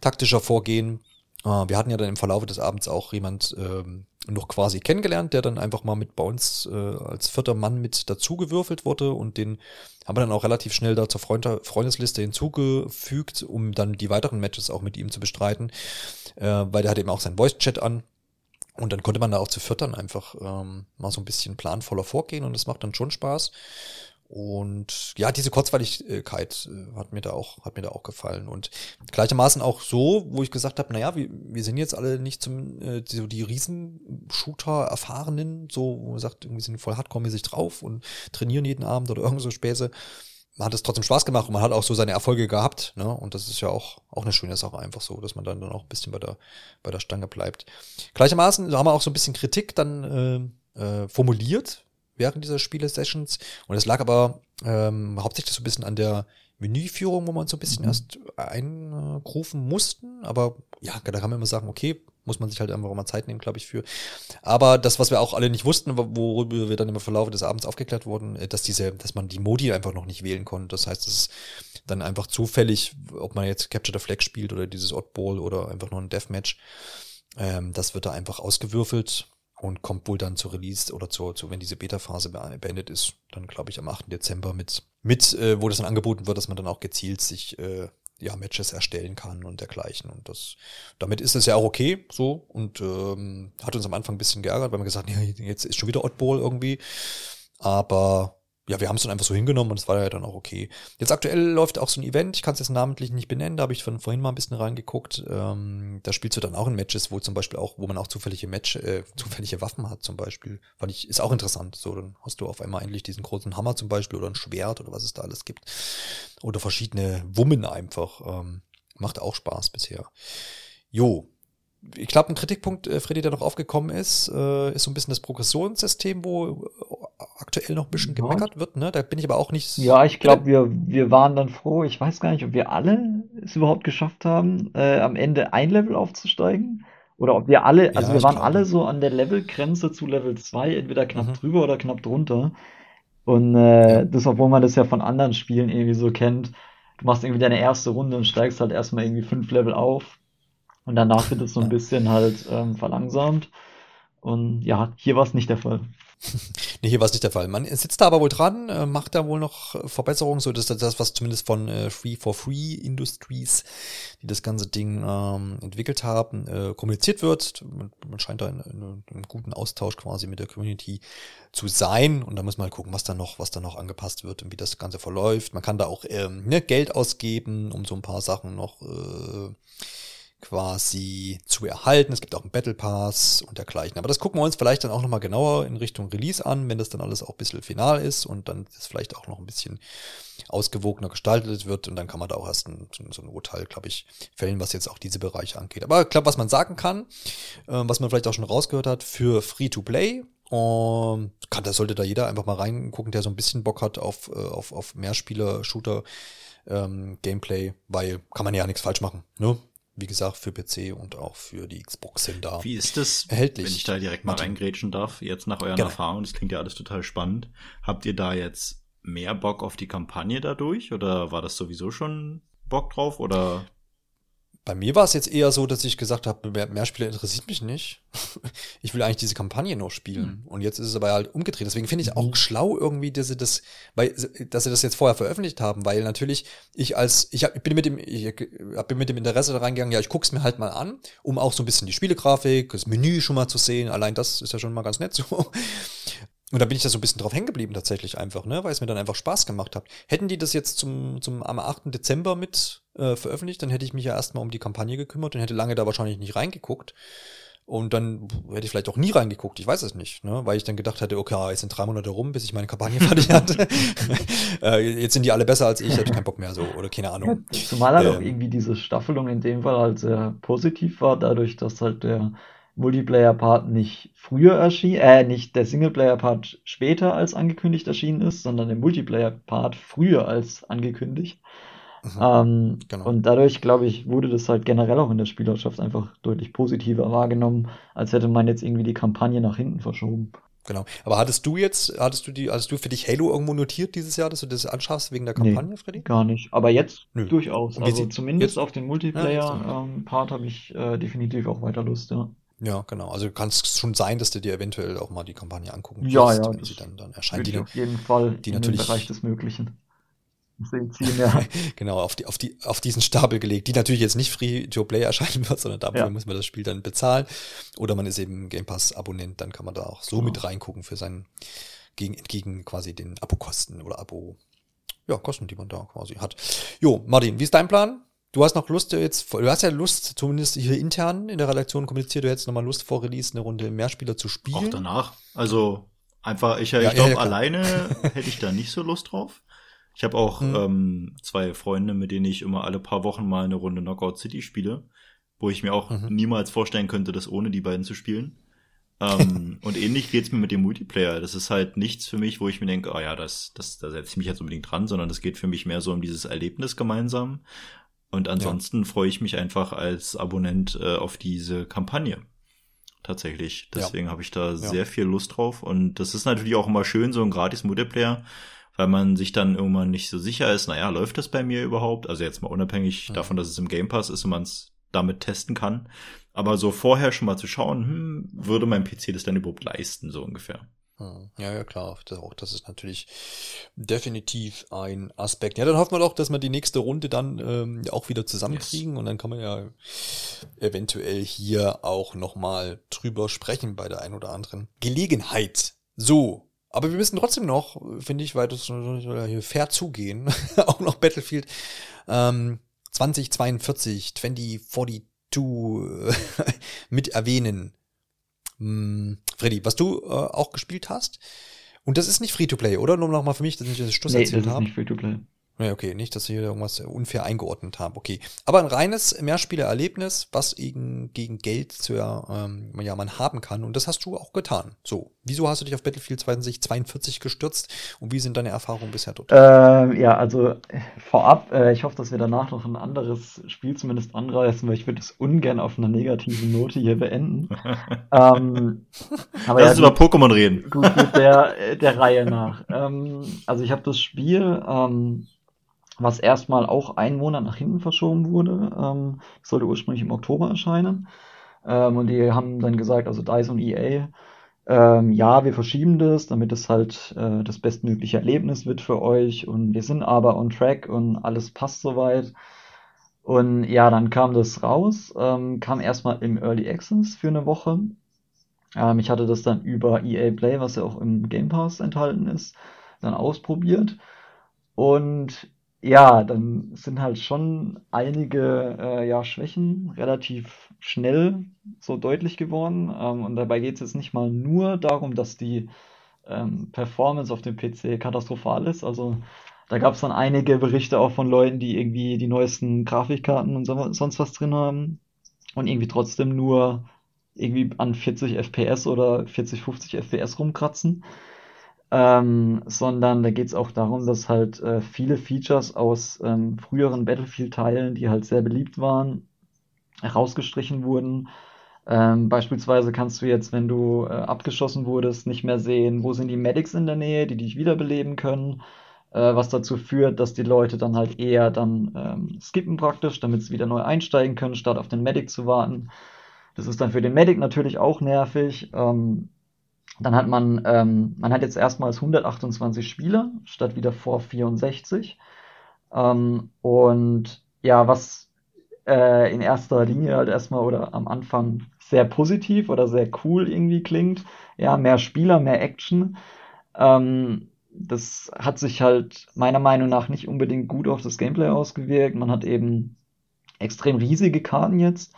taktischer vorgehen. Äh, wir hatten ja dann im Verlauf des Abends auch jemand ähm, noch quasi kennengelernt, der dann einfach mal mit bei uns äh, als vierter Mann mit dazugewürfelt wurde und den haben wir dann auch relativ schnell da zur Freund Freundesliste hinzugefügt, um dann die weiteren Matches auch mit ihm zu bestreiten, äh, weil der hat eben auch sein Voice-Chat an und dann konnte man da auch zu viertern einfach ähm, mal so ein bisschen planvoller vorgehen und das macht dann schon Spaß. Und ja, diese Kurzweiligkeit äh, hat mir da auch, hat mir da auch gefallen. Und gleichermaßen auch so, wo ich gesagt habe, naja, wir, wir sind jetzt alle nicht zum, äh, so die Riesen-Shooter-Erfahrenen, so, wo man sagt, irgendwie sind voll hardcore-mäßig drauf und trainieren jeden Abend oder (laughs) irgend so Späße. Man hat es trotzdem Spaß gemacht und man hat auch so seine Erfolge gehabt, ne? Und das ist ja auch, auch eine schöne Sache einfach so, dass man dann, dann auch ein bisschen bei der, bei der Stange bleibt. Gleichermaßen haben wir auch so ein bisschen Kritik dann äh, äh, formuliert, während dieser Spiele-Sessions. Und es lag aber ähm, hauptsächlich so ein bisschen an der Menüführung, wo man so ein bisschen mhm. erst eingrufen mussten. Aber ja, da kann man immer sagen, okay, muss man sich halt einfach mal Zeit nehmen, glaube ich, für. Aber das, was wir auch alle nicht wussten, worüber wir dann im Verlauf des Abends aufgeklärt wurden, äh, dass diese, dass man die Modi einfach noch nicht wählen konnte. Das heißt, es ist dann einfach zufällig, ob man jetzt Capture the Flag spielt oder dieses Oddball oder einfach nur ein Deathmatch. Ähm, das wird da einfach ausgewürfelt und kommt wohl dann zur Release oder zur, zu, wenn diese Beta-Phase beendet ist, dann glaube ich am 8. Dezember mit, mit äh, wo das dann angeboten wird, dass man dann auch gezielt sich äh, ja, Matches erstellen kann und dergleichen. Und das, damit ist es ja auch okay, so. Und ähm, hat uns am Anfang ein bisschen geärgert, weil man gesagt, ja, jetzt ist schon wieder Oddball irgendwie. Aber ja, wir haben es dann einfach so hingenommen und es war ja dann auch okay. Jetzt aktuell läuft auch so ein Event, ich kann es jetzt namentlich nicht benennen, da habe ich von vorhin mal ein bisschen reingeguckt. Ähm, da spielst du dann auch in Matches, wo zum Beispiel auch, wo man auch zufällige Match, äh, zufällige Waffen hat zum Beispiel. Fand ich, ist auch interessant. So, dann hast du auf einmal endlich diesen großen Hammer zum Beispiel oder ein Schwert oder was es da alles gibt. Oder verschiedene Wummen einfach. Ähm, macht auch Spaß bisher. Jo, ich glaube, ein Kritikpunkt, äh, Freddy, der noch aufgekommen ist, äh, ist so ein bisschen das Progressionssystem, wo äh, aktuell noch ein bisschen ja. gemeckert wird. Ne? Da bin ich aber auch nicht. Ja, ich glaube, wir, wir waren dann froh. Ich weiß gar nicht, ob wir alle es überhaupt geschafft haben, äh, am Ende ein Level aufzusteigen. Oder ob wir alle, also ja, wir waren glaube. alle so an der Levelgrenze zu Level 2, entweder knapp mhm. drüber oder knapp drunter. Und äh, das, obwohl man das ja von anderen Spielen irgendwie so kennt. Du machst irgendwie deine erste Runde und steigst halt erstmal irgendwie fünf Level auf und danach wird es so ein bisschen halt ähm, verlangsamt. Und ja, hier war es nicht der Fall. (laughs) nee, hier war es nicht der Fall. Man sitzt da aber wohl dran, äh, macht da wohl noch Verbesserungen, so dass das, was zumindest von äh, Free for Free Industries, die das ganze Ding ähm, entwickelt haben, äh, kommuniziert wird. Man, man scheint da in, in, in, einem guten Austausch quasi mit der Community zu sein. Und da muss man halt gucken, was da noch, was da noch angepasst wird und wie das Ganze verläuft. Man kann da auch ähm, ne, Geld ausgeben, um so ein paar Sachen noch äh, quasi zu erhalten. Es gibt auch einen Battle Pass und dergleichen. Aber das gucken wir uns vielleicht dann auch nochmal genauer in Richtung Release an, wenn das dann alles auch ein bisschen final ist und dann das vielleicht auch noch ein bisschen ausgewogener gestaltet wird und dann kann man da auch erst ein, so ein Urteil, glaube ich, fällen, was jetzt auch diese Bereiche angeht. Aber ich glaube, was man sagen kann, äh, was man vielleicht auch schon rausgehört hat, für Free-to-Play und kann, da sollte da jeder einfach mal reingucken, der so ein bisschen Bock hat auf, äh, auf, auf Mehrspieler-Shooter. Ähm, weil kann man ja nichts falsch machen. Ne? Wie gesagt, für PC und auch für die Xbox sind da. Wie ist das, erhältlich. wenn ich da direkt mal reingrätschen darf, jetzt nach euren genau. Erfahrungen, das klingt ja alles total spannend. Habt ihr da jetzt mehr Bock auf die Kampagne dadurch oder war das sowieso schon Bock drauf oder? Bei mir war es jetzt eher so, dass ich gesagt habe, mehr, Spieler interessiert mich nicht. (laughs) Ich will eigentlich diese Kampagne noch spielen. Mhm. Und jetzt ist es aber halt umgedreht. Deswegen finde ich auch mhm. schlau irgendwie, dass sie das, weil, dass sie das jetzt vorher veröffentlicht haben, weil natürlich ich als, ich, hab, ich bin mit dem, ich bin mit dem Interesse da reingegangen, ja, ich guck's mir halt mal an, um auch so ein bisschen die Spielegrafik, das Menü schon mal zu sehen. Allein das ist ja schon mal ganz nett so. Und da bin ich da so ein bisschen drauf hängen geblieben tatsächlich einfach, ne, weil es mir dann einfach Spaß gemacht hat. Hätten die das jetzt zum, zum am 8. Dezember mit äh, veröffentlicht, dann hätte ich mich ja erstmal um die Kampagne gekümmert und hätte lange da wahrscheinlich nicht reingeguckt. Und dann hätte ich vielleicht auch nie reingeguckt, ich weiß es nicht, ne? weil ich dann gedacht hätte, okay, jetzt sind drei Monate rum, bis ich meine Kampagne (laughs) fertig hatte. (laughs) äh, jetzt sind die alle besser als ich, hätte keinen Bock mehr so, oder keine Ahnung. Zumal halt ähm, auch irgendwie diese Staffelung in dem Fall halt sehr positiv war, dadurch, dass halt der Multiplayer-Part nicht früher erschien, äh, nicht der Singleplayer-Part später als angekündigt erschienen ist, sondern der Multiplayer-Part früher als angekündigt. Mhm, ähm, genau. Und dadurch, glaube ich, wurde das halt generell auch in der Spielerschaft einfach deutlich positiver wahrgenommen, als hätte man jetzt irgendwie die Kampagne nach hinten verschoben. Genau. Aber hattest du jetzt, hattest du die, hattest du für dich Halo irgendwo notiert dieses Jahr, dass du das anschaffst wegen der Kampagne, nee, Freddy? Gar nicht. Aber jetzt Nö. durchaus. Also zumindest jetzt? auf den Multiplayer-Part ja, ähm, habe ich äh, definitiv auch weiter Lust, ja. Ja, genau. Also kann es schon sein, dass du dir eventuell auch mal die Kampagne angucken ja, wirst, ja, wenn sie dann, dann erscheint. Die, auf jeden Fall die natürlich, den Bereich des Möglichen. Ziehen, ja. (laughs) genau, auf, die, auf, die, auf diesen Stapel gelegt, die natürlich jetzt nicht Free-to-Play erscheinen wird, sondern dafür ja. muss man das Spiel dann bezahlen. Oder man ist eben Game Pass-Abonnent, dann kann man da auch so genau. mit reingucken für sein, gegen, entgegen quasi den Abo-Kosten oder Abo, ja, Kosten, die man da quasi hat. Jo, Martin, wie ist dein Plan? Du hast noch Lust jetzt, du hast ja Lust, zumindest hier intern in der Redaktion kommuniziert, du hättest nochmal Lust vor Release eine Runde Mehrspieler zu spielen. Auch danach. Also einfach, ich, ich ja, glaube, ja, alleine (laughs) hätte ich da nicht so Lust drauf. Ich habe auch hm. ähm, zwei Freunde, mit denen ich immer alle paar Wochen mal eine Runde Knockout City spiele, wo ich mir auch mhm. niemals vorstellen könnte, das ohne die beiden zu spielen. ähm, (laughs) und ähnlich geht's mir mit dem Multiplayer. Das ist halt nichts für mich, wo ich mir denke, ah oh ja, das, das, da setze ich mich jetzt unbedingt dran, sondern das geht für mich mehr so um dieses Erlebnis gemeinsam. Und ansonsten ja. freue ich mich einfach als Abonnent äh, auf diese Kampagne. Tatsächlich. Deswegen ja. habe ich da ja. sehr viel Lust drauf. Und das ist natürlich auch immer schön, so ein gratis Multiplayer, weil man sich dann irgendwann nicht so sicher ist, naja, läuft das bei mir überhaupt? Also jetzt mal unabhängig davon, dass es im Game Pass ist und man es damit testen kann. Aber so vorher schon mal zu schauen, hm, würde mein PC das denn überhaupt leisten, so ungefähr. Hm. Ja, ja, klar. Das, auch das ist natürlich definitiv ein Aspekt. Ja, dann hoffen wir doch, dass wir die nächste Runde dann ähm, auch wieder zusammenkriegen yes. und dann kann man ja eventuell hier auch nochmal drüber sprechen bei der ein oder anderen Gelegenheit. So. Aber wir müssen trotzdem noch, finde ich, weil das hier fair zugehen, (laughs) auch noch Battlefield ähm, 2042, 2042 (laughs) mit erwähnen. Hm, Freddy, was du äh, auch gespielt hast. Und das ist nicht Free-to-Play, oder? Nur noch mal für mich, dass ich das Schluss nee, erzählt habe. Nee, das ist nicht Free-to-Play. Ja, okay, nicht, dass ich hier irgendwas unfair eingeordnet habe. Okay. Aber ein reines Mehrspielererlebnis, was gegen, gegen Geld zu, ähm, ja, man haben kann. Und das hast du auch getan. So. Wieso hast du dich auf Battlefield 2042 gestürzt und wie sind deine Erfahrungen bisher dort? Äh, ja, also vorab, äh, ich hoffe, dass wir danach noch ein anderes Spiel zumindest anreißen, weil ich würde es ungern auf einer negativen Note hier beenden. (laughs) ähm, aber Lass ja, uns über Pokémon reden. Gut, mit der, der Reihe nach. Ähm, also ich habe das Spiel ähm, was erstmal auch einen Monat nach hinten verschoben wurde. Ähm, sollte ursprünglich im Oktober erscheinen. Ähm, und die haben dann gesagt, also DICE und EA, ähm, ja, wir verschieben das, damit es halt äh, das bestmögliche Erlebnis wird für euch. Und wir sind aber on track und alles passt soweit. Und ja, dann kam das raus, ähm, kam erstmal im Early Access für eine Woche. Ähm, ich hatte das dann über EA Play, was ja auch im Game Pass enthalten ist, dann ausprobiert. Und ja, dann sind halt schon einige äh, ja, Schwächen relativ schnell so deutlich geworden. Ähm, und dabei geht es jetzt nicht mal nur darum, dass die ähm, Performance auf dem PC katastrophal ist. Also da gab es dann einige Berichte auch von Leuten, die irgendwie die neuesten Grafikkarten und so, sonst was drin haben und irgendwie trotzdem nur irgendwie an 40 FPS oder 40, 50 FPS rumkratzen ähm, sondern da geht es auch darum, dass halt äh, viele Features aus ähm, früheren Battlefield-Teilen, die halt sehr beliebt waren, herausgestrichen wurden. Ähm, beispielsweise kannst du jetzt, wenn du äh, abgeschossen wurdest, nicht mehr sehen, wo sind die Medics in der Nähe, die dich wiederbeleben können. äh, was dazu führt, dass die Leute dann halt eher dann ähm, skippen praktisch, damit sie wieder neu einsteigen können, statt auf den Medic zu warten. Das ist dann für den Medic natürlich auch nervig. Ähm, dann hat man, ähm, man hat jetzt erstmals 128 Spieler statt wieder vor 64. Ähm, und ja, was äh, in erster Linie halt erstmal oder am Anfang sehr positiv oder sehr cool irgendwie klingt. Ja, mehr Spieler, mehr Action. Ähm, das hat sich halt meiner Meinung nach nicht unbedingt gut auf das Gameplay ausgewirkt. Man hat eben extrem riesige Karten jetzt,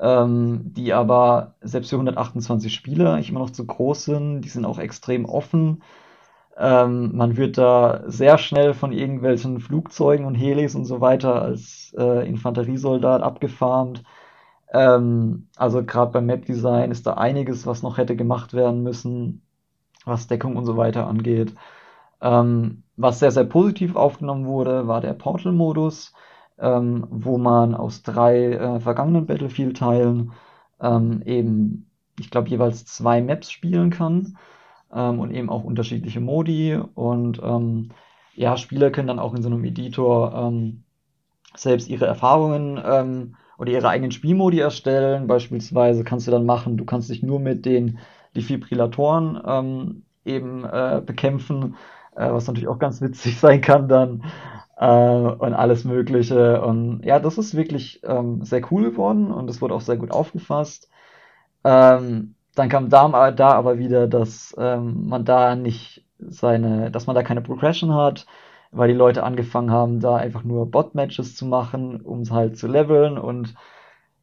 ähm, die aber selbst für 128 Spieler immer noch zu groß sind. Die sind auch extrem offen. Ähm, man wird da sehr schnell von irgendwelchen Flugzeugen und Helis und so weiter als äh, Infanteriesoldat abgefarmt. Ähm, also gerade beim Map-Design ist da einiges, was noch hätte gemacht werden müssen, was Deckung und so weiter angeht. Ähm, was sehr, sehr positiv aufgenommen wurde, war der Portal-Modus, ähm, wo man aus drei äh, vergangenen Battlefield-Teilen ähm, eben, ich glaube, jeweils zwei Maps spielen kann ähm, und eben auch unterschiedliche Modi. Und ähm, ja, Spieler können dann auch in so einem Editor ähm, selbst ihre Erfahrungen ähm, oder ihre eigenen Spielmodi erstellen. Beispielsweise kannst du dann machen, du kannst dich nur mit den Defibrillatoren eben äh, bekämpfen, äh, was natürlich auch ganz witzig (laughs) sein kann dann äh, und alles Mögliche. Und ja, das ist wirklich ähm, sehr cool geworden und es wurde auch sehr gut aufgefasst. Ähm, dann kam da, da aber wieder, dass ähm, man da nicht seine, dass man da keine Progression hat, weil die Leute angefangen haben, da einfach nur Bot-Matches zu machen, um es halt zu leveln. Und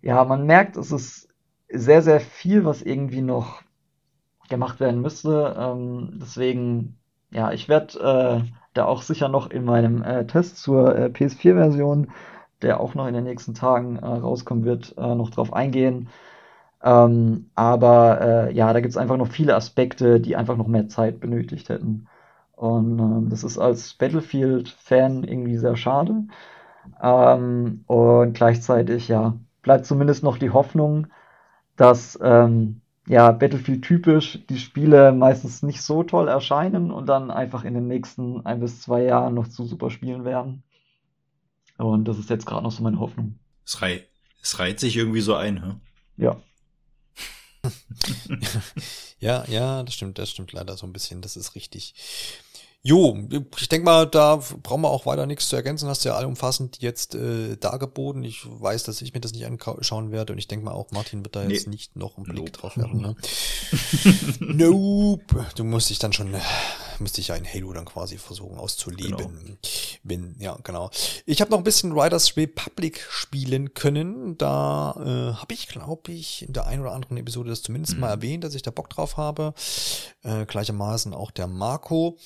ja, man merkt, es ist sehr, sehr viel, was irgendwie noch gemacht werden müsste. Ähm, deswegen, ja, ich werde äh, da auch sicher noch in meinem äh, Test zur äh, PS4-Version, der auch noch in den nächsten Tagen äh, rauskommen wird, äh, noch drauf eingehen. Ähm, aber äh, ja, da gibt es einfach noch viele Aspekte, die einfach noch mehr Zeit benötigt hätten. Und ähm, das ist als Battlefield-Fan irgendwie sehr schade. Ähm, und gleichzeitig, ja, bleibt zumindest noch die Hoffnung, dass ähm, ja, Battlefield typisch die Spiele meistens nicht so toll erscheinen und dann einfach in den nächsten ein bis zwei Jahren noch zu super spielen werden. Und das ist jetzt gerade noch so meine Hoffnung. Es, rei es reiht sich irgendwie so ein, hä? Ja. (laughs) ja, ja, das stimmt, das stimmt leider so ein bisschen, das ist richtig. Jo, ich denke mal, da brauchen wir auch weiter nichts zu ergänzen. Hast du ja allumfassend jetzt äh, dargeboten. Ich weiß, dass ich mir das nicht anschauen werde und ich denke mal auch, Martin wird da jetzt nee. nicht noch einen Blick nope. drauf werfen. Ne? (laughs) nope. Du musst dich dann schon, müsste ich ja in Halo dann quasi versuchen auszuleben. Genau. Bin, ja, genau. Ich habe noch ein bisschen Riders Republic spielen können. Da äh, habe ich, glaube ich, in der einen oder anderen Episode das zumindest mhm. mal erwähnt, dass ich da Bock drauf habe. Äh, gleichermaßen auch der Marco.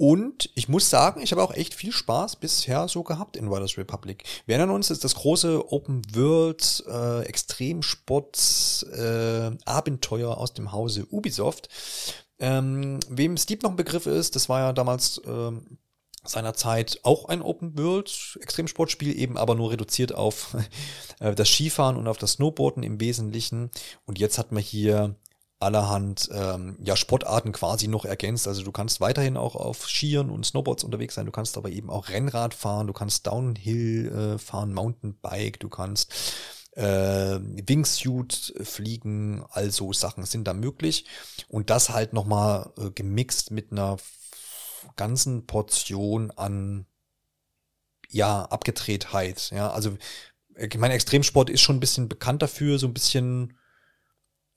Und ich muss sagen, ich habe auch echt viel Spaß bisher so gehabt in Riders Republic. Wir erinnern uns, ist das große Open World äh, Extremsport äh, Abenteuer aus dem Hause Ubisoft. Ähm, wem Steep noch ein Begriff ist, das war ja damals ähm, seinerzeit auch ein Open World Extremsportspiel, eben aber nur reduziert auf (laughs) äh, das Skifahren und auf das Snowboarden im Wesentlichen. Und jetzt hat man hier allerhand ähm, ja, Sportarten quasi noch ergänzt. Also du kannst weiterhin auch auf Skiern und Snowboards unterwegs sein, du kannst aber eben auch Rennrad fahren, du kannst Downhill äh, fahren, Mountainbike, du kannst äh, Wingsuit fliegen, also Sachen sind da möglich. Und das halt nochmal äh, gemixt mit einer ganzen Portion an ja, Abgedrehtheit. Ja, also ich meine, Extremsport ist schon ein bisschen bekannt dafür, so ein bisschen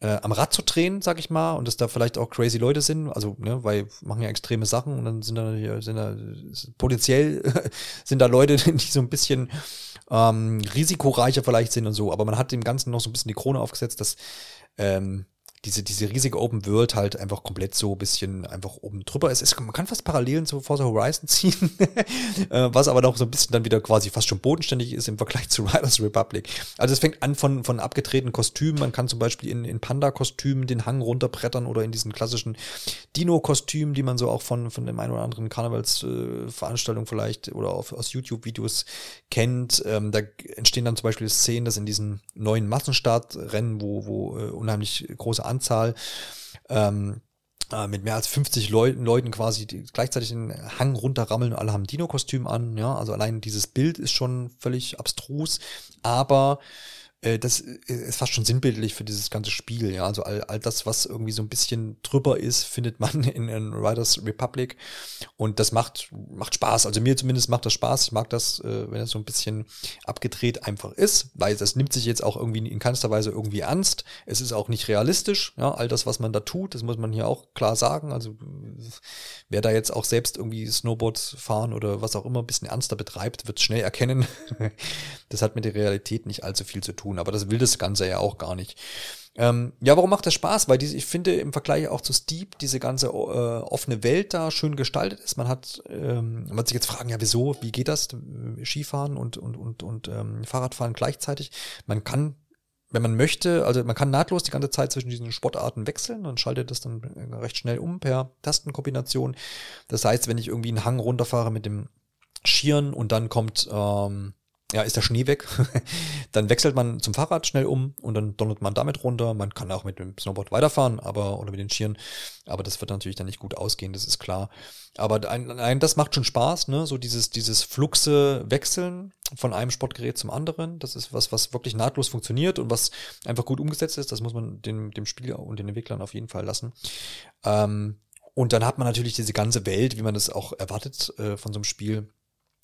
äh, am Rad zu drehen, sag ich mal, und dass da vielleicht auch crazy Leute sind, also, ne, weil machen ja extreme Sachen und dann sind da, sind da potenziell (laughs) sind da Leute, (laughs) die so ein bisschen ähm, risikoreicher vielleicht sind und so, aber man hat dem Ganzen noch so ein bisschen die Krone aufgesetzt, dass ähm, diese, diese riesige Open World halt einfach komplett so ein bisschen einfach oben drüber ist. ist man kann fast Parallelen zu Forza Horizon (laughs) ziehen, äh, was aber noch so ein bisschen dann wieder quasi fast schon bodenständig ist im Vergleich zu Riders Republic. Also es fängt an von, von abgetretenen Kostümen. Man kann zum Beispiel in, in Panda-Kostümen den Hang runterbrettern oder in diesen klassischen Dino-Kostümen, die man so auch von, von dem einen oder anderen Karnevalsveranstaltung äh, vielleicht oder auf, aus YouTube-Videos kennt. Ähm, da entstehen dann zum Beispiel Szenen, dass in diesen neuen Massenstartrennen, wo, wo äh, unheimlich große Anzahl ähm, äh, mit mehr als 50 Leuten, Leuten quasi gleichzeitig den Hang runterrammeln und alle haben Dino-Kostüm an, ja, also allein dieses Bild ist schon völlig abstrus, aber das ist fast schon sinnbildlich für dieses ganze Spiel, ja. Also all, all das, was irgendwie so ein bisschen drüber ist, findet man (laughs) in, in Riders Republic. Und das macht, macht Spaß. Also mir zumindest macht das Spaß. Ich mag das, äh, wenn es so ein bisschen abgedreht einfach ist, weil das nimmt sich jetzt auch irgendwie in keinster Weise irgendwie ernst. Es ist auch nicht realistisch, ja, all das, was man da tut, das muss man hier auch klar sagen. Also wer da jetzt auch selbst irgendwie Snowboard fahren oder was auch immer ein bisschen ernster betreibt, wird schnell erkennen. (laughs) das hat mit der Realität nicht allzu viel zu tun tun, aber das will das Ganze ja auch gar nicht. Ähm, ja, warum macht das Spaß? Weil diese, ich finde im Vergleich auch zu Steep diese ganze äh, offene Welt da schön gestaltet ist. Man hat, ähm, man wird sich jetzt fragen, ja, wieso, wie geht das? Skifahren und, und, und, und ähm, Fahrradfahren gleichzeitig. Man kann wenn man möchte, also man kann nahtlos die ganze Zeit zwischen diesen Sportarten wechseln und schaltet das dann recht schnell um per Tastenkombination. Das heißt, wenn ich irgendwie einen Hang runterfahre mit dem Skieren und dann kommt ähm, ja, ist der Schnee weg. (laughs) dann wechselt man zum Fahrrad schnell um und dann donnert man damit runter. Man kann auch mit dem Snowboard weiterfahren, aber oder mit den Skiern, aber das wird natürlich dann nicht gut ausgehen, das ist klar. Aber ein, ein, das macht schon Spaß, ne? So dieses, dieses Fluxe wechseln von einem Sportgerät zum anderen. Das ist was, was wirklich nahtlos funktioniert und was einfach gut umgesetzt ist. Das muss man dem, dem Spieler und den Entwicklern auf jeden Fall lassen. Ähm, und dann hat man natürlich diese ganze Welt, wie man das auch erwartet äh, von so einem Spiel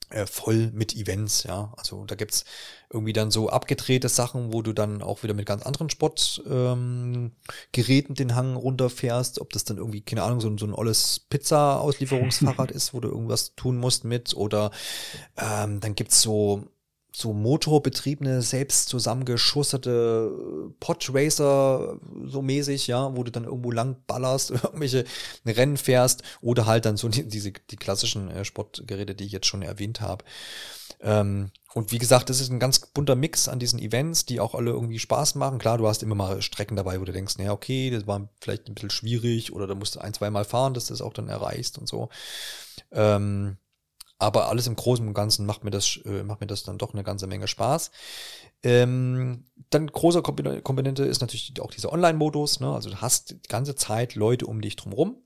äh, voll mit Events, ja. Also da gibt's irgendwie dann so abgedrehte Sachen, wo du dann auch wieder mit ganz anderen Sportgeräten ähm, den Hang runterfährst, ob das dann irgendwie, keine Ahnung, so, so ein olles Pizza-Auslieferungsfahrrad (laughs) ist, wo du irgendwas tun musst mit, oder ähm, dann gibt's so so motorbetriebene, selbst zusammengeschusterte äh, Podracer so mäßig, ja, wo du dann irgendwo lang ballerst, (laughs) irgendwelche Rennen fährst oder halt dann so die, diese, die klassischen äh, Sportgeräte, die ich jetzt schon erwähnt habe. Ähm, und wie gesagt, das ist ein ganz bunter Mix an diesen Events, die auch alle irgendwie Spaß machen. Klar, du hast immer mal Strecken dabei, wo du denkst, naja, okay, das war vielleicht ein bisschen schwierig oder da musst du ein, zwei Mal fahren, dass du das auch dann erreichst und so. Ähm, aber alles im Großen und Ganzen macht mir das, äh, macht mir das dann doch eine ganze Menge Spaß. Ähm, dann große Komponente ist natürlich auch dieser Online-Modus. Ne? Also du hast die ganze Zeit Leute um dich drumherum,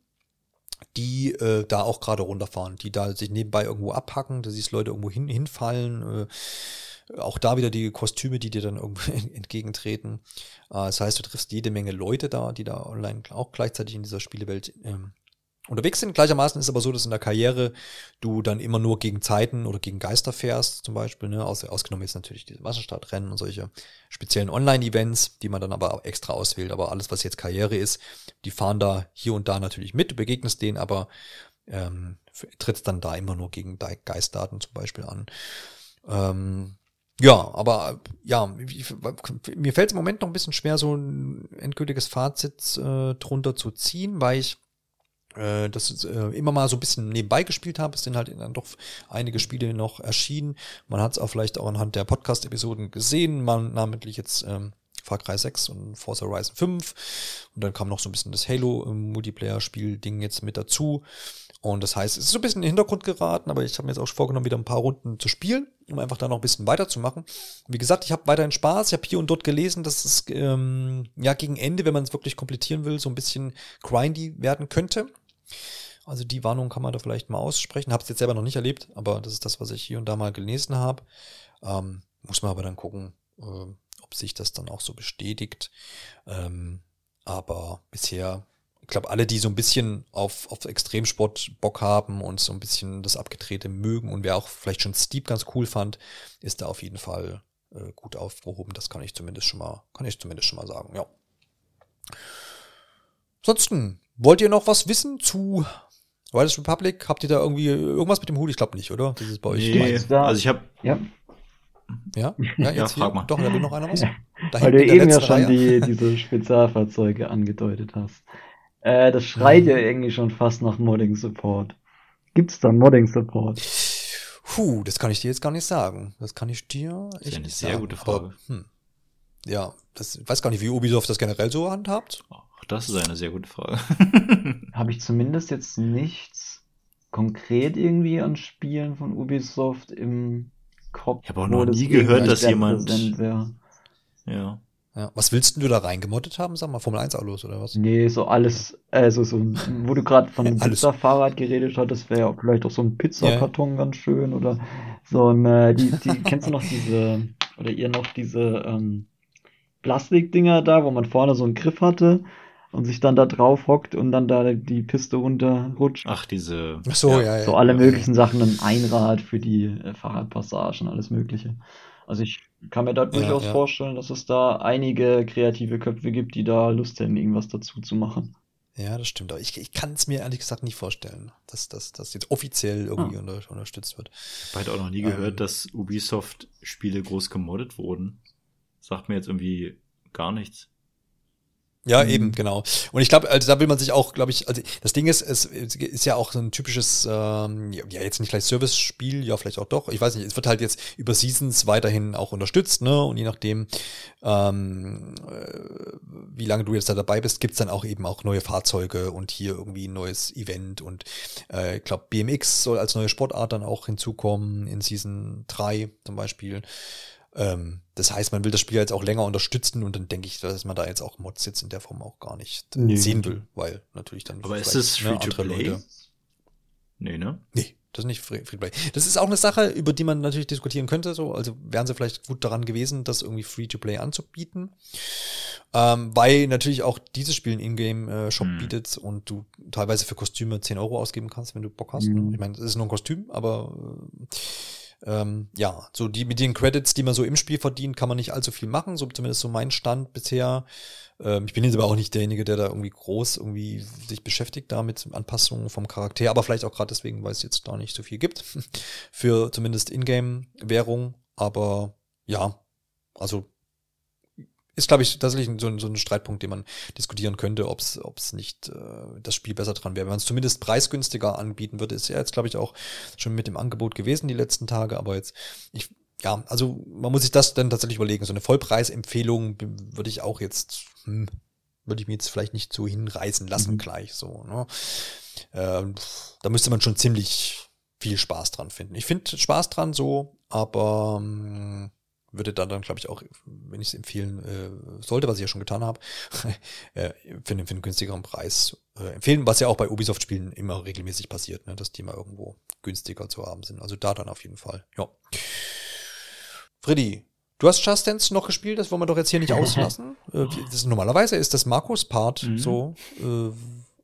die äh, da auch gerade runterfahren, die da sich nebenbei irgendwo abhacken, da siehst Leute irgendwo hin, hinfallen. Äh, auch da wieder die Kostüme, die dir dann irgendwo (laughs) entgegentreten. Äh, das heißt, du triffst jede Menge Leute da, die da online auch gleichzeitig in dieser Spielewelt ähm, unterwegs sind. Gleichermaßen ist es aber so, dass in der Karriere du dann immer nur gegen Zeiten oder gegen Geister fährst, zum Beispiel. Ne? Aus, ausgenommen jetzt natürlich diese Wasserstartrennen und solche speziellen Online-Events, die man dann aber auch extra auswählt. Aber alles, was jetzt Karriere ist, die fahren da hier und da natürlich mit. Du begegnest denen, aber ähm, trittst dann da immer nur gegen Geistdaten zum Beispiel an. Ähm, ja, aber ja, mir fällt es im Moment noch ein bisschen schwer, so ein endgültiges Fazit äh, drunter zu ziehen, weil ich äh, das äh, immer mal so ein bisschen nebenbei gespielt habe. Es sind halt dann doch einige Spiele noch erschienen. Man hat es auch vielleicht auch anhand der Podcast-Episoden gesehen, man namentlich jetzt ähm, Far Cry 6 und Forza Horizon 5. Und dann kam noch so ein bisschen das Halo-Multiplayer-Spiel-Ding jetzt mit dazu. Und das heißt, es ist so ein bisschen in den Hintergrund geraten, aber ich habe mir jetzt auch vorgenommen, wieder ein paar Runden zu spielen, um einfach da noch ein bisschen weiterzumachen. Wie gesagt, ich habe weiterhin Spaß. Ich habe hier und dort gelesen, dass es ähm, ja gegen Ende, wenn man es wirklich komplettieren will, so ein bisschen grindy werden könnte. Also die Warnung kann man da vielleicht mal aussprechen. Habe es jetzt selber noch nicht erlebt, aber das ist das, was ich hier und da mal gelesen habe. Ähm, muss man aber dann gucken, äh, ob sich das dann auch so bestätigt. Ähm, aber bisher, ich glaube, alle, die so ein bisschen auf, auf Extremsport Bock haben und so ein bisschen das Abgedrehte mögen und wer auch vielleicht schon Steep ganz cool fand, ist da auf jeden Fall äh, gut aufgehoben. Das kann ich zumindest schon mal, kann ich zumindest schon mal sagen, ja. Ansonsten, wollt ihr noch was wissen zu Riders Republic? Habt ihr da irgendwie irgendwas mit dem Hut? Ich glaube nicht, oder? Das ist bei euch. Nee, also ich habe ja. Ja, (laughs) ja, jetzt ja, frag mal. Doch, da will noch einer was. Ja. Weil du eben ja schon die, diese (laughs) Spezialfahrzeuge angedeutet hast. Äh, das schreit ja irgendwie schon fast nach Modding Support. Gibt's da Modding Support? Puh, das kann ich dir jetzt gar nicht sagen. Das kann ich dir echt das ist eine sehr sagen. gute Frage. Aber, hm. Ja, das ich weiß gar nicht, wie Ubisoft das generell so handhabt. Auch das ist eine sehr gute Frage. (laughs) Habe ich zumindest jetzt nichts konkret irgendwie an Spielen von Ubisoft im Kopf. Ich habe auch noch nie gehört, dass jemand. Ja. Ja. Was willst du da reingemoddet haben? Sag mal, Formel 1 Autos oder was? Nee, so alles, also so, wo du gerade von (laughs) einem. Pizza-Fahrrad geredet hattest, wäre ja vielleicht auch so ein Pizzakarton ganz schön oder so ein, äh, die, die, (laughs) kennst du noch diese, oder ihr noch diese ähm, Plastikdinger da, wo man vorne so einen Griff hatte und sich dann da drauf hockt und dann da die Piste runterrutscht. Ach, diese. Ach so, ja, ja. So alle ja, möglichen Sachen, ein Einrad für die äh, Fahrradpassagen, alles Mögliche. Also ich kann mir da durchaus ja. vorstellen, dass es da einige kreative Köpfe gibt, die da Lust hätten, irgendwas dazu zu machen. Ja, ja das stimmt. Aber ich, ich kann es mir ehrlich gesagt nicht vorstellen, dass das jetzt offiziell irgendwie Ah. unter, unterstützt wird. Ich habe halt auch noch nie Ähm. gehört, dass Ubisoft-Spiele groß gemoddet wurden. Sagt mir jetzt irgendwie gar nichts. Ja, Mhm. eben, genau. Und ich glaube, also da will man sich auch, glaube ich, also das Ding ist, es ist ja auch so ein typisches, ähm, ja, jetzt nicht gleich Service-Spiel, ja, vielleicht auch doch. Ich weiß nicht, es wird halt jetzt über Seasons weiterhin auch unterstützt, ne? Und je nachdem, ähm, äh, wie lange du jetzt da dabei bist, gibt's dann auch eben auch neue Fahrzeuge und hier irgendwie ein neues Event und äh, ich glaube, BMX soll als neue Sportart dann auch hinzukommen in Season 3 zum Beispiel. Ähm, das heißt, man will das Spiel jetzt auch länger unterstützen und dann denke ich, dass man da jetzt auch Mods jetzt in der Form auch gar nicht äh, Nee. sehen will, weil natürlich dann. Aber ist es ne, andere Free-to-Play? Leute- Nee, ne? Nee, das ist nicht Free Free to Play. Das ist auch eine Sache, über die man natürlich diskutieren könnte. So, also wären sie vielleicht gut daran gewesen, das irgendwie Free to Play anzubieten, ähm, weil natürlich auch dieses Spiel einen Ingame-Shop Hm. bietet und du teilweise für Kostüme 10 Euro ausgeben kannst, wenn du Bock hast. Mhm. Ne? Ich meine, es ist nur ein Kostüm, aber äh, ähm, ja, so die mit den Credits, die man so im Spiel verdient, kann man nicht allzu viel machen. So zumindest so mein Stand bisher. Ähm, ich bin jetzt aber auch nicht derjenige, der da irgendwie groß irgendwie sich beschäftigt da mit Anpassungen vom Charakter, aber vielleicht auch gerade deswegen, weil es jetzt da nicht so viel gibt (laughs) für zumindest Ingame-Währung. Aber ja, also ist, glaube ich, tatsächlich so, ein- so ein Streitpunkt, den man diskutieren könnte, ob es nicht äh, das Spiel besser dran wäre. Wenn man es zumindest preisgünstiger anbieten würde, ist ja jetzt, glaube ich, auch schon mit dem Angebot gewesen die letzten Tage, aber jetzt, ich, ja, also man muss sich das dann tatsächlich überlegen. So eine Vollpreisempfehlung würde ich auch jetzt, hm, würde ich mir jetzt vielleicht nicht so hinreißen lassen Mhm. gleich so. Ne? Ähm, da müsste man schon ziemlich viel Spaß dran finden. Ich finde Spaß dran so, aber ähm, würde da dann, glaube ich, auch, wenn ich es empfehlen äh, sollte, was ich ja schon getan habe, (laughs) äh, für, einen, für einen günstigeren Preis äh, empfehlen, was ja auch bei Ubisoft-Spielen immer regelmäßig passiert, ne, dass die mal irgendwo günstiger zu haben sind. Also da dann auf jeden Fall, ja. Freddy, du hast Just Dance noch gespielt, das wollen wir doch jetzt hier nicht (laughs) auslassen. äh, das normalerweise ist das Markus Part Mhm. so, äh,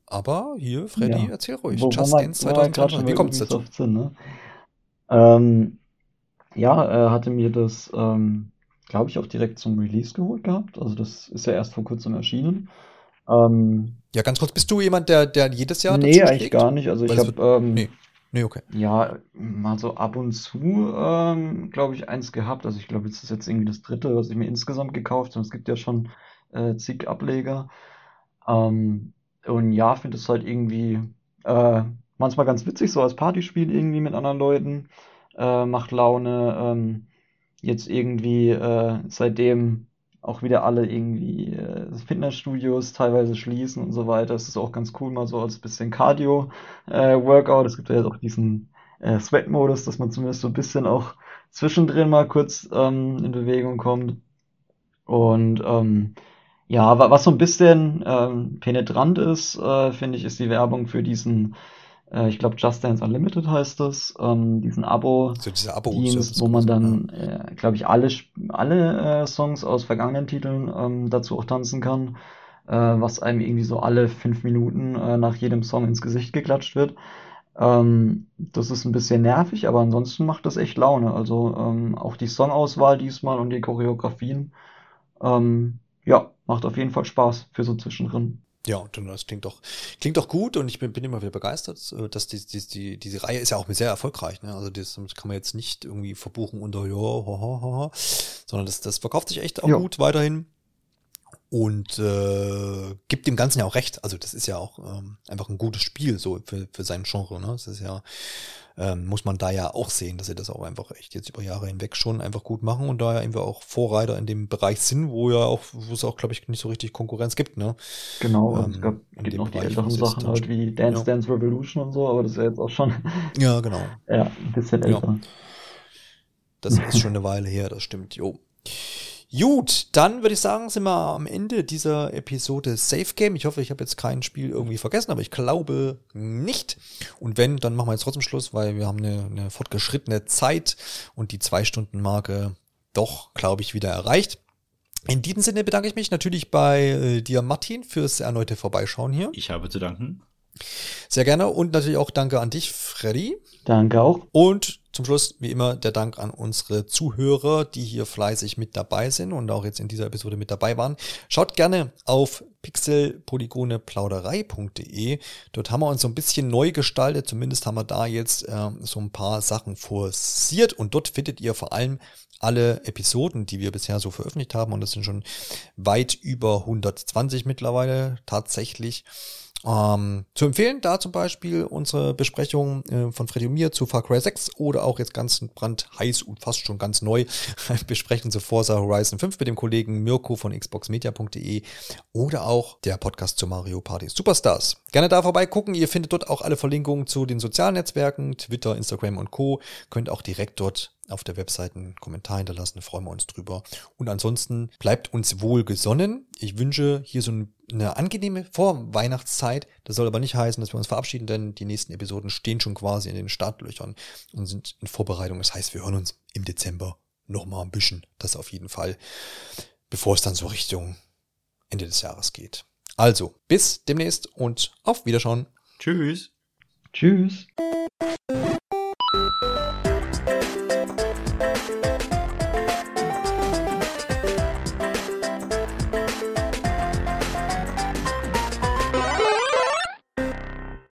aber hier, Freddy, Ja. erzähl ruhig. Wo, Just Dance wo wir gerade 2020, schon wie kommt es dazu? Sind, ne? ähm, ja, er hatte mir das, ähm, glaube ich, auch direkt zum Release geholt gehabt. Also das ist ja erst vor kurzem erschienen. Ähm, Ja, ganz kurz, bist du jemand, der, der jedes Jahr nee, eigentlich schlägt? gar nicht. Also ich Weil es habe ähm, nee. Nee, okay. ja mal so ab und zu, ähm, glaube ich, eins gehabt. Also ich glaube, das ist jetzt irgendwie das dritte, was ich mir insgesamt gekauft habe. Es gibt ja schon äh, zig Ableger. Ähm, und ja, finde es halt irgendwie äh, manchmal ganz witzig, so als Partyspiel irgendwie mit anderen Leuten. Äh, macht Laune. Ähm, jetzt irgendwie äh, seitdem auch wieder alle irgendwie äh, Fitnessstudios teilweise schließen und so weiter. Es ist auch ganz cool, mal so als bisschen Cardio-Workout. es gibt ja jetzt auch diesen äh, Sweat-Modus, dass man zumindest so ein bisschen auch zwischendrin mal kurz ähm, in Bewegung kommt. Und ähm, ja, wa- was so ein bisschen ähm, penetrant ist, äh, finde ich, ist die Werbung für diesen, äh, ich glaube, Just Dance Unlimited heißt das, ähm, diesen Abo. So dieser abo Dienst, wo man dann, äh, glaube ich, alle, alle äh, Songs aus vergangenen Titeln ähm, dazu auch tanzen kann, äh, was einem irgendwie so alle fünf Minuten äh, nach jedem Song ins Gesicht geklatscht wird. Ähm, das ist ein bisschen nervig, aber ansonsten macht das echt Laune. Also ähm, auch die Songauswahl diesmal und die Choreografien, ähm, ja, macht auf jeden Fall Spaß für so zwischendrin. Ja, das klingt doch, klingt doch gut und ich bin, bin immer wieder begeistert, äh, dass die, die, die, diese Reihe ist ja auch sehr erfolgreich. Ne? Also das kann man jetzt nicht irgendwie verbuchen unter ja, ha, ha, ha, ha, sondern das, das verkauft sich echt auch Ja. gut weiterhin und äh, gibt dem Ganzen ja auch recht. Also das ist ja auch ähm, einfach ein gutes Spiel so für, für sein Genre. Ne? Das ist ja ähm, muss man da ja auch sehen, dass sie das auch einfach echt jetzt über Jahre hinweg schon einfach gut machen und da ja eben auch Vorreiter in dem Bereich sind, wo ja auch, wo es auch, glaube ich, nicht so richtig Konkurrenz gibt, ne? Genau, Ähm, es gab, gibt noch die Bereich, älteren Sachen halt wie Dance ja. Dance Revolution und so, aber das ist ja jetzt auch schon (laughs) Ja, genau. ja, ein bisschen Ja. älter. Das ist (laughs) schon eine Weile her, das stimmt, jo. Gut, dann würde ich sagen, sind wir am Ende dieser Episode Safe Game. Ich hoffe, ich habe jetzt kein Spiel irgendwie vergessen, aber ich glaube nicht. Und wenn, dann machen wir jetzt trotzdem Schluss, weil wir haben eine, eine fortgeschrittene Zeit und die Zwei-Stunden-Marke doch, glaube ich, wieder erreicht. In diesem Sinne bedanke ich mich natürlich bei äh, dir, Martin, fürs erneute Vorbeischauen hier. Ich habe zu danken. Sehr gerne und natürlich auch danke an dich, Freddy. Danke auch. Und zum Schluss, wie immer, der Dank an unsere Zuhörer, die hier fleißig mit dabei sind und auch jetzt in dieser Episode mit dabei waren. Schaut gerne auf pixelpolygoneplauderei.de. Dort haben wir uns so ein bisschen neu gestaltet. Zumindest haben wir da jetzt äh, so ein paar Sachen forciert und dort findet ihr vor allem alle Episoden, die wir bisher so veröffentlicht haben. Und das sind schon weit über 120 mittlerweile tatsächlich. Ähm, zu empfehlen da zum Beispiel unsere Besprechung äh, von Freddy und mir zu Far Cry 6 oder auch jetzt ganz brandheiß und fast schon ganz neu (laughs) besprechen zu Forza Horizon 5 mit dem Kollegen Mirko von xboxmedia.de oder auch der Podcast zu Mario Party Superstars. Gerne da vorbeigucken. Ihr findet dort auch alle Verlinkungen zu den sozialen Netzwerken, Twitter, Instagram und Co. Könnt auch direkt dort auf der Webseite einen Kommentar hinterlassen, freuen wir uns drüber. Und ansonsten bleibt uns wohl gesonnen. Ich wünsche hier so eine angenehme Vorweihnachtszeit. Das soll aber nicht heißen, dass wir uns verabschieden, denn die nächsten Episoden stehen schon quasi in den Startlöchern und sind in Vorbereitung. Das heißt, wir hören uns im Dezember nochmal ein bisschen. Das auf jeden Fall, bevor es dann so Richtung Ende des Jahres geht. Also, bis demnächst und auf Wiederschauen. Tschüss. Tschüss.